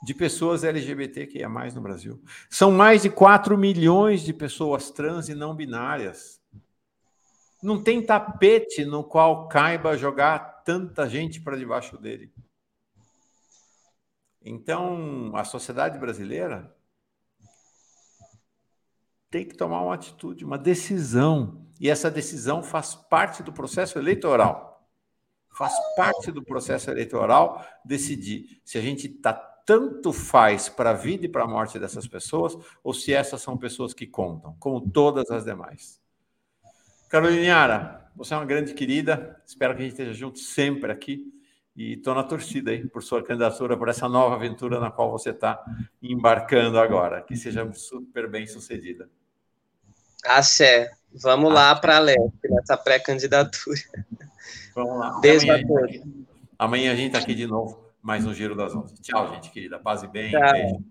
de pessoas LGBT que é mais no Brasil. São mais de 4 milhões de pessoas trans e não binárias. Não tem tapete no qual caiba jogar tanta gente para debaixo dele. Então, a sociedade brasileira tem que tomar uma atitude, uma decisão. E essa decisão faz parte do processo eleitoral. Faz parte do processo eleitoral decidir se a gente está tanto faz para a vida e para a morte dessas pessoas, ou se essas são pessoas que contam, como todas as demais. Carolina, você é uma grande querida, espero que a gente esteja junto sempre aqui. E estou na torcida aí por sua candidatura, por essa nova aventura na qual você está embarcando agora. Que seja super bem sucedida. Axé. Vamos Axé. lá para a Leste, nessa pré-candidatura. Vamos lá. Beijo a todos. Amanhã a gente está aqui de novo mais um Giro das Onze. Tchau, gente querida. Paz e bem. Tchau. Beijo.